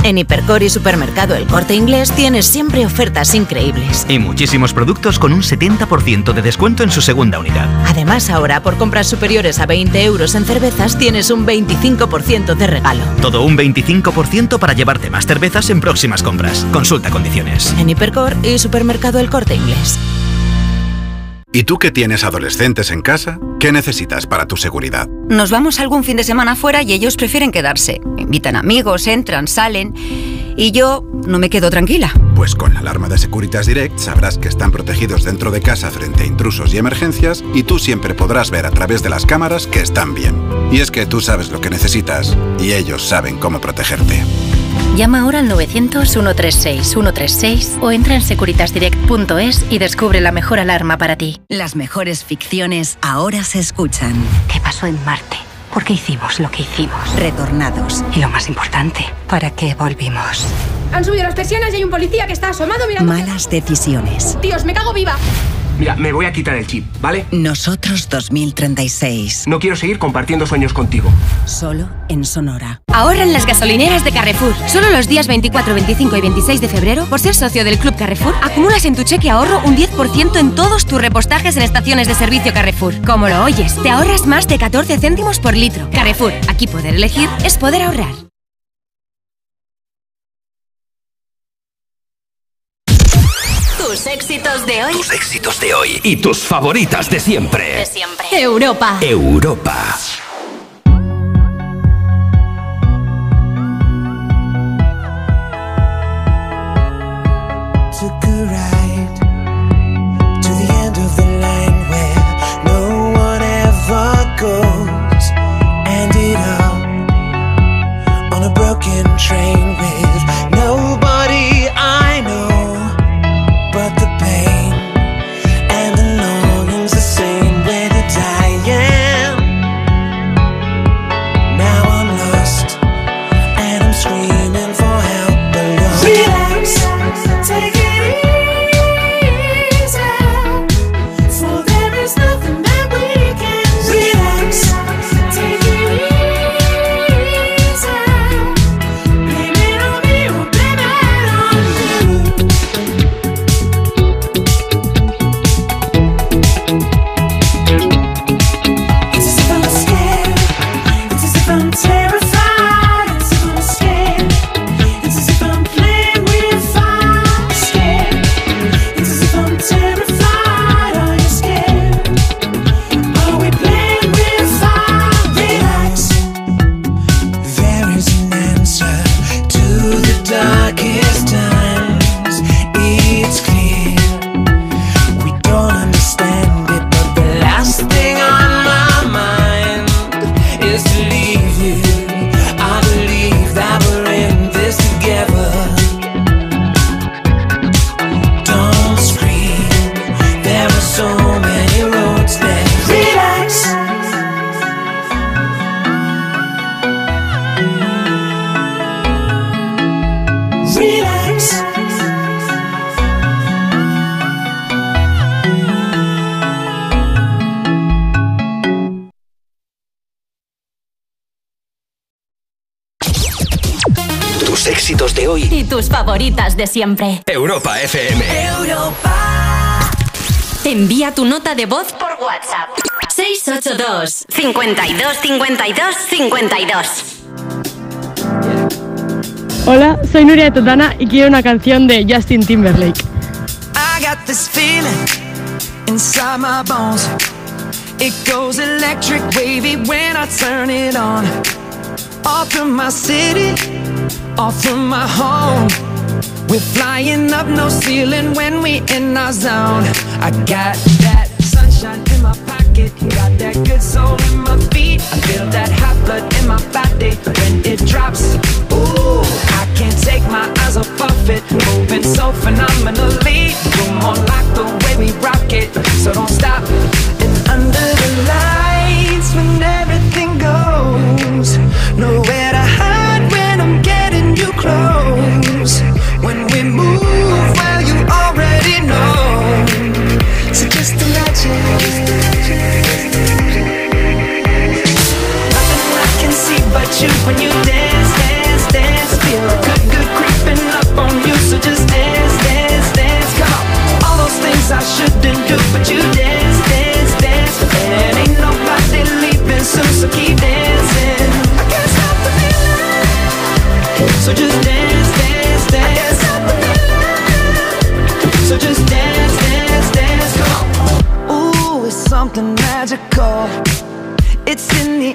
En Hipercor y Supermercado El Corte Inglés tienes siempre ofertas increíbles.
Y muchísimos productos con un 70% de descuento en su segunda unidad.
Además, ahora por compras superiores a 20 euros en cervezas tienes un 25% de regalo.
Todo un 25% para llevarte más cervezas en próximas compras. Consulta condiciones.
En Hipercor y Supermercado El Corte Inglés.
¿Y tú que tienes adolescentes en casa? ¿Qué necesitas para tu seguridad?
Nos vamos algún fin de semana fuera y ellos prefieren quedarse. Invitan amigos, entran, salen. Y yo no me quedo tranquila.
Pues con la alarma de Securitas Direct sabrás que están protegidos dentro de casa frente a intrusos y emergencias y tú siempre podrás ver a través de las cámaras que están bien. Y es que tú sabes lo que necesitas y ellos saben cómo protegerte.
Llama ahora al 900-136-136 o entra en securitasdirect.es y descubre la mejor alarma para ti.
Las mejores ficciones ahora se escuchan.
¿Qué pasó en Marte? ¿Por qué hicimos lo que hicimos?
Retornados.
Y lo más importante, ¿para qué volvimos?
Han subido las persianas y hay un policía que está asomado mirando.
Malas decisiones.
Dios, me cago viva.
Mira, me voy a quitar el chip, ¿vale?
Nosotros 2036.
No quiero seguir compartiendo sueños contigo.
Solo en Sonora.
Ahorra en las gasolineras de Carrefour. Solo los días 24, 25 y 26 de febrero, por ser socio del Club Carrefour, acumulas en tu cheque ahorro un 10% en todos tus repostajes en estaciones de servicio Carrefour. Como lo oyes, te ahorras más de 14 céntimos por litro. Carrefour, aquí poder elegir es poder ahorrar.
Tus éxitos de hoy.
Tus éxitos de hoy y tus favoritas de siempre.
De siempre.
Europa.
Europa.
Took
favoritas de siempre.
Europa FM.
Envía tu nota de voz por WhatsApp. 682 52 52 52
Hola, soy Nuria de Totana y quiero una canción de Justin Timberlake.
I got this feeling inside my bones. It goes electric wavy when I turn it on. Off from my city, off from my home. We're flying up no ceiling when we in our zone. I got that sunshine in my pocket. Got that good soul in my feet. I feel that hot blood in my body. When it drops Ooh, I can't take my eyes off of it. Moving so phenomenally. Come on, like the way we rock it. So don't stop. And under the lights when
everything goes Nowhere to hide when I'm getting you close. when you dance, dance, dance. Feel good, good creeping up on you, so just dance, dance, dance. Come all those things I shouldn't do, but you dance, dance, dance. And ain't nobody leaving soon, so keep dancing. I can't stop the feeling, so just dance, dance, dance. Stop the feeling, so just dance, dance, dance. Come. Ooh, it's something magical. It's in the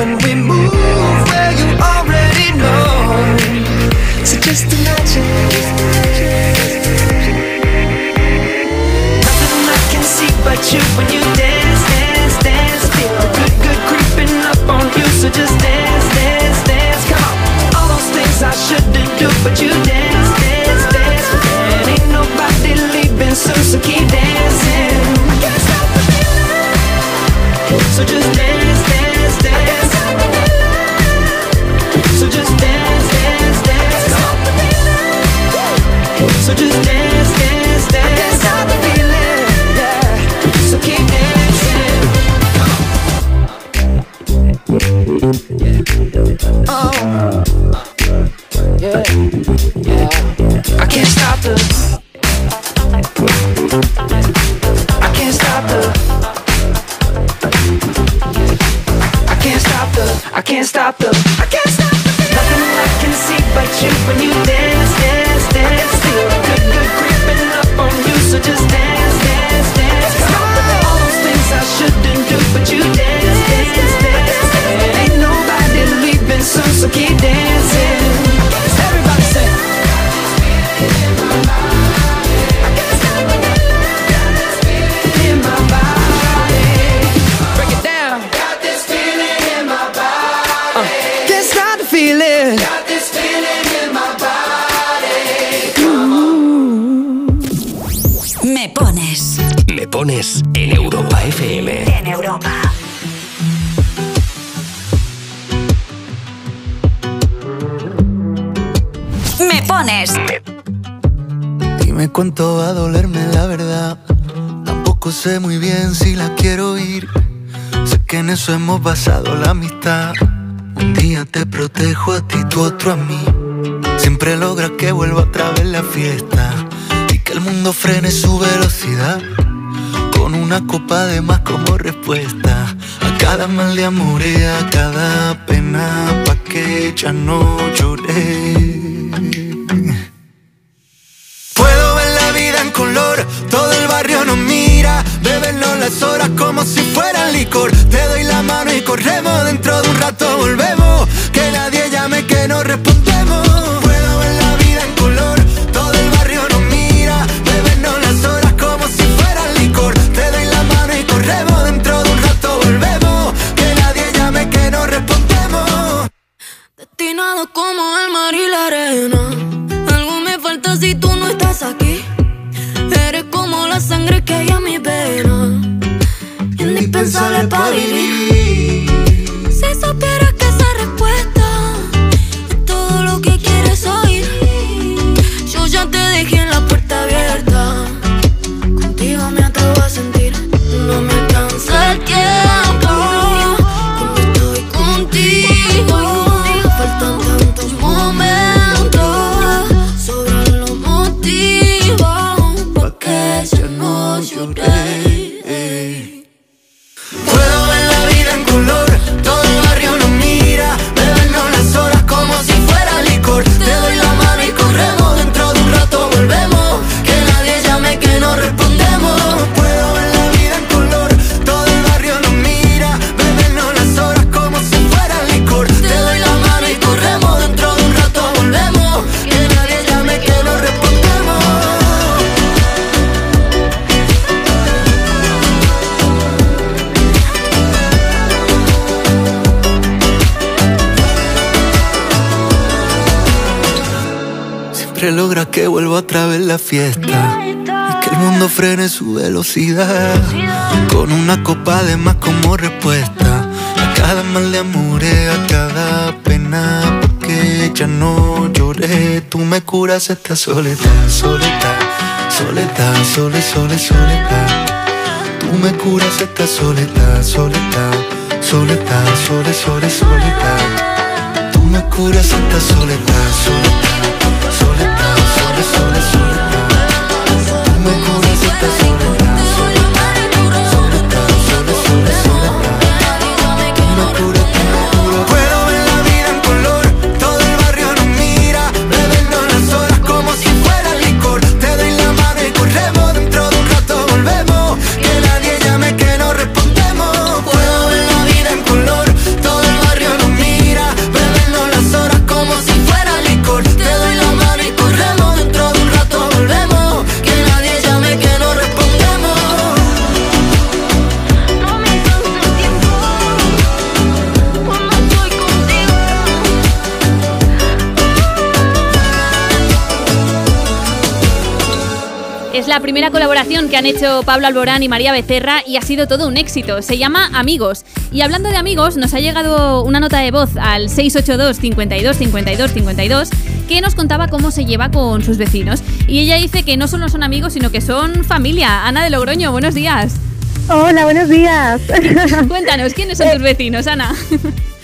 when we move. Curas esta soledad, soledad, soledad, sole, sole, soledad. Tú me curas esta soledad, soledad, soledad, sole, sole, soledad. Tú me curas esta soledad, soledad,
primera colaboración que han hecho Pablo Alborán y María Becerra y ha sido todo un éxito. Se llama Amigos. Y hablando de amigos, nos ha llegado una nota de voz al 682 52 52 52 que nos contaba cómo se lleva con sus vecinos. Y ella dice que no solo son amigos, sino que son familia. Ana de Logroño, buenos días.
Hola, buenos días.
Cuéntanos, ¿quiénes son tus vecinos, Ana?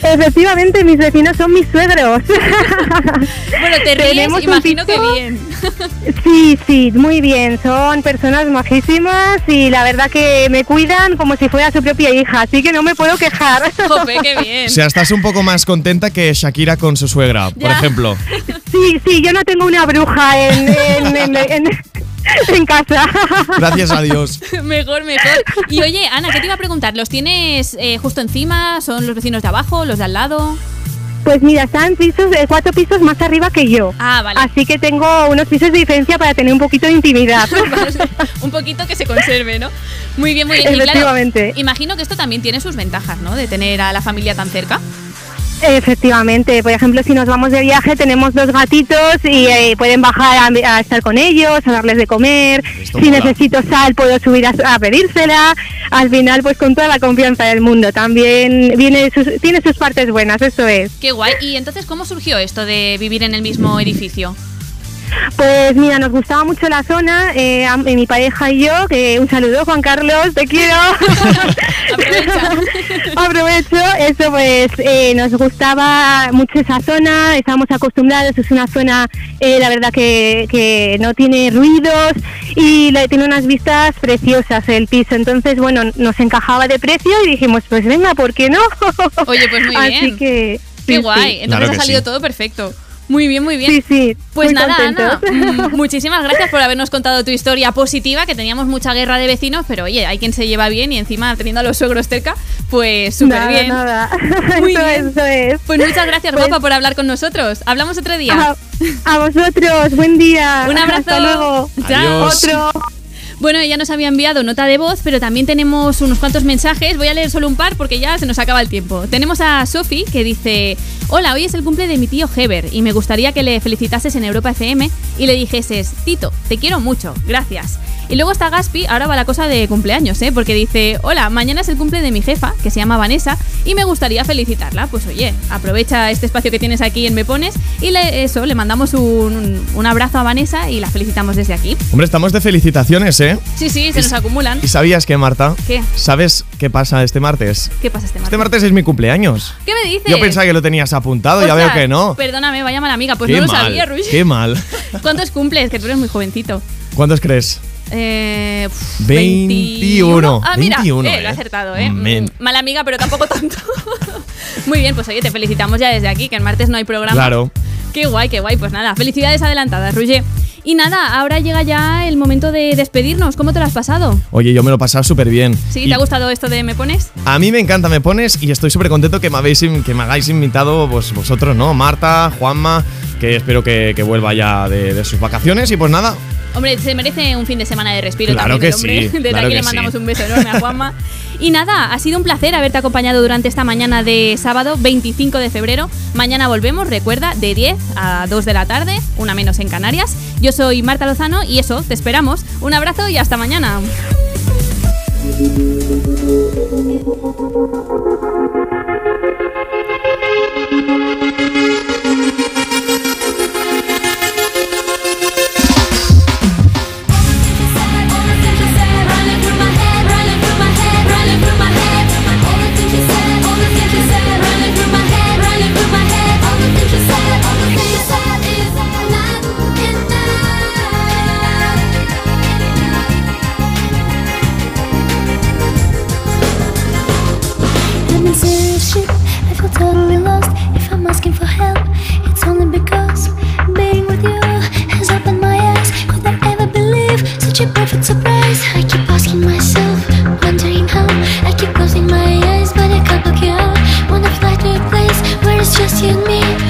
Efectivamente, mis vecinos son mis suegros.
Bueno, te ríes, imagino que bien.
Sí, sí, muy bien. Son personas majísimas y la verdad que me cuidan como si fuera su propia hija, así que no me puedo quejar.
Jope, qué bien.
O sea, estás un poco más contenta que Shakira con su suegra, por
Ya.
ejemplo.
Sí, sí, yo no tengo una bruja en, en, en- en- en casa.
Gracias a Dios.
mejor, mejor. Y oye, Ana, ¿qué te iba a preguntar? ¿Los tienes eh, justo encima? ¿Son los vecinos de abajo, los de al lado?
Pues mira, están pisos, eh, cuatro pisos más arriba que yo.
Ah, vale.
Así que tengo unos pisos de diferencia para tener un poquito de intimidad.
Un poquito que se conserve, ¿no? Muy bien, muy bien. Y claro,
Efectivamente.
imagino que esto también tiene sus ventajas, ¿no? De tener a la familia tan cerca.
Efectivamente, por ejemplo, si nos vamos de viaje tenemos dos gatitos y eh, pueden bajar a, a estar con ellos, a darles de comer.
Esto
Si
mola.
necesito sal puedo subir a, a pedírsela. Al final, pues con toda la confianza del mundo. También viene sus- tiene sus partes buenas, eso es.
Qué guay. ¿Y entonces cómo surgió esto de vivir en el mismo edificio?
Pues mira, nos gustaba mucho la zona, eh, a- mi pareja y yo, que un saludo Juan Carlos, te quiero. Aprovecho, eso pues eh, nos gustaba mucho esa zona, estábamos acostumbrados, es una zona eh, la verdad que, que no tiene ruidos y le- tiene unas vistas preciosas el piso, entonces bueno, nos encajaba de precio y dijimos pues venga, ¿por qué no?
Oye, pues muy
Así
bien.
que...
Qué
sí,
guay.
sí.
Entonces
Claro
ha salido
sí.
todo perfecto. Muy bien, muy bien.
Sí, sí.
Pues
muy
nada, Ana,
contentos.
mm, muchísimas gracias por habernos contado tu historia positiva, que teníamos mucha guerra de vecinos, pero oye, hay quien se lleva bien y encima teniendo a los suegros cerca, pues súper
Nada,
bien.
nada.
Muy
Eso
bien.
es, eso es.
Pues muchas gracias,
Pues-
guapa, por hablar con nosotros. Hablamos otro día.
A, a vosotros, buen día.
Un abrazo.
Hasta luego.
Chao.
Otro.
Bueno, ella nos había enviado nota de voz, pero también tenemos unos cuantos mensajes. Voy a leer solo un par porque ya se nos acaba el tiempo. Tenemos a Sofi que dice: Hola, hoy es el cumple de mi tío Heber y me gustaría que le felicitases en Europa FM y le dijeses: Tito, te quiero mucho, gracias. Y luego está Gaspi, ahora va la cosa de cumpleaños, ¿eh? Porque dice: Hola, mañana es el cumple de mi jefa, que se llama Vanessa, y me gustaría felicitarla. Pues oye, aprovecha este espacio que tienes aquí en Me Pones y le, eso, le mandamos un, un abrazo a Vanessa y la felicitamos desde aquí.
Hombre, estamos de felicitaciones, ¿eh?
Sí, sí, se nos acumulan.
¿Y sabías qué, Marta?
¿Qué?
¿Sabes qué pasa este martes?
¿Qué pasa este martes?
Este martes es mi cumpleaños.
¿Qué me dices?
Yo pensaba que lo tenías apuntado, ya veo que no.
Perdóname, vaya mala amiga, pues
qué
no lo
mal,
sabía, Ruy.
Qué mal.
¿Cuántos cumples? Que tú eres muy jovencito.
¿Cuántos crees?
Eh, pf,
21.
Ah, mira,
21,
eh, lo he
eh.
acertado, ¿eh?
Men.
Mm, Mala amiga, pero tampoco tanto. muy bien, pues oye, te felicitamos ya desde aquí, que el martes no hay programa.
Claro.
Qué guay, qué guay. Pues nada, felicidades adelantadas, Ruye. Y nada, ahora llega ya el momento de despedirnos. ¿Cómo te lo has pasado?
Oye, yo me lo he pasado súper bien.
¿Sí?
Y
¿Te ha gustado esto de Me Pones?
A mí me encanta, me pones y estoy súper contento que me, habéis, que me hagáis invitado vosotros, ¿no? Marta, Juanma, que espero que, que vuelva ya de, de sus vacaciones y pues nada.
Hombre, se merece un fin de semana de respiro
Claro
también el
que
hombre.
sí,
Desde
claro
aquí
que
le mandamos
sí.
un beso enorme a Juanma. Y nada, ha sido un placer haberte acompañado durante esta mañana de sábado 25 de febrero. Mañana volvemos, recuerda, de 10 a 2 de la tarde, una menos en Canarias. Yo soy Marta Lozano y eso, te esperamos. Un abrazo y hasta mañana.
just you and me.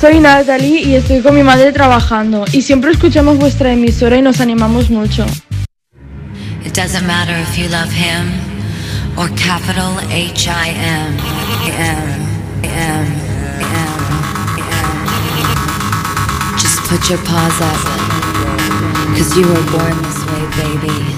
Soy Natalie y estoy con mi madre trabajando y siempre escuchamos vuestra emisora y nos animamos mucho.
It doesn't matter if you love him or capital H I M. M. M. M. Just put your paws up. Cause you were born this way, baby.